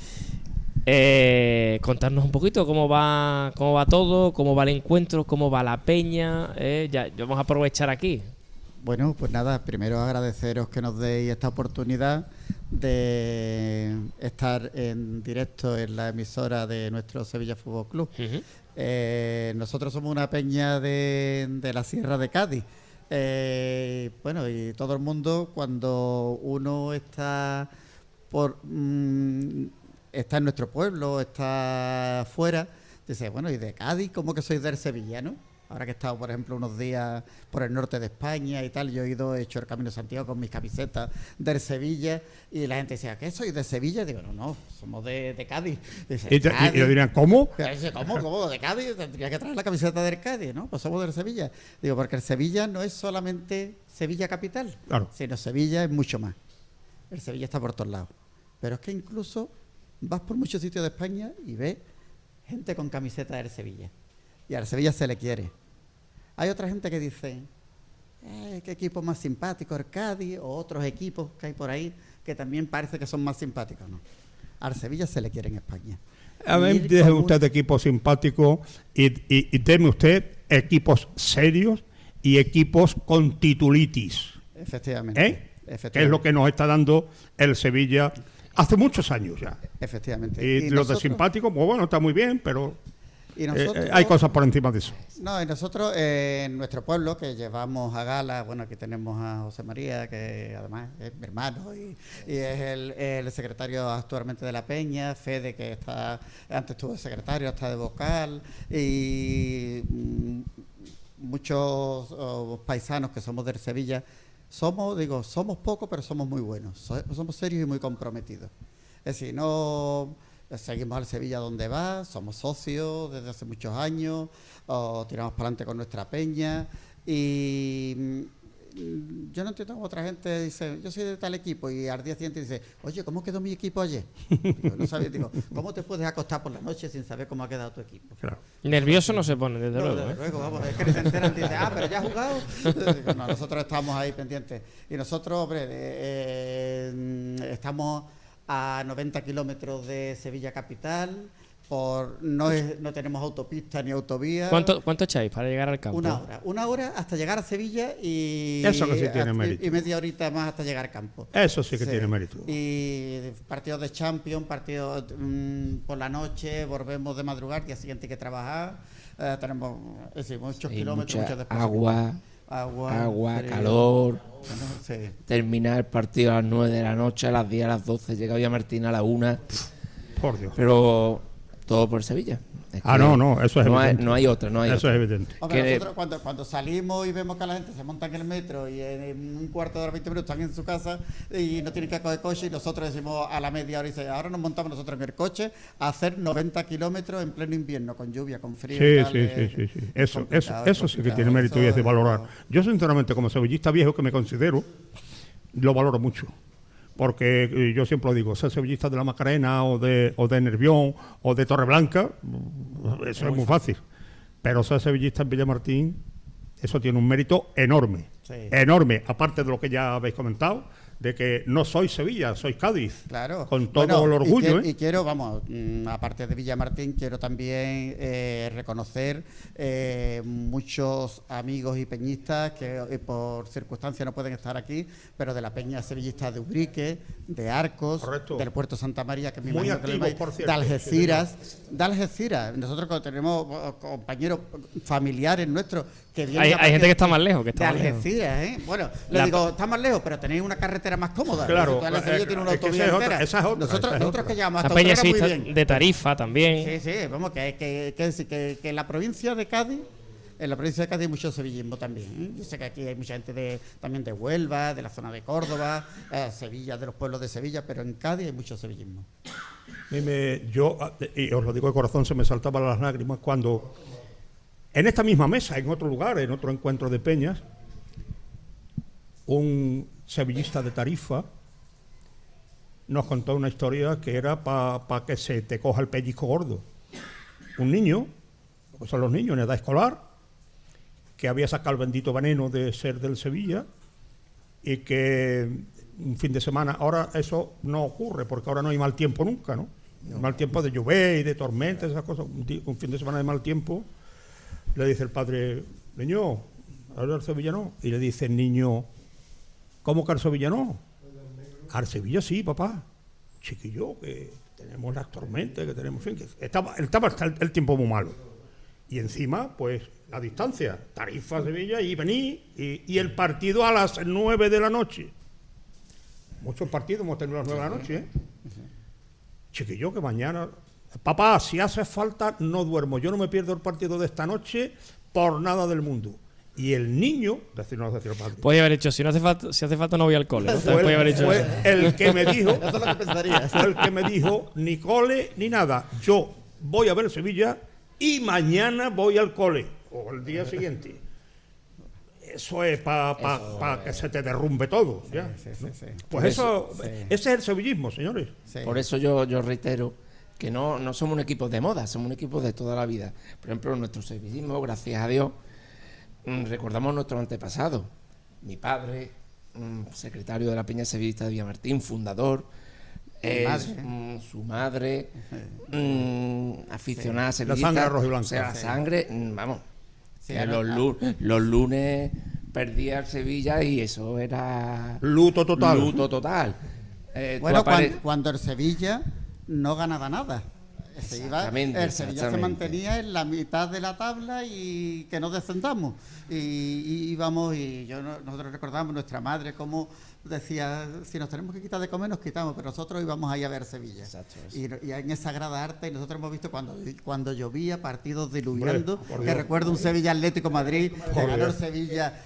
Eh, contarnos un poquito cómo va, cómo va todo, cómo va el encuentro, cómo va la peña. eh, ya vamos a aprovechar aquí. Bueno, pues nada, primero agradeceros que nos deis esta oportunidad de estar en directo en la emisora de nuestro Sevilla Fútbol Club. Eh, nosotros somos una peña de, la Sierra de Cádiz. Eh, bueno, y todo el mundo, cuando uno está por mm, está en nuestro pueblo, está fuera, dice, bueno, ¿y de Cádiz? ¿Cómo que sois del Sevilla, no? Ahora que he estado, por ejemplo, unos días por el norte de España y tal, yo he ido, he hecho el Camino de Santiago con mis camisetas del Sevilla y la gente decía, ¿qué sois de Sevilla? Digo, no, no, somos de, de Cádiz. Dice, Y y- y "Cádiz". le dirían, ¿cómo? Dice, ¿cómo? ¿Cómo? ¿De Cádiz? Tendría que traer la camiseta del Cádiz, ¿no? Pues somos del Sevilla. Digo, porque el Sevilla no es solamente Sevilla capital, Claro. sino Sevilla es mucho más. El Sevilla está por todos lados. Pero es que incluso vas por muchos sitios de España y ves gente con camiseta del Sevilla. Y al Sevilla se le quiere. Hay otra gente que dice, eh, qué equipo más simpático Cádiz, o otros equipos que hay por ahí que también parece que son más simpáticos, ¿no? Al Sevilla se le quiere en España. A deje con usted de equipo simpático y, y, usted equipos serios y equipos con titulitis. Efectivamente. ¿eh? Que es Efectivamente. lo que nos está dando el Sevilla hace muchos años ya. Efectivamente. Y, Y los de simpáticos, pues bueno, está muy bien, pero Y eh, nosotros- eh, hay cosas por encima de eso. No, y nosotros eh, en nuestro pueblo, que llevamos a gala, bueno, aquí tenemos a José María, que además es mi hermano y, y es el, el secretario actualmente de la Peña, Fede, que está antes estuvo de secretario, está de vocal, y mm, muchos oh, paisanos que somos del Sevilla, somos, digo, somos pocos, pero somos muy buenos, so- somos serios y muy comprometidos. Es decir, no seguimos al Sevilla donde va, somos socios desde hace muchos años, o tiramos para adelante con nuestra peña y mm, yo no entiendo cómo otra gente dice, yo soy de tal equipo y al día siguiente dice, oye, ¿cómo quedó mi equipo ayer? Digo, no sabía, digo, ¿cómo te puedes acostar por la noche sin saber cómo ha quedado tu equipo? Nervioso no se pone, desde No, luego. desde ¿eh? luego, vamos, es que se enteran, dice, ah, pero ya ha jugado. Digo, no, nosotros estamos ahí pendientes. Y nosotros, hombre, eh, eh, estamos a 90 kilómetros de Sevilla capital, por no, es- no tenemos autopista ni autovía. ¿Cuánto, ¿Cuánto echáis para llegar al campo? Una hora. Una hora hasta llegar a Sevilla y. Eso que sí tiene mérito. Y media horita más hasta llegar al campo. Eso sí que tiene mérito. Y partidos de Champions, partidos mm, por la noche, volvemos de madrugada, día siguiente hay que trabajar. eh, tenemos es decir, muchos kilómetros, mucha muchos desplazamientos. agua, agua, agua, frío. calor. Bueno, sí. Terminar el partido a las 9 de la noche, a las 10, a las 12, llega hoy a Martín a la 1. Por Dios. Pero todo por Sevilla. Es Ah, no, no, eso es no hay, evidente. no hay otra, no hay Eso otra. es evidente. Hombre, Que- nosotros cuando, cuando salimos y vemos que la gente se monta en el metro y en, en un cuarto de hora, 20 minutos están en su casa y no tienen que coger coche y nosotros decimos a la media hora y dice, ahora nos montamos nosotros en el coche a hacer 90 kilómetros en pleno invierno, con lluvia, con frío. y Sí, tal, sí, es- sí, sí, sí. es Eso, eso, complicado, eso es sí que tiene mérito y Eso es de es- valorar. Yo, sinceramente, como sevillista viejo que me considero, lo valoro mucho. Porque eh, yo siempre lo digo, ser sevillista de la Macarena o de, o de Nervión o de Torreblanca, mm, eso es muy fácil. Pero ser sevillista en Villamartín, eso tiene un mérito enorme. Sí. Enorme, aparte de lo que ya habéis comentado, de que no soy Sevilla, soy Cádiz. Claro. Con todo Bueno, el y orgullo, que- ¿eh? Y, quiero, vamos, mm, aparte de Villamartín, quiero también eh, reconocer eh, muchos amigos y peñistas que eh, por circunstancias no pueden estar aquí, pero de la peña sevillista de Ubrique, de Arcos, del Puerto Santa María, que me Muy imagino que lo activos, veis, por de cierto, Algeciras, de Algeciras. Nosotros tenemos eh, compañeros familiares nuestros que vienen Hay- a hay gente que está más lejos, que está de más lejos. Algeciras, ¿eh? Bueno, le digo, está más lejos, pero tenéis una carretera más cómoda. Claro, Toda la eh, Sevilla tiene una autovía esa es otra, entera. esa es otra, Nosotros, esa es nosotros otra. que llamamos La hasta peña muy existe bien. de Tarifa también. Sí, sí, vamos, que, que, que, que, en la provincia de Cádiz, en la provincia de Cádiz hay mucho sevillismo también. ¿eh? Yo sé que aquí hay mucha gente de, también de Huelva, de la zona de Córdoba, eh, Sevilla, de los pueblos de Sevilla, pero en Cádiz hay mucho sevillismo. Me- yo, ah, y os lo digo de corazón, se me saltaban las lágrimas cuando en esta misma mesa, en otro lugar, en otro encuentro de peñas, un sevillista de Tarifa nos contó una historia que era para que se te coja el pellizco gordo. Un niño, pues son los niños en edad escolar, que había sacado el bendito veneno de ser del Sevilla y que un fin de semana, ahora eso no ocurre porque ahora no hay mal tiempo nunca, ¿no? Mal tiempo de lluvia y de tormentas, esas cosas. Un, un fin de semana de mal tiempo, le dice el padre, niño, ahora el Sevilla no. Y le dice el niño, ¿cómo que al Sevilla no? Al Sevilla sí, papá. Chiquillo, que tenemos las tormentas, que tenemos, en fin, que estaba, estaba el, el tiempo muy malo. Y encima, pues, la distancia, Tarifa, Sevilla, y vení, y, y el partido a las 9 de la noche. Muchos partidos hemos tenido a las 9 de la noche, ¿eh? Chiquillo, que mañana... Papá, si hace falta, no duermo. Yo no me pierdo el partido de esta noche por nada del mundo. Y el niño, decir, no decir el padre, Podría haber hecho, si no hace falta, si hace falta no voy al cole. ¿no? fue, Podría haber hecho fue eso. el que me dijo, Eso es lo que pensaría. fue el que me dijo, ni cole ni nada. Yo voy a ver Sevilla y mañana voy al cole o el día siguiente. Eso es para que se te derrumbe todo. Pues Por eso, eso, sí. ese es el sevillismo, señores. Por eso yo, yo reitero que no, no somos un equipo de moda, somos un equipo de toda la vida. Por ejemplo, nuestro sevillismo, gracias a Dios, recordamos nuestros antepasados. Mi padre, mm, secretario de la Peña Sevillista de Villamartín, fundador. es, madre. mm, su madre, mm, aficionada Sí. La sevillista. sangre roja y blanca. O sea, la Sí. sangre, mm, vamos. Sí, los, lu- los lunes perdía el Sevilla y eso era. Luto total. Luto total. Eh, Bueno, cuando, el Sevilla no ganaba nada. Se iba- el Sevilla se mantenía en la mitad de la tabla y que no descendamos. Y, y íbamos, y yo no- nosotros recordamos nuestra madre como decía, si nos tenemos que quitar de comer, nos quitamos, pero nosotros íbamos ahí a ver Sevilla. Y, y en esa grada arte, y nosotros hemos visto cuando, cuando llovía partidos diluviando, Hombre, que Dios. recuerdo un Sevilla Atlético Madrid, que ganó el. Sevilla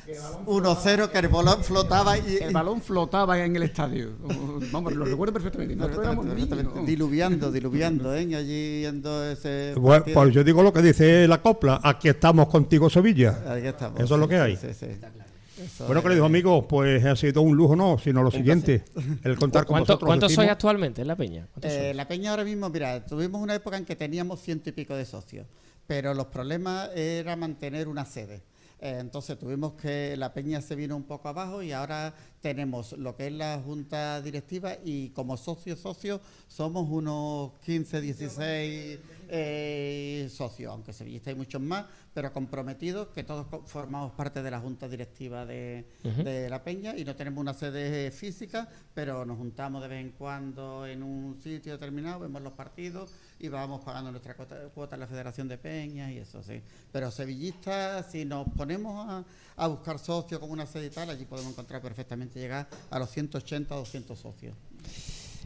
1-0, que el balón flotaba y, El balón flotaba en el estadio. Vamos, lo recuerdo perfectamente. Perfectamente, niños. perfectamente. Diluviando, diluviando, ¿eh? Allí yendo ese. Bueno, pues yo digo lo que dice la copla, aquí estamos contigo Sevilla. Aquí estamos, Eso es lo que hay. sí, sí, sí. Eso Bueno, queridos amigos, pues ha sido un lujo, no, sino lo siguiente, el contar con ¿Cuánto- vosotros. ¿Cuántos sois actualmente en la peña? ¿Cuántos Eh, la peña ahora mismo, mira, tuvimos una época en que teníamos ciento y pico de socios, pero los problemas era mantener una sede. Eh, entonces tuvimos que la peña se vino un poco abajo y ahora tenemos lo que es la junta directiva y como socios socios somos unos 15, 16 eh, socios, aunque sevillistas hay muchos más, pero comprometidos que todos formamos parte de la junta directiva de, la peña y no tenemos una sede física, pero nos juntamos de vez en cuando en un sitio determinado, vemos los partidos y vamos pagando nuestra cuota, cuota en la Federación de Peñas y eso sí. Pero sevillistas, si nos ponemos a, a buscar socios con una sede y tal, allí podemos encontrar perfectamente llegar a los 180 o 200 socios.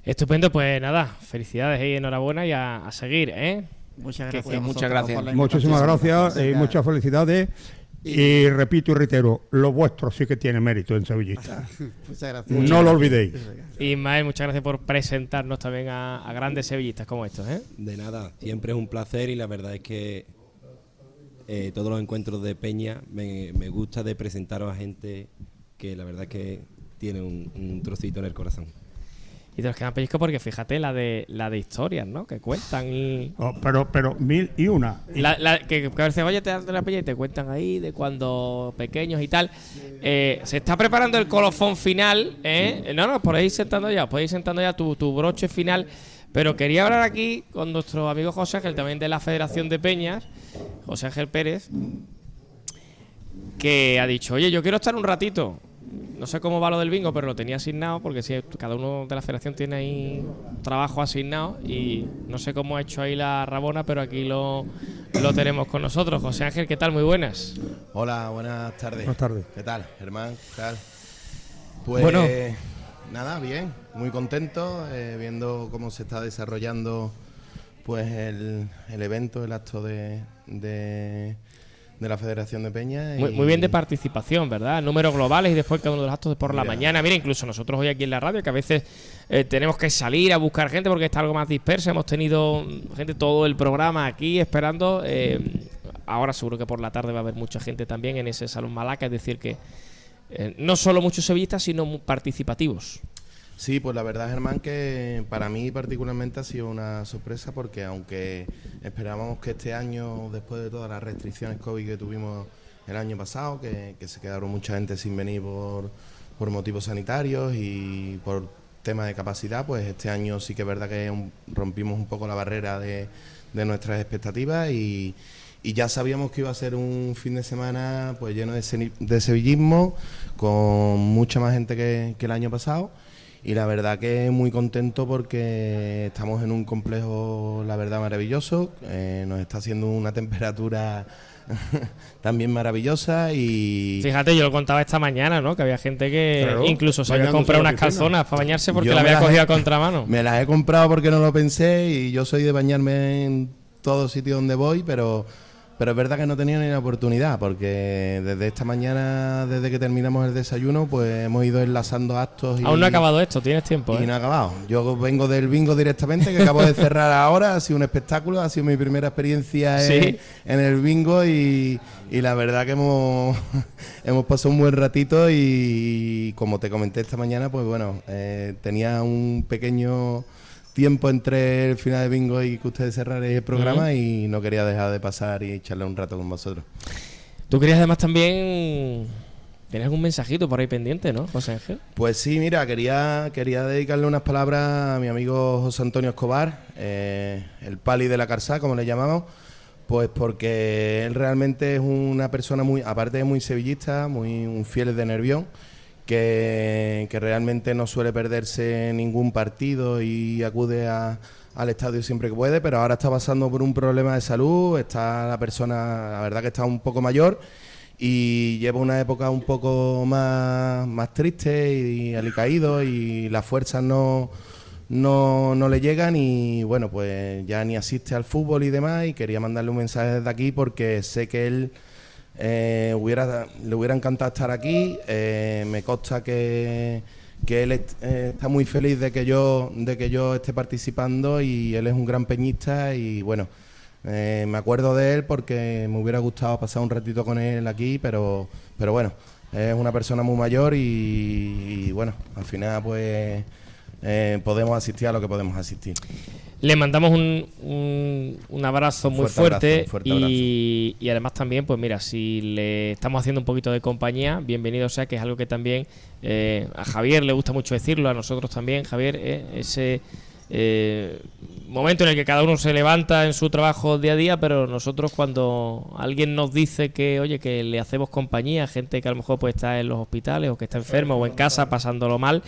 Estupendo, pues nada, felicidades y enhorabuena y a, a seguir, ¿eh? Muchas gracias a por la Muchísimas gracias y muchas felicidades. Y repito y reitero, lo vuestro sí que tiene mérito en Sevillista. Muchas gracias. No lo olvidéis. Ismael, muchas gracias por presentarnos también a, a grandes sevillistas como estos, ¿eh? De nada, siempre es un placer y la verdad es que eh, todos los encuentros de Peña me, me gusta de presentaros a gente que la verdad es que tiene un, un trocito en el corazón. Y te los quedan pellizco porque fíjate la de la de historias, ¿no? Que cuentan y. Oh, pero, pero mil y una. La, la- que, que a veces, oye, te de la peña y te cuentan ahí de cuando pequeños y tal. Eh, se está preparando el colofón final, ¿eh? No, no, por ahí sentando ya, podéis ir sentando ya tu, tu broche final. Pero quería hablar aquí con nuestro amigo José Ángel, también de la Federación de Peñas, José Ángel Pérez, que ha dicho, oye, yo quiero estar un ratito. No sé cómo va lo del bingo, pero lo tenía asignado, porque si cada uno de la federación tiene ahí trabajo asignado y no sé cómo ha hecho ahí la Rabona, pero aquí lo, lo tenemos con nosotros. José Ángel, ¿qué tal? Muy buenas. Hola, buenas tardes. Buenas tardes. ¿Qué tal, Germán? ¿Qué tal? Pues Bueno. nada, bien, muy contento eh, viendo cómo se está desarrollando pues el, el evento, el acto de, de, de la Federación de Peña. Muy, y- muy bien de participación, ¿verdad? Números globales y después cada uno de los actos por la mañana. Mira, incluso nosotros hoy aquí en la radio, que a veces eh, tenemos que salir a buscar gente porque está algo más dispersa. Hemos tenido mm, gente todo el programa aquí esperando. eh, ahora seguro que por la tarde va a haber mucha gente también en ese Salón Malaca. Es decir, que eh, no solo muchos sevillistas, sino participativos. Sí, pues la verdad, Germán, que para mí particularmente ha sido una sorpresa porque aunque esperábamos que este año, después de todas las restricciones COVID que tuvimos el año pasado, que, que se quedaron mucha gente sin venir por, por motivos sanitarios y por tema de capacidad, pues este año sí que es verdad que rompimos un poco la barrera de, de nuestras expectativas y, y ya sabíamos que iba a ser un fin de semana pues lleno de, de sevillismo, con mucha más gente que, que el año pasado. Y la verdad que muy contento porque estamos en un complejo, la verdad, maravilloso. Eh, nos está haciendo una temperatura también maravillosa y... Fíjate, yo lo contaba esta mañana, ¿no? Que había gente que Claro, incluso se había comprado unas calzonas para bañarse porque Yo la había he- cogido a contramano. Me las he comprado porque no lo pensé y yo soy de bañarme en todo sitio donde voy, pero, pero es verdad que no tenía ni la oportunidad porque desde esta mañana, desde que terminamos el desayuno, pues hemos ido enlazando actos. Y, Aún no ha acabado esto, tienes tiempo, Y ¿eh? no ha acabado. Yo vengo del bingo directamente, que acabo de cerrar ahora, ha sido un espectáculo, ha sido mi primera experiencia Sí. en, en el bingo y, y la verdad que hemos, hemos pasado un buen ratito y como te comenté esta mañana, pues bueno, eh, tenía un pequeño tiempo entre el final de bingo y que ustedes cerraréis el programa y no quería dejar de pasar y echarle un rato con vosotros. Tú querías además también... ¿Tienes algún mensajito por ahí pendiente, no, José Ángel? Pues sí, mira, quería, quería dedicarle unas palabras a mi amigo José Antonio Escobar, eh, el pali de la Carzá, como le llamamos, pues porque él realmente es una persona muy, aparte de muy sevillista, muy un fiel de Nervión, que, realmente no suele perderse ningún partido y acude al estadio siempre que puede, pero ahora está pasando por un problema de salud, está la persona, la verdad que está un poco mayor y lleva una época un poco más, más triste y alicaído y las fuerzas no, no, no le llegan y bueno, pues ya ni asiste al fútbol y demás y quería mandarle un mensaje desde aquí porque sé que él eh, hubiera, le hubiera encantado estar aquí, eh, me consta que, que él eh, está muy feliz de que yo de que yo esté participando y él es un gran peñista y bueno, me acuerdo de él porque me hubiera gustado pasar un ratito con él aquí, pero, pero bueno, es una persona muy mayor y, bueno, al final pues podemos asistir a lo que podemos asistir. Le mandamos un, un, un abrazo muy Fuerte fuerte, abrazo, fuerte y, y además también, pues mira, si le estamos haciendo un poquito de compañía, bienvenido sea, que es algo que también eh, a Javier le gusta mucho decirlo, a nosotros también, Javier, eh, ese eh, momento en el que cada uno se levanta en su trabajo día a día, pero nosotros cuando alguien nos dice que, oye, que le hacemos compañía, gente que a lo mejor pues está en los hospitales o que está enfermo o en casa pasándolo mal,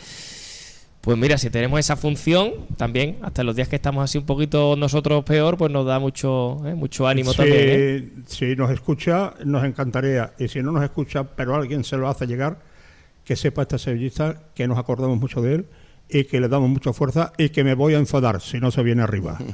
pues mira, si tenemos esa función, también, hasta los días que estamos así un poquito nosotros peor, pues nos da mucho, eh, mucho ánimo Si- también. ¿eh? Si nos escucha, nos encantaría. Y si no nos escucha, pero alguien se lo hace llegar, que sepa este sevillista que nos acordamos mucho de él y que le damos mucha fuerza y que me voy a enfadar si no se viene arriba.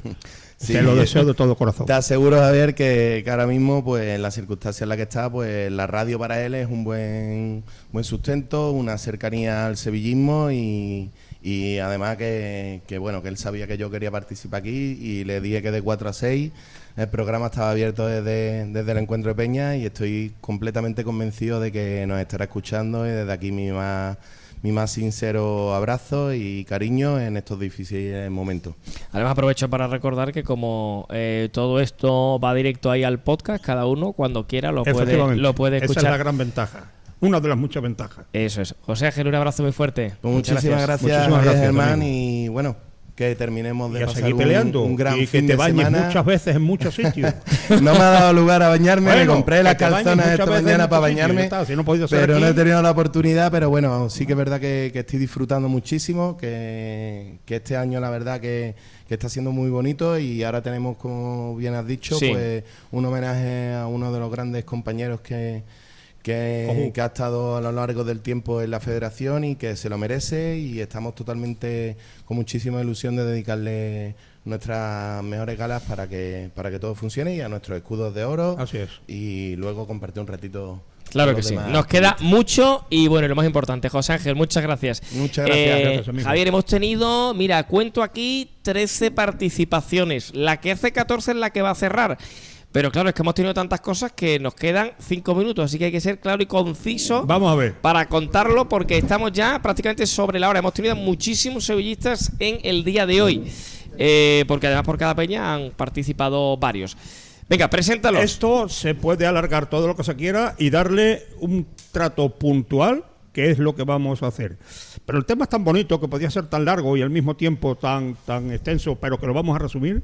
Sí. Te lo deseo de todo corazón. Te aseguro, Javier, que, que ahora mismo, pues en la circunstancia en la que está, pues la radio para él es un buen, buen sustento, una cercanía al sevillismo y, y además que, que, bueno, que él sabía que yo quería participar aquí y le dije que de 4 a 6 el programa estaba abierto desde, desde el encuentro de Peña y estoy completamente convencido de que nos estará escuchando y desde aquí mi más, mi más sincero abrazo y cariño en estos difíciles momentos. Además aprovecho para recordar que como eh, todo esto va directo ahí al podcast, cada uno cuando quiera lo puede, lo puede escuchar. Esa es la gran ventaja. Una de las muchas ventajas. Eso es. José Ángel, un abrazo muy fuerte. Pues Muchas muchísimas gracias, Muchísimas Javier gracias, Germán, amigo. y bueno, que terminemos de Y a pasar seguir un- peleando un, gran y que fin te de bañes semana. muchas veces en muchos sitios. no me ha dado lugar a bañarme, me Bueno, compré las que te calzonas esta mañana para bañarme, está, si no he pero no he aquí. tenido la oportunidad, pero bueno, sí que es verdad que, que estoy disfrutando muchísimo, que, que este año la verdad que, que está siendo muy bonito y ahora tenemos, como bien has dicho, Sí. pues un homenaje a uno de los grandes compañeros que, que, ha estado a lo largo del tiempo en la federación y que se lo merece y estamos totalmente con muchísima ilusión de dedicarle nuestras mejores galas para que para que todo funcione y a nuestros escudos de oro Así es. y luego compartir un ratito Claro que sí. Nos queda mucho y bueno, lo más importante, José Ángel, muchas gracias. Muchas gracias. Eh, Gracias, amigo. Javier, hemos tenido, mira, cuento aquí 13 participaciones. La que hace 14 es la que va a cerrar. Pero claro, es que hemos tenido tantas cosas que nos quedan 5 minutos, así que hay que ser claro y conciso Vamos a ver. para contarlo porque estamos ya prácticamente sobre la hora. Hemos tenido muchísimos sevillistas en el día de hoy. Eh, porque además por cada peña han participado varios. Venga, preséntalo. Esto se puede alargar todo lo que se quiera y darle un trato puntual, que es lo que vamos a hacer. Pero el tema es tan bonito que podía ser tan largo y al mismo tiempo tan, tan extenso, pero que lo vamos a resumir.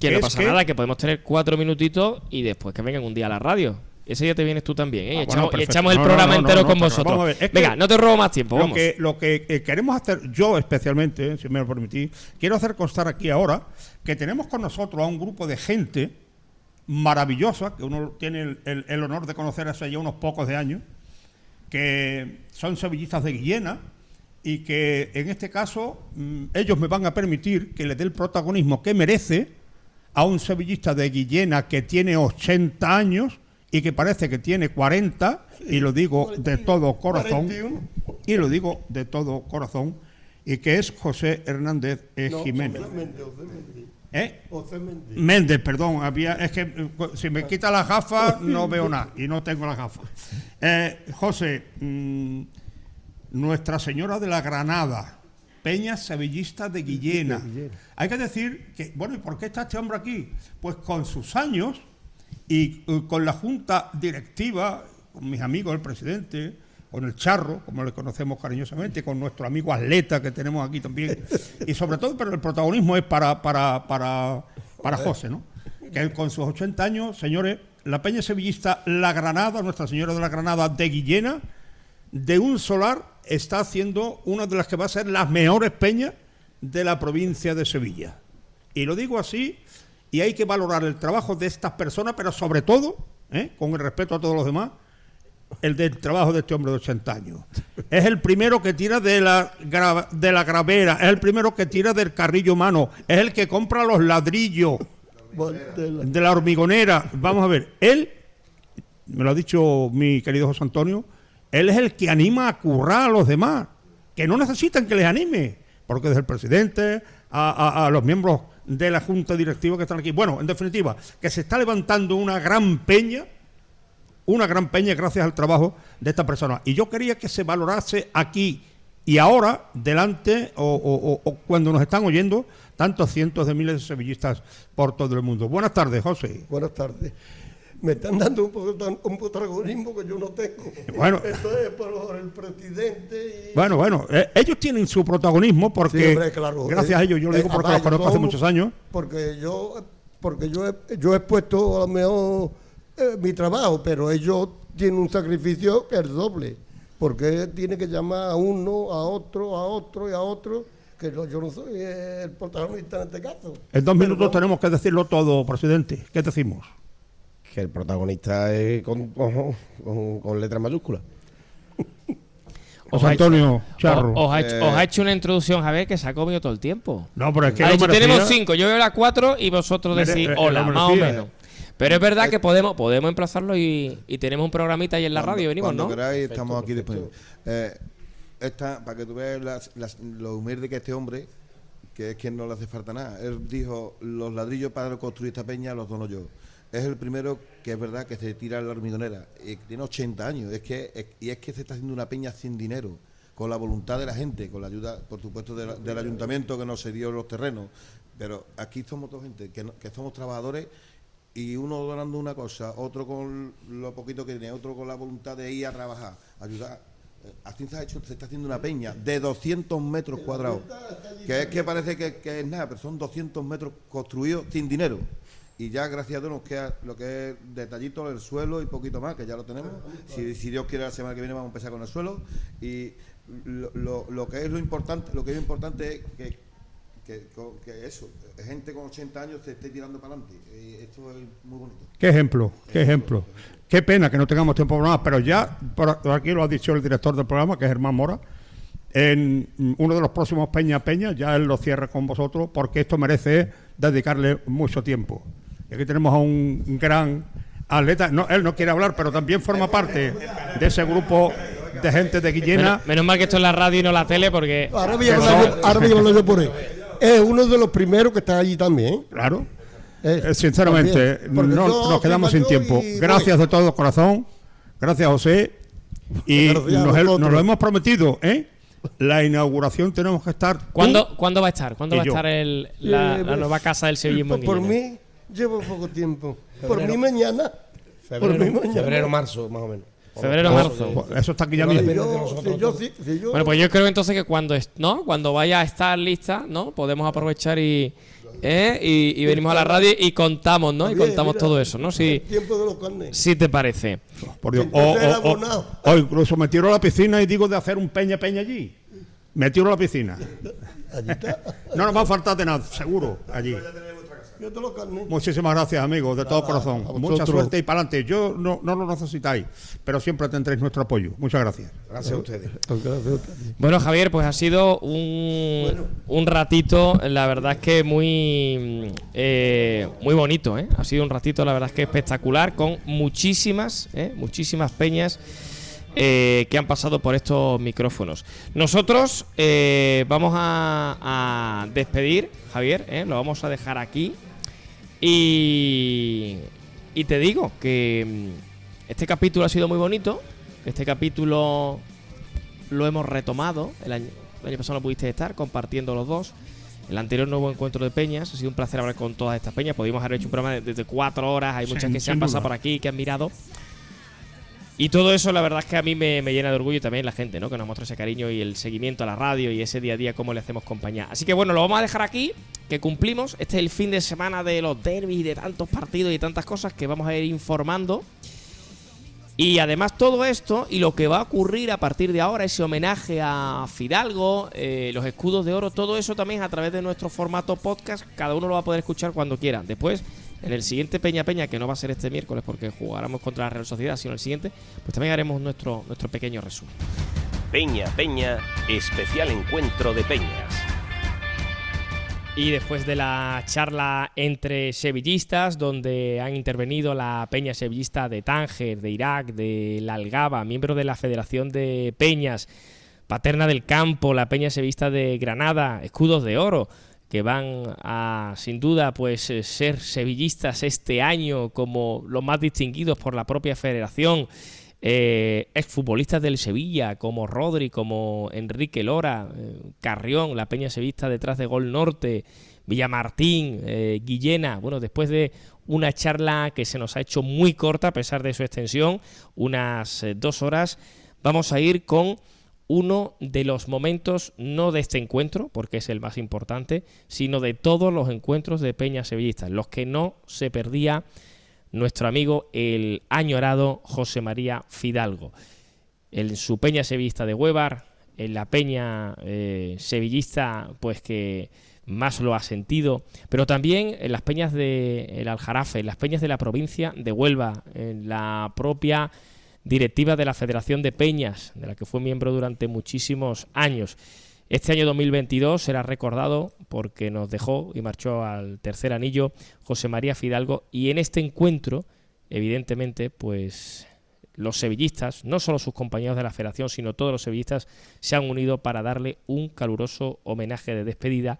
Que no pasa nada, que podemos tener cuatro minutitos y después que vengan un día a la radio. Ese día te vienes tú también, ¿eh? Y Ah, echamos, el No, programa no, no, entero con vosotros. vamos a ver, es Venga, no te robo más tiempo, Lo vamos. que, lo que eh, queremos hacer, yo especialmente, si me lo permitís, quiero hacer constar aquí ahora que tenemos con nosotros a un grupo de gente maravillosa, que uno tiene el, el- el honor de conocer hace ya unos pocos de años, que son sevillistas de Guillena y que en este caso mm, ellos me van a permitir que le dé el protagonismo que merece a un sevillista de Guillena que tiene 80 años y que parece que tiene 40, y lo digo de todo corazón, 41. y lo digo de todo corazón, y que es José Hernández No, Jiménez. ¿Eh? José Méndez. Méndez, perdón, había, es que si me quita la gafa no veo nada y no tengo la gafa. Eh, José, mm, Nuestra Señora de la Granada, Peña Sevillista de Guillena. Hay que decir que, bueno, ¿y por qué está este hombre aquí? Pues con sus años y eh, con la junta directiva, con mis amigos, el presidente, con el charro, como le conocemos cariñosamente, con nuestro amigo atleta que tenemos aquí también. Y sobre todo, pero el protagonismo es para, para, para, para José, ¿no? Que él con sus 80 años, señores, la Peña Sevillista La Granada, Nuestra Señora de la Granada de Guillena, de un solar está haciendo una de las que va a ser las mejores peñas de la provincia de Sevilla. Y lo digo así, y hay que valorar el trabajo de estas personas, pero sobre todo, ¿eh? con el respeto a todos los demás, el del trabajo de este hombre de 80 años. Es el primero que tira de la, de la gravera, es el primero que tira del carrillo humano, es el que compra los ladrillos de la hormigonera. Vamos a ver, él, me lo ha dicho mi querido José Antonio, él es el que anima a currar a los demás, que no necesitan que les anime, porque desde el presidente a, los miembros de la junta directiva que están aquí, bueno, en definitiva, que se está levantando una gran peña, una gran peña gracias al trabajo de esta persona. Y yo quería que se valorase aquí y ahora delante o- o cuando nos están oyendo tantos cientos de miles de sevillistas por todo el mundo. Buenas tardes, José. Buenas tardes. Me están dando un, protagonismo que yo no tengo. Bueno. Esto es por el presidente y... Bueno, bueno, eh, ellos tienen su protagonismo porque Sí, hombre, claro. gracias a ellos, yo lo Eh, digo porque los conozco hace muchos años. Porque yo, porque yo, he, yo he expuesto a lo mejor eh, mi trabajo, pero ellos tienen un sacrificio que es doble. Porque tiene que llamar a uno, a otro, a otro y a otro, que yo no soy el protagonista en este caso. En dos minutos tenemos que decirlo todo, presidente. ¿Qué decimos? Que el protagonista es con, con, con- con letras mayúsculas. José Antonio Os, Charro. os ha hecho, Eh, os ha hecho una introducción, Javier, que se ha comido todo el tiempo. No, pero es que Ha dicho, tenemos cinco, yo veo las cuatro y vosotros decís eh, hola, lo más o menos. Pero es verdad que podemos podemos emplazarlo y, y tenemos un programita ahí en la radio, venimos, Cuando ¿no? queráis, estamos aquí. Eh, esta, para que tú veas las- las- lo humilde que este hombre, que es que no le hace falta nada. Él dijo, los ladrillos para construir esta peña los dono yo. Es el primero que es verdad que se tira la hormigonera. Y tiene 80 años. Es que, y es que se está haciendo una peña sin dinero. Con la voluntad de la gente, con la ayuda, por supuesto, del ayuntamiento que nos cedió los terrenos. Pero aquí somos toda gente que, no- que somos trabajadores y uno donando una cosa, otro con lo poquito que tiene, otro con la voluntad de ir a trabajar, ayudar. Eh, Así se, ha hecho, se está haciendo una peña de 200 metros cuadrados, que es que parece que, que es nada, pero son 200 metros construidos sin dinero. Y ya, gracias a Dios, nos queda lo que es detallito del suelo y poquito más, que ya lo tenemos. Si, si Dios quiere, la semana que viene vamos a empezar con el suelo. Y lo, lo- lo que es lo importante, lo que es importante es que, que, que eso, gente con 80 años se esté tirando para adelante. Y esto es muy bonito. Qué ejemplo, qué ejemplo. Qué pena que no tengamos tiempo para más, pero ya por aquí lo ha dicho el director del programa, que es Germán Mora. En uno de los próximos Peña Peña, ya él lo cierra con vosotros, porque esto merece dedicarle mucho tiempo. Y aquí tenemos a un gran atleta, no, él no quiere hablar, pero también forma parte de ese grupo de gente de Guillena. Menos, menos mal que esto es la radio y no la tele, porque. Ahora voy a hablar yo- voy por él. Es uno de los primeros que está allí también. Claro. Eh, Eh, sinceramente, también. No, yo nos quedamos sin tiempo. Gracias de todo corazón. Gracias, José. Y Gracias nos, nos lo hemos prometido, ¿eh? La inauguración tenemos que estar. ¿Cuándo, ¿Cuándo va a estar? ¿Cuándo y va a estar el- la, Eh, la nueva casa del sevillismo en Por, mí, llevo poco tiempo. por mí mañana. por Febrero, mañana. febrero, marzo, más o menos. Febrero, marzo. Eso está aquí ya mismo. Yo- si yo- todos. si- si yo- Bueno, pues yo creo entonces que cuando es- no, cuando vaya a estar lista, ¿no? Podemos aprovechar y, ¿eh? y, y venimos a la radio y contamos, ¿no? Y contamos mira, todo eso, ¿no? Si, el tiempo de los carnes. si te parece. Por Dios. O, o- o- incluso me tiro a la piscina y digo de hacer un peña peña allí. Me tiro a la piscina. No nos va a faltar de nada, seguro, allí. Yo te. Muchísimas gracias, amigos, de todo corazón. Mucha suerte y para adelante. Yo no, no lo necesitáis, pero siempre tendréis nuestro apoyo. Muchas gracias. Gracias a ustedes. Bueno, Javier, pues ha sido un, un ratito, la verdad es que muy, eh, muy bonito, ¿eh? Ha sido un ratito, la verdad es que espectacular, con muchísimas, ¿eh? muchísimas peñas eh, que han pasado por estos micrófonos. Nosotros eh, vamos a, a despedir, Javier, ¿eh? lo vamos a dejar aquí. Y, y te digo que mm, este capítulo ha sido muy bonito. Este capítulo lo hemos retomado. El año, el año pasado no pudiste estar compartiendo los dos. El anterior nuevo encuentro de peñas. Ha sido un placer hablar con todas estas peñas. Podríamos haber hecho un programa de, de cuatro horas. Hay muchas Sin- que se han pasado duda. por aquí, que han mirado. Y todo eso, la verdad es que a mí me, me llena de orgullo también la gente, ¿no? Que nos muestra ese cariño y el seguimiento a la radio y ese día a día, cómo le hacemos compañía. Así que bueno, lo vamos a dejar aquí, que cumplimos. Este es el fin de semana de los derbis de tantos partidos y tantas cosas que vamos a ir informando. Y además todo esto y lo que va a ocurrir a partir de ahora, ese homenaje a Fidalgo, eh, los escudos de oro, todo eso también a través de nuestro formato podcast, cada uno lo va a poder escuchar cuando quiera. Después, en el siguiente Peña Peña, que no va a ser este miércoles porque jugáramos contra la Real Sociedad, sino el siguiente, pues también haremos nuestro, nuestro pequeño resumen. Peña Peña, especial encuentro de peñas. Y después de la charla entre sevillistas, donde han intervenido la peña sevillista de Tánger, de Irak, de la Algaba, miembro de la Federación de Peñas, Paterna del Campo, la peña sevillista de Granada, Escudos de Oro, que van a, sin duda, pues eh, ser sevillistas este año como los más distinguidos por la propia federación. eh, exfutbolistas del Sevilla, como Rodri, como Enrique Lora, eh, Carrión, la Peña Sevista detrás de Gol Norte, Villamartín, Guillena. Bueno, después de una charla que se nos ha hecho muy corta a pesar de su extensión, unas dos horas, vamos a ir con uno de los momentos, no de este encuentro, porque es el más importante, sino de todos los encuentros de Peña Sevillistas, los que no se perdía nuestro amigo el añorado José María Fidalgo. En su Peña Sevillista de Huevar, en la Peña eh, Sevillista, pues que más lo ha sentido, pero también en las peñas de el Aljarafe, en las peñas de la provincia de Huelva, en la propia directiva de la Federación de Peñas, de la que fue miembro durante muchísimos años. Este año 2022 será recordado porque nos dejó y marchó al tercer anillo José María Fidalgo y en este encuentro, evidentemente, pues los sevillistas, no solo sus compañeros de la federación, sino todos los sevillistas se han unido para darle un caluroso homenaje de despedida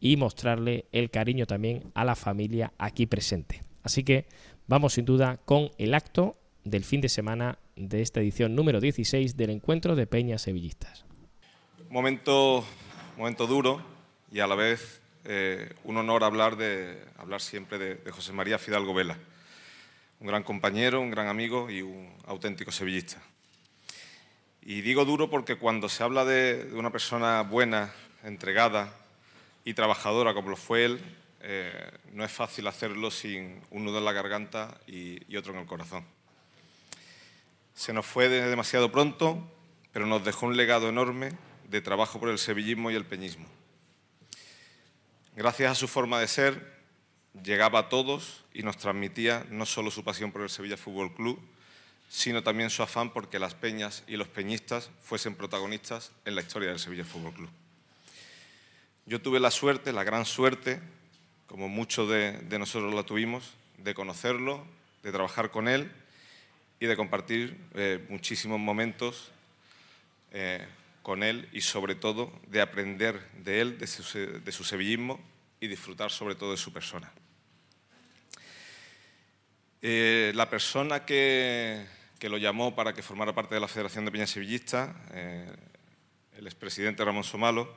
y mostrarle el cariño también a la familia aquí presente. Así que vamos sin duda con el acto del fin de semana de esta edición número 16 del encuentro de Peñas Sevillistas. Momento, momento duro y a la vez eh, un honor hablar, de, hablar siempre de, José María Fidalgo Vela, un gran compañero, un gran amigo y un auténtico sevillista. Y digo duro porque cuando se habla de, una persona buena, entregada y trabajadora como lo fue él, eh, no es fácil hacerlo sin un nudo en la garganta y otro en el corazón. Se nos fue de demasiado pronto, pero nos dejó un legado enorme de trabajo por el sevillismo y el peñismo. Gracias a su forma de ser, llegaba a todos y nos transmitía no solo su pasión por el Sevilla Fútbol Club, sino también su afán porque las peñas y los peñistas fuesen protagonistas en la historia del Sevilla Fútbol Club. Yo tuve la suerte, la gran suerte, como muchos de, de nosotros la tuvimos, de conocerlo, de trabajar con él y de compartir eh, muchísimos momentos eh, con él y sobre todo de aprender de él, de su, sevillismo y disfrutar sobre todo de su persona. Eh, la persona que, que, lo llamó para que formara parte de la Federación de Peñas Sevillistas, el expresidente Ramón Somalo,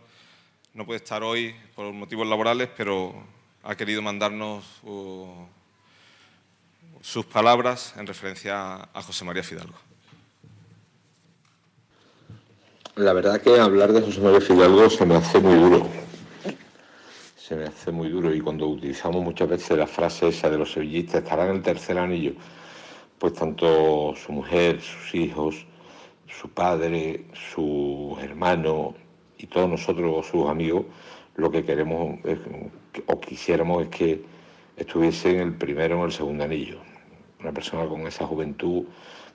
no puede estar hoy por motivos laborales, pero ha querido mandarnos sus palabras en referencia a José María Fidalgo. La verdad que hablar de José María Fidalgo se me hace muy duro. Se me hace muy duro y cuando utilizamos muchas veces la frase esa de los sevillistas, estará en el tercer anillo, pues tanto su mujer, sus hijos, su padre, su hermano y todos nosotros, sus amigos, lo que queremos es, o quisiéramos es que estuviese en el primero o en el segundo anillo una persona con esa juventud,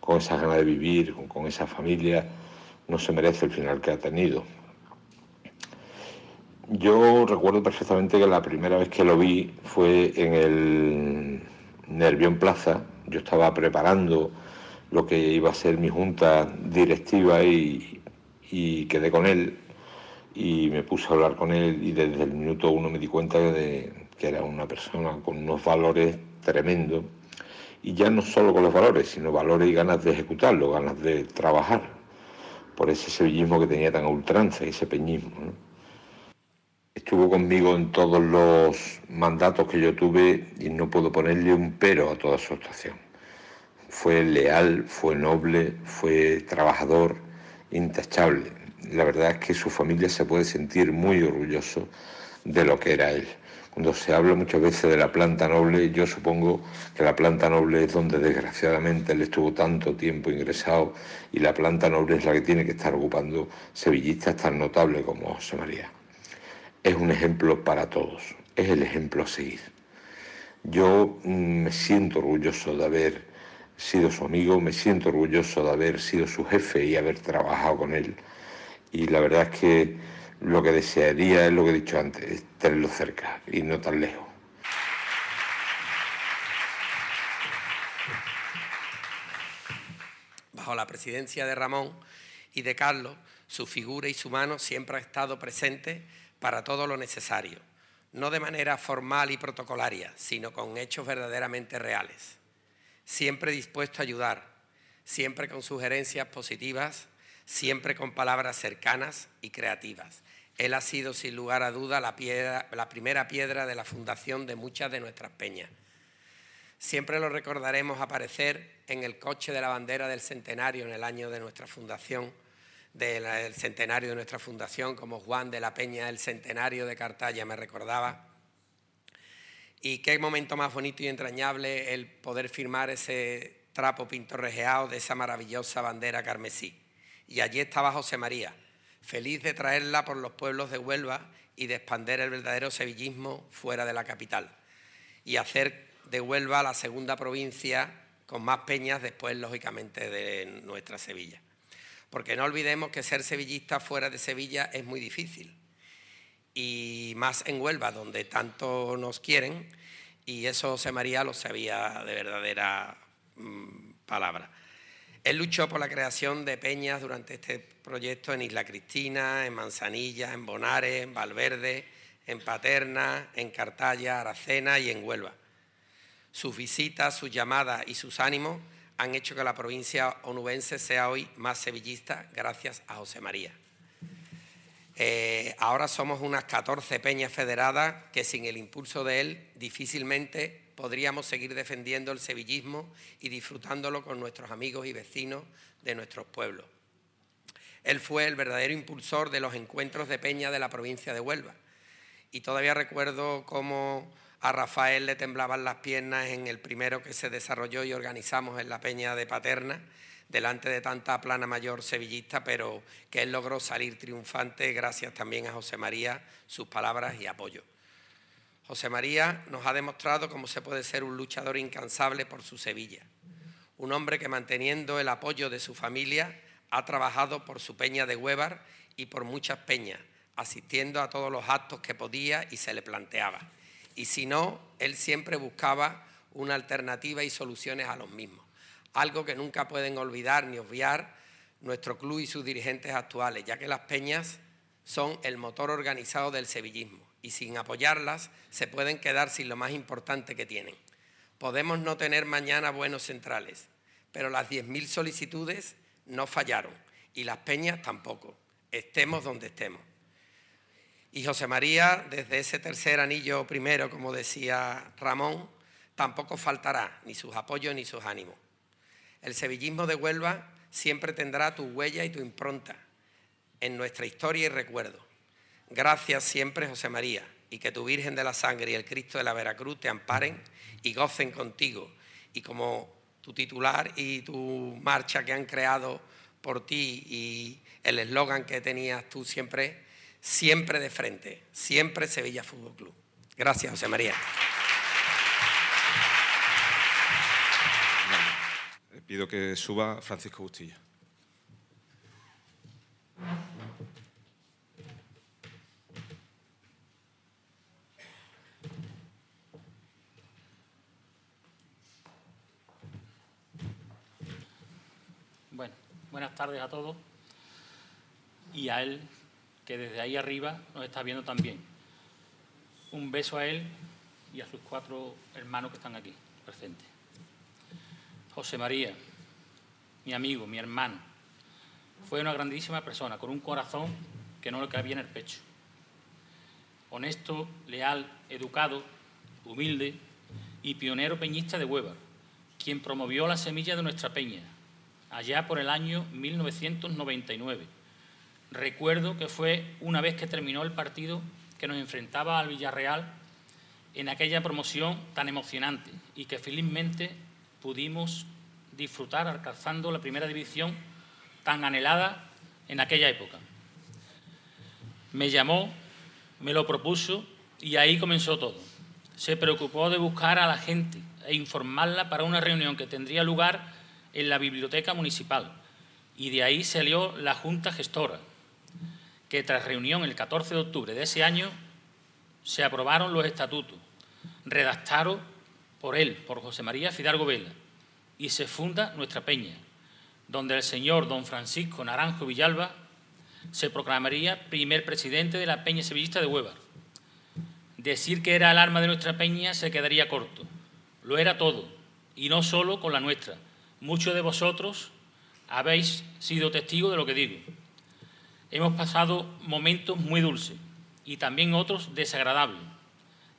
con esa ganas de vivir, con, esa familia, no se merece el final que ha tenido. Yo recuerdo perfectamente que la primera vez que lo vi fue en el Nervión Plaza. Yo estaba preparando lo que iba a ser mi junta directiva y, y quedé con él y me puse a hablar con él y desde el minuto uno me di cuenta de que era una persona con unos valores tremendos y ya no solo con los valores, sino valores y ganas de ejecutarlo, ganas de trabajar, por ese sevillismo que tenía tan a ultranza ese peñismo. Estuvo conmigo en todos los mandatos que yo tuve y no puedo ponerle un pero a toda su actuación. Fue leal, fue noble, fue trabajador, intachable. La verdad es que su familia se puede sentir muy orgulloso de lo que era él. Cuando se habla muchas veces de la planta noble, yo supongo que la planta noble es donde desgraciadamente él estuvo tanto tiempo ingresado y la planta noble es la que tiene que estar ocupando sevillistas tan notables como José María. Es un ejemplo para todos, es el ejemplo a seguir. Yo me siento orgulloso de haber sido su amigo, me siento orgulloso de haber sido su jefe y haber trabajado con él. Y la verdad es que lo que desearía es lo que he dicho antes, tenerlo cerca y no tan lejos. Bajo la presidencia de Ramón y de Carlos, su figura y su mano siempre ha estado presente para todo lo necesario, no de manera formal y protocolaria, sino con hechos verdaderamente reales. Siempre dispuesto a ayudar, siempre con sugerencias positivas, siempre con palabras cercanas y creativas. Él ha sido, sin lugar a duda, la, piedra- la primera piedra de la fundación de muchas de nuestras peñas. Siempre lo recordaremos aparecer en el coche de la bandera del centenario en el año de nuestra fundación, del centenario de nuestra fundación, como Juan de la Peña del centenario de Cartaya me recordaba. Y qué momento más bonito y entrañable el poder firmar ese trapo pintorrejeado de esa maravillosa bandera carmesí. Y allí estaba José María, feliz de traerla por los pueblos de Huelva y de expander el verdadero sevillismo fuera de la capital. Y hacer de Huelva la segunda provincia con más peñas después, lógicamente, de nuestra Sevilla. Porque no olvidemos que ser sevillista fuera de Sevilla es muy difícil y más en Huelva, donde tanto nos quieren, y eso José María lo sabía de verdadera mm, palabra. Él luchó por la creación de peñas durante este proyecto en Isla Cristina, en Manzanilla, en Bonares, en Valverde, en Paterna, en Cartaya, Aracena y en Huelva. Sus visitas, sus llamadas y sus ánimos han hecho que la provincia onubense sea hoy más sevillista gracias a José María. Eh, ahora somos unas 14 peñas federadas que sin el impulso de él difícilmente podríamos seguir defendiendo el sevillismo y disfrutándolo con nuestros amigos y vecinos de nuestros pueblos. Él fue el verdadero impulsor de los encuentros de peña de la provincia de Huelva. Y todavía recuerdo cómo a Rafael le temblaban las piernas en el primero que se desarrolló y organizamos en la peña de Paterna, delante de tanta plana mayor sevillista, pero que él logró salir triunfante gracias también a José María, sus palabras y apoyo. José María nos ha demostrado cómo se puede ser un luchador incansable por su Sevilla, un hombre que manteniendo el apoyo de su familia ha trabajado por su peña de Huevar y por muchas peñas, asistiendo a todos los actos que podía y se le planteaba. Y si no, él siempre buscaba una alternativa y soluciones a los mismos. Algo que nunca pueden olvidar ni obviar nuestro club y sus dirigentes actuales, ya que las peñas son el motor organizado del sevillismo y sin apoyarlas se pueden quedar sin lo más importante que tienen. Podemos no tener mañana buenos centrales, pero las 10.000 solicitudes no fallaron y las peñas tampoco, estemos donde estemos. Y José María, desde ese tercer anillo primero, como decía Ramón, tampoco faltará ni sus apoyos ni sus ánimos. El sevillismo de Huelva siempre tendrá tu huella y tu impronta en nuestra historia y recuerdo. Gracias siempre, José María, y que tu Virgen de la Sangre y el Cristo de la Veracruz te amparen y gocen contigo. Y como tu titular y tu marcha que han creado por ti y el eslogan que tenías tú siempre, siempre de frente, siempre Sevilla Fútbol Club. Gracias, José María. Pido que suba Francisco Bustillo. Bueno, buenas tardes a todos y a él que desde ahí arriba nos está viendo también. Un beso a él y a sus cuatro hermanos que están aquí presentes. José María, mi amigo, mi hermano, fue una grandísima persona con un corazón que no le cabía en el pecho. Honesto, leal, educado, humilde y pionero peñista de Hueva, quien promovió la semilla de nuestra peña, allá por el año 1999. Recuerdo que fue una vez que terminó el partido que nos enfrentaba al Villarreal en aquella promoción tan emocionante y que felizmente pudimos disfrutar alcanzando la primera división tan anhelada en aquella época. Me llamó, me lo propuso y ahí comenzó todo. Se preocupó de buscar a la gente e informarla para una reunión que tendría lugar en la biblioteca municipal. Y de ahí salió la Junta Gestora, que tras reunión el 14 de octubre de ese año se aprobaron los estatutos, redactados por él, por José María Fidalgo Vela, y se funda nuestra peña, donde el señor don Francisco Naranjo Villalba se proclamaría primer presidente de la Peña Sevillista de Huevar. Decir que era el arma de nuestra peña se quedaría corto. Lo era todo, y no solo con la nuestra. Muchos de vosotros habéis sido testigos de lo que digo. Hemos pasado momentos muy dulces y también otros desagradables.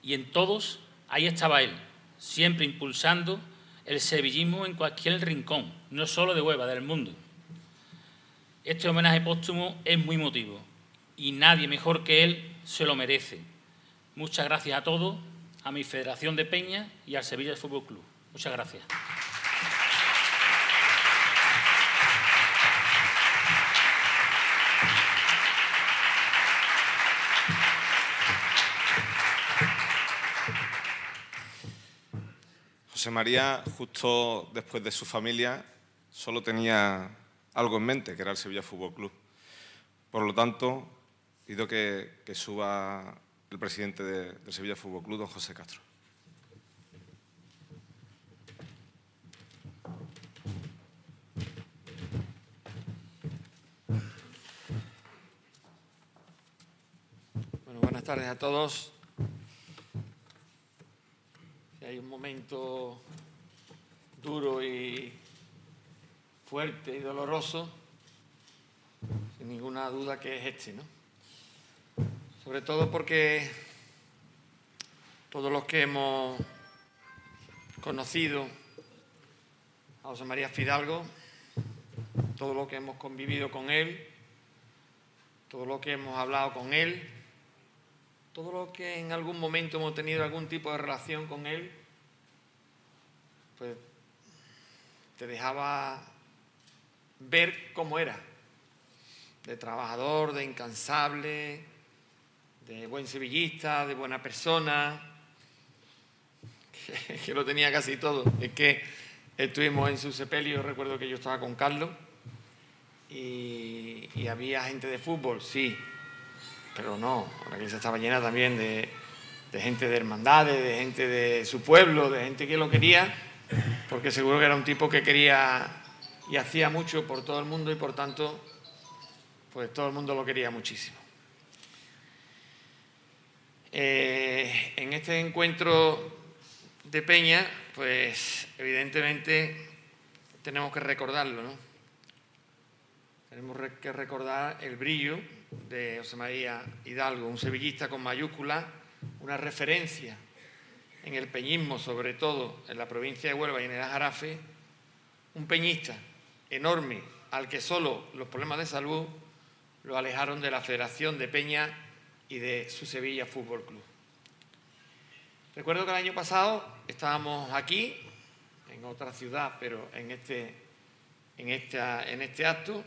Y en todos ahí estaba él, siempre impulsando el sevillismo en cualquier rincón, no solo de Hueva, del mundo. Este homenaje póstumo es muy emotivo y nadie mejor que él se lo merece. Muchas gracias a todos, a mi Federación de Peña y al Sevilla Fútbol Club. Muchas gracias. José María, justo después de su familia, solo tenía algo en mente, que era el Sevilla Fútbol Club. Por lo tanto, pido que, que suba el presidente de- del Sevilla Fútbol Club, don José Castro. Buenas tardes a todos. Hay un momento duro y fuerte y doloroso, sin ninguna duda que es este, ¿no? Sobre todo porque todos los que hemos conocido a José María Fidalgo, todos los que hemos convivido con él, todo lo que hemos hablado con él, todo lo que en algún momento hemos tenido algún tipo de relación con él, pues te dejaba ver cómo era, de trabajador, de incansable, de buen sevillista, de buena persona, que, lo tenía casi todo. Es que estuvimos en su sepelio, recuerdo que yo estaba con Carlos, y, y había gente de fútbol, sí, pero no, la iglesia estaba llena también de, de gente de hermandades, de gente de su pueblo, de gente que lo quería, porque seguro que era un tipo que quería y hacía mucho por todo el mundo y por tanto, pues todo el mundo lo quería muchísimo. Eh, en este encuentro de Peña, pues evidentemente tenemos que recordarlo, ¿no? Tenemos que recordar el brillo de José María Hidalgo, un sevillista con mayúscula, una referencia en el peñismo, sobre todo en la provincia de Huelva y en el Jarafe, un peñista enorme al que solo los problemas de salud lo alejaron de la Federación de Peña y de su Sevilla Fútbol Club. Recuerdo que el año pasado estábamos aquí, en otra ciudad, pero en este, en esta- en este acto,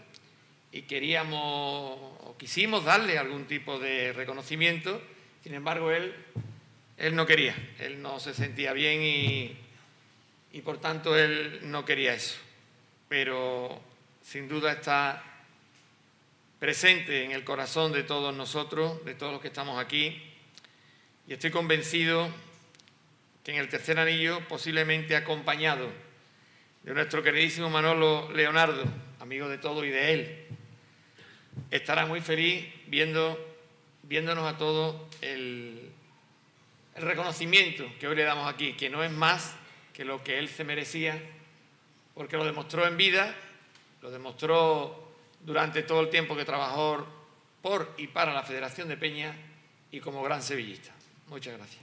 y queríamos o quisimos darle algún tipo de reconocimiento, sin embargo él, él no quería, él no se sentía bien y, y por tanto él no quería eso. Pero sin duda está presente en el corazón de todos nosotros, de todos los que estamos aquí, y estoy convencido que en el tercer anillo, posiblemente acompañado de nuestro queridísimo Manolo Leonardo, amigo de todos y de él, estará muy feliz viendo, viéndonos a todos el, el reconocimiento que hoy le damos aquí, que no es más que lo que él se merecía, porque lo demostró en vida, lo demostró durante todo el tiempo que trabajó por y para la Federación de Peña y como gran sevillista. Muchas gracias.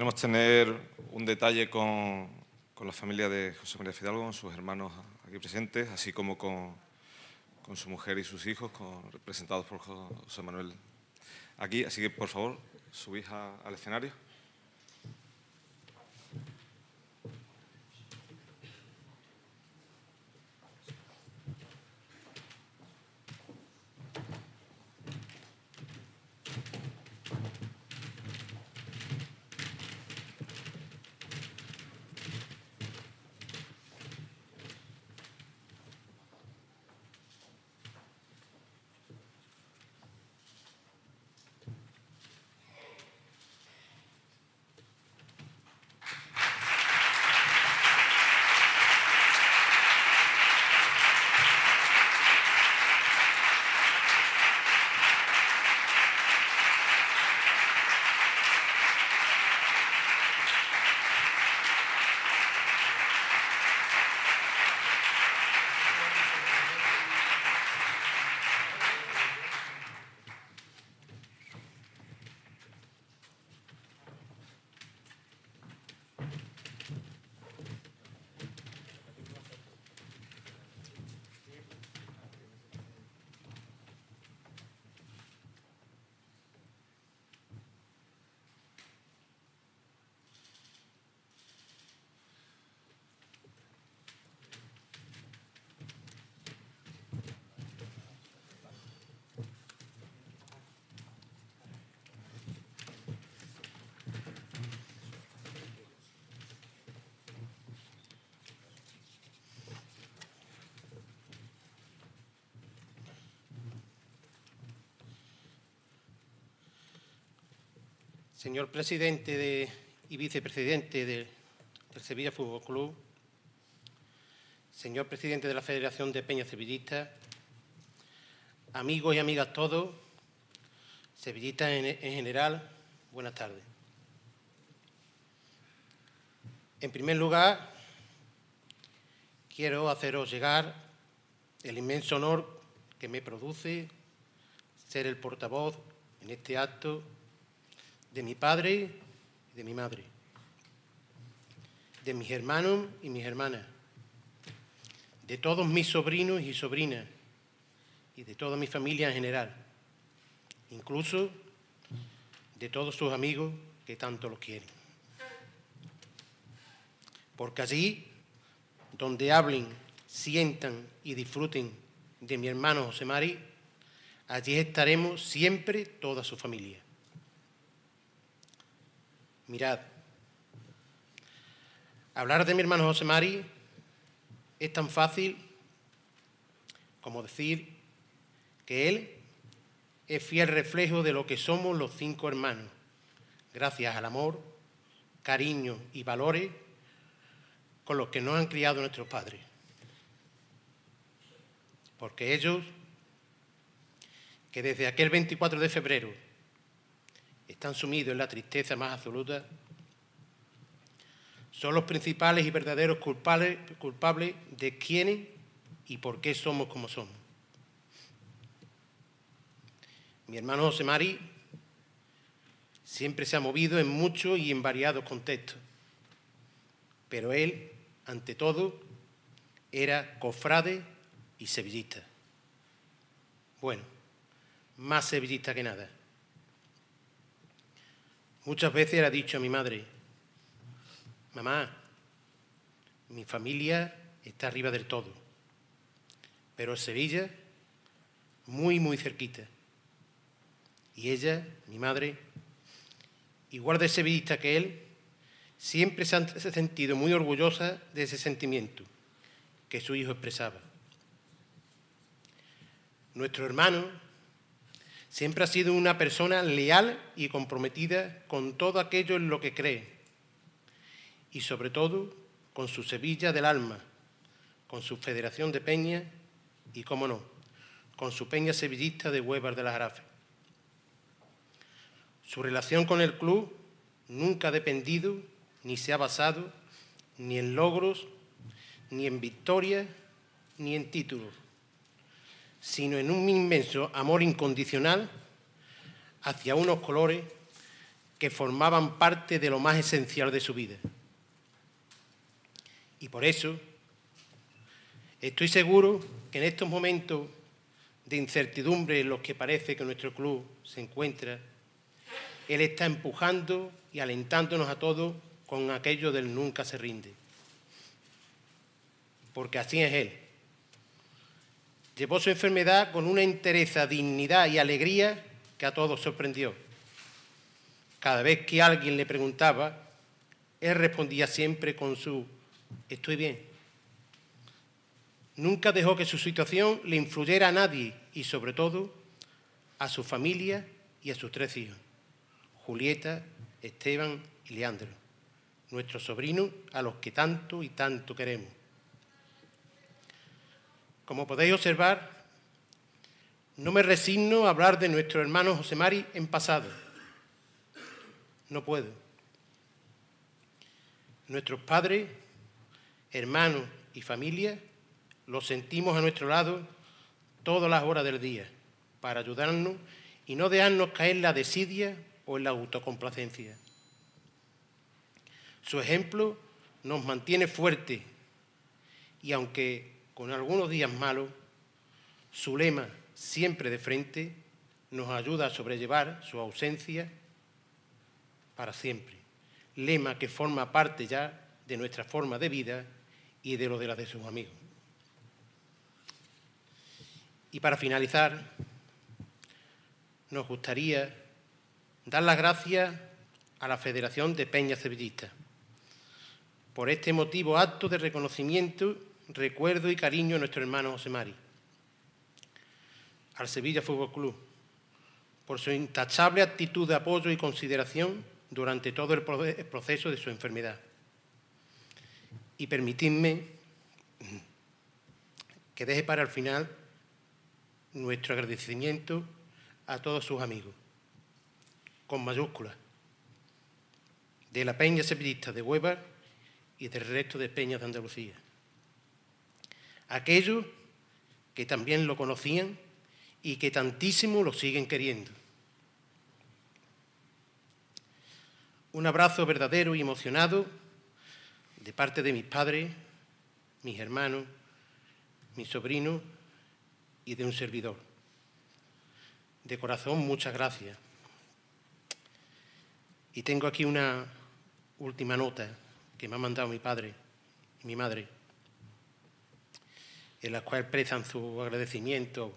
Queremos tener un detalle con, con la familia de José María Fidalgo, con sus hermanos aquí presentes, así como con, con su mujer y sus hijos, representados por Jo- José Manuel aquí. Así que, por favor, subís a- al escenario. Señor presidente de- y vicepresidente de- del Sevilla Fútbol Club, señor presidente de la Federación de Peñas Sevillistas, amigos y amigas todos, sevillistas en general, buenas tardes. En primer lugar, quiero haceros llegar el inmenso honor que me produce ser el portavoz en este acto de mi padre y de mi madre, de mis hermanos y mis hermanas, de todos mis sobrinos y sobrinas y de toda mi familia en general, incluso de todos sus amigos que tanto los quieren. Porque allí, donde hablen, sientan y disfruten de mi hermano José Mari, allí estaremos siempre toda su familia. Mirad, hablar de mi hermano José Mari es tan fácil como decir que él es fiel reflejo de lo que somos los cinco hermanos, gracias al amor, cariño y valores con los que nos han criado nuestros padres. Porque ellos, que desde aquel 24 de febrero están sumidos en la tristeza más absoluta, son los principales y verdaderos culpables, de quiénes y por qué somos como somos. Mi hermano José Mari siempre se ha movido en muchos y en variados contextos, pero él, ante todo, era cofrade y sevillista. Bueno, más sevillista que nada. Muchas veces era dicho a mi madre, mamá, mi familia está arriba del todo, pero Sevilla muy, muy cerquita. Y ella, mi madre, igual de sevillista que él, siempre se ha sentido muy orgullosa de ese sentimiento que su hijo expresaba. Nuestro hermano siempre ha sido una persona leal y comprometida con todo aquello en lo que cree y sobre todo con su Sevilla del alma, con su Federación de Peña y, cómo no, con su Peña Sevillista de Huevas de las Arafes. Su relación con el club nunca ha dependido ni se ha basado ni en logros, ni en victorias, ni en títulos, sino en un inmenso amor incondicional hacia unos colores que formaban parte de lo más esencial de su vida. Y por eso estoy seguro que en estos momentos de incertidumbre en los que parece que nuestro club se encuentra, Él está empujando y alentándonos a todos con aquello del nunca se rinde. Porque así es Él. Llevó su enfermedad con una entereza, dignidad y alegría que a todos sorprendió. Cada vez que alguien le preguntaba, Él respondía siempre con su estoy bien. Nunca dejó que su situación le influyera a nadie y sobre todo a su familia y a sus tres hijos, Julieta, Esteban y Leandro, nuestros sobrinos a los que tanto y tanto queremos. Como podéis observar, no me resigno a hablar de nuestro hermano José Mari en pasado. No puedo. Nuestros padres, hermanos y familia los sentimos a nuestro lado todas las horas del día para ayudarnos y no dejarnos caer en la desidia o en la autocomplacencia. Su ejemplo nos mantiene fuertes y aunque con algunos días malos, su lema siempre de frente nos ayuda a sobrellevar su ausencia para siempre. Lema que forma parte ya de nuestra forma de vida y de lo de la de sus amigos. Y para finalizar, nos gustaría dar las gracias a la Federación de Peñas Sevillistas por este emotivo acto de reconocimiento, recuerdo y cariño a nuestro hermano José Mari, al Sevilla Fútbol Club, por su intachable actitud de apoyo y consideración durante todo el proce- el proceso de su enfermedad. Y permitidme que deje para el final nuestro agradecimiento a todos sus amigos, con mayúsculas, de la Peña Sevillista de Huevar y del resto de peñas de Andalucía. Aquellos que también lo conocían y que tantísimo lo siguen queriendo. Un abrazo verdadero y emocionado de parte de mis padres, mis hermanos, mis sobrinos y de un servidor. De corazón, muchas gracias. Y tengo aquí una última nota que me ha mandado mi padre y mi madre, en la cual expresan su agradecimiento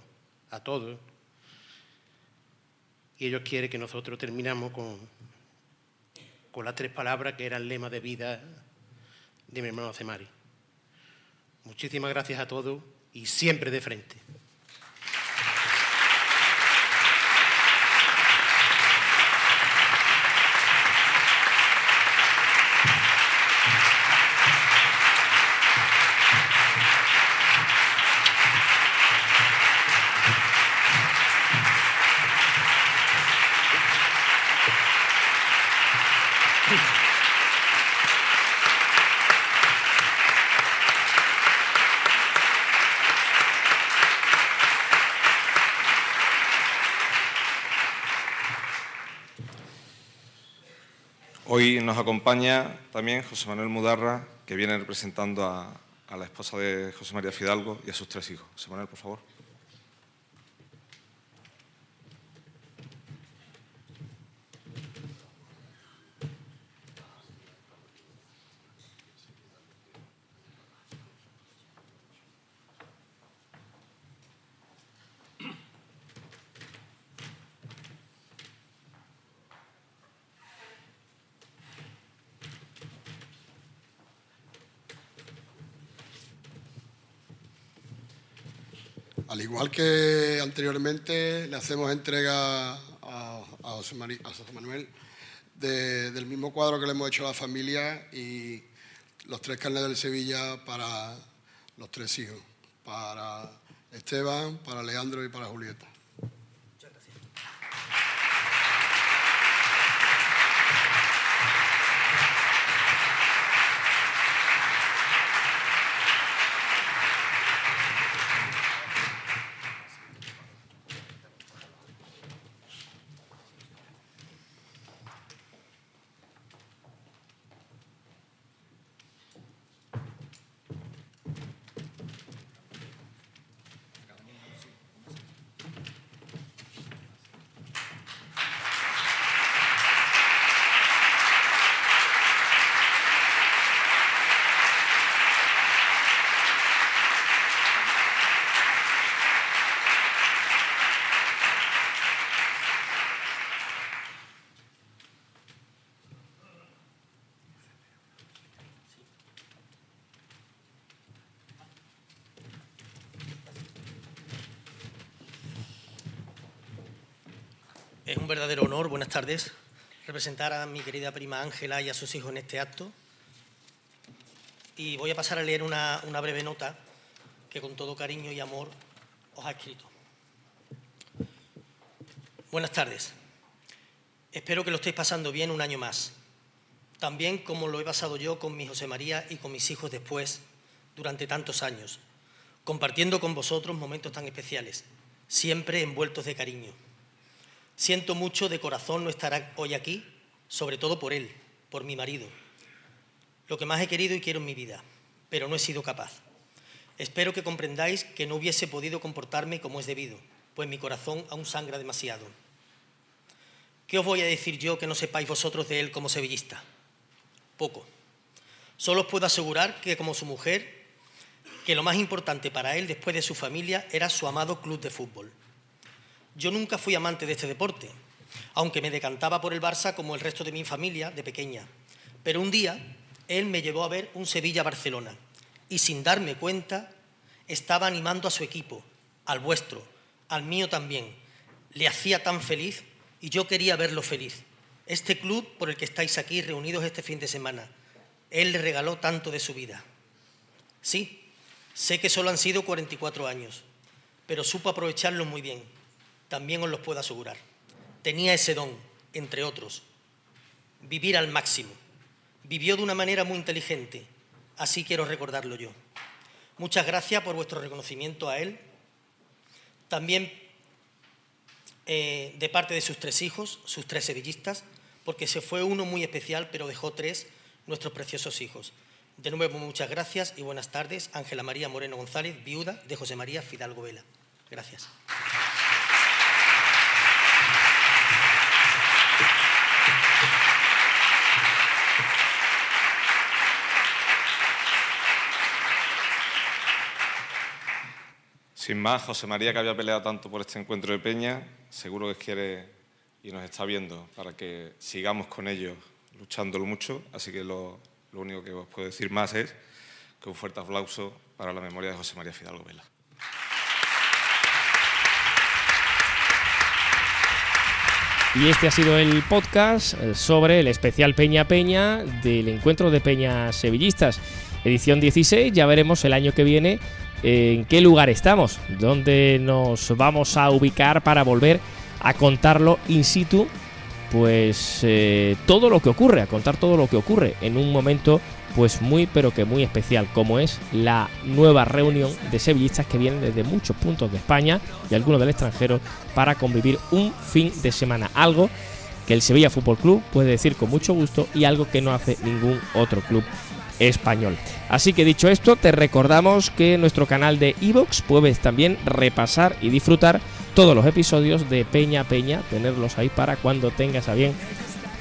a todos. Y ellos quieren que nosotros terminamos con, con las tres palabras que eran lema de vida de mi hermano Cemari. Muchísimas gracias a todos y siempre de frente. Hoy nos acompaña también José Manuel Mudarra, que viene representando a, a la esposa de José María Fidalgo y a sus tres hijos. José Manuel, por favor. Al igual que anteriormente, le hacemos entrega a, José, Manuel de- del mismo cuadro que le hemos hecho a la familia y los tres carnes del Sevilla para los tres hijos, para Esteban, para Leandro y para Julieta. Es un verdadero honor, buenas tardes, representar a mi querida prima Ángela y a sus hijos en este acto. Y voy a pasar a leer una, una breve nota que con todo cariño y amor os ha escrito. Buenas tardes. Espero que lo estéis pasando bien un año más. También como lo he pasado yo con mi José María y con mis hijos después, durante tantos años, compartiendo con vosotros momentos tan especiales, siempre envueltos de cariño. Siento mucho de corazón no estar hoy aquí, sobre todo por él, por mi marido. Lo que más he querido y quiero en mi vida, pero no he sido capaz. Espero que comprendáis que no hubiese podido comportarme como es debido, pues mi corazón aún sangra demasiado. ¿Qué os voy a decir yo que no sepáis vosotros de él como sevillista? Poco. Solo os puedo asegurar que como su mujer, que lo más importante para él después de su familia era su amado club de fútbol. Yo nunca fui amante de este deporte, aunque me decantaba por el Barça como el resto de mi familia de pequeña. Pero un día él me llevó a ver un Sevilla-Barcelona y sin darme cuenta estaba animando a su equipo, al vuestro, al mío también. le hacía tan feliz y yo quería verlo feliz. Este club por el que estáis aquí reunidos este fin de semana, él le regaló tanto de su vida. Sí, sé que solo han sido 44 años, pero supo aprovecharlo muy bien. También os lo puedo asegurar. Tenía ese don, entre otros, vivir al máximo. Vivió de una manera muy inteligente, así quiero recordarlo yo. Muchas gracias por vuestro reconocimiento a él. También eh, de parte de sus tres hijos, sus tres sevillistas, porque se fue uno muy especial, pero dejó tres, nuestros preciosos hijos. De nuevo, muchas gracias y buenas tardes. Ángela María Moreno González, viuda de José María Fidalgo Vela. Gracias. Sin más, José María, que había peleado tanto por este encuentro de Peña, seguro que quiere y nos está viendo para que sigamos con ellos luchándolo mucho. Así que lo, único que os puedo decir más es que un fuerte aplauso para la memoria de José María Fidalgo Vela. Y este ha sido el podcast sobre el especial Peña Peña del encuentro de Peñas Sevillistas, edición 16. Ya veremos el año que viene en qué lugar estamos, dónde nos vamos a ubicar para volver a contarlo in situ, pues eh, todo lo que ocurre, a contar todo lo que ocurre en un momento pues muy pero que muy especial como es la nueva reunión de sevillistas que vienen desde muchos puntos de España y algunos del extranjero para convivir un fin de semana, algo que el Sevilla Fútbol Club puede decir con mucho gusto y algo que no hace ningún otro club español. Así que dicho esto, te recordamos que en nuestro canal de Evox puedes también repasar y disfrutar todos los episodios de Peña Peña, tenerlos ahí para cuando tengas a bien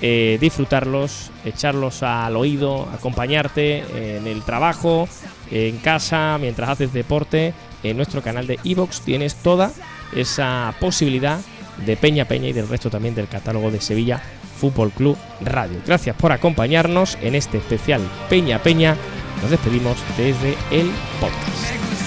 eh, disfrutarlos, echarlos al oído, acompañarte en el trabajo, en casa, mientras haces deporte. En nuestro canal de Evox tienes toda esa posibilidad de Peña Peña y del resto también del catálogo de Sevilla Fútbol Club Radio. Gracias por acompañarnos en este especial Peña Peña. Nos despedimos desde el podcast.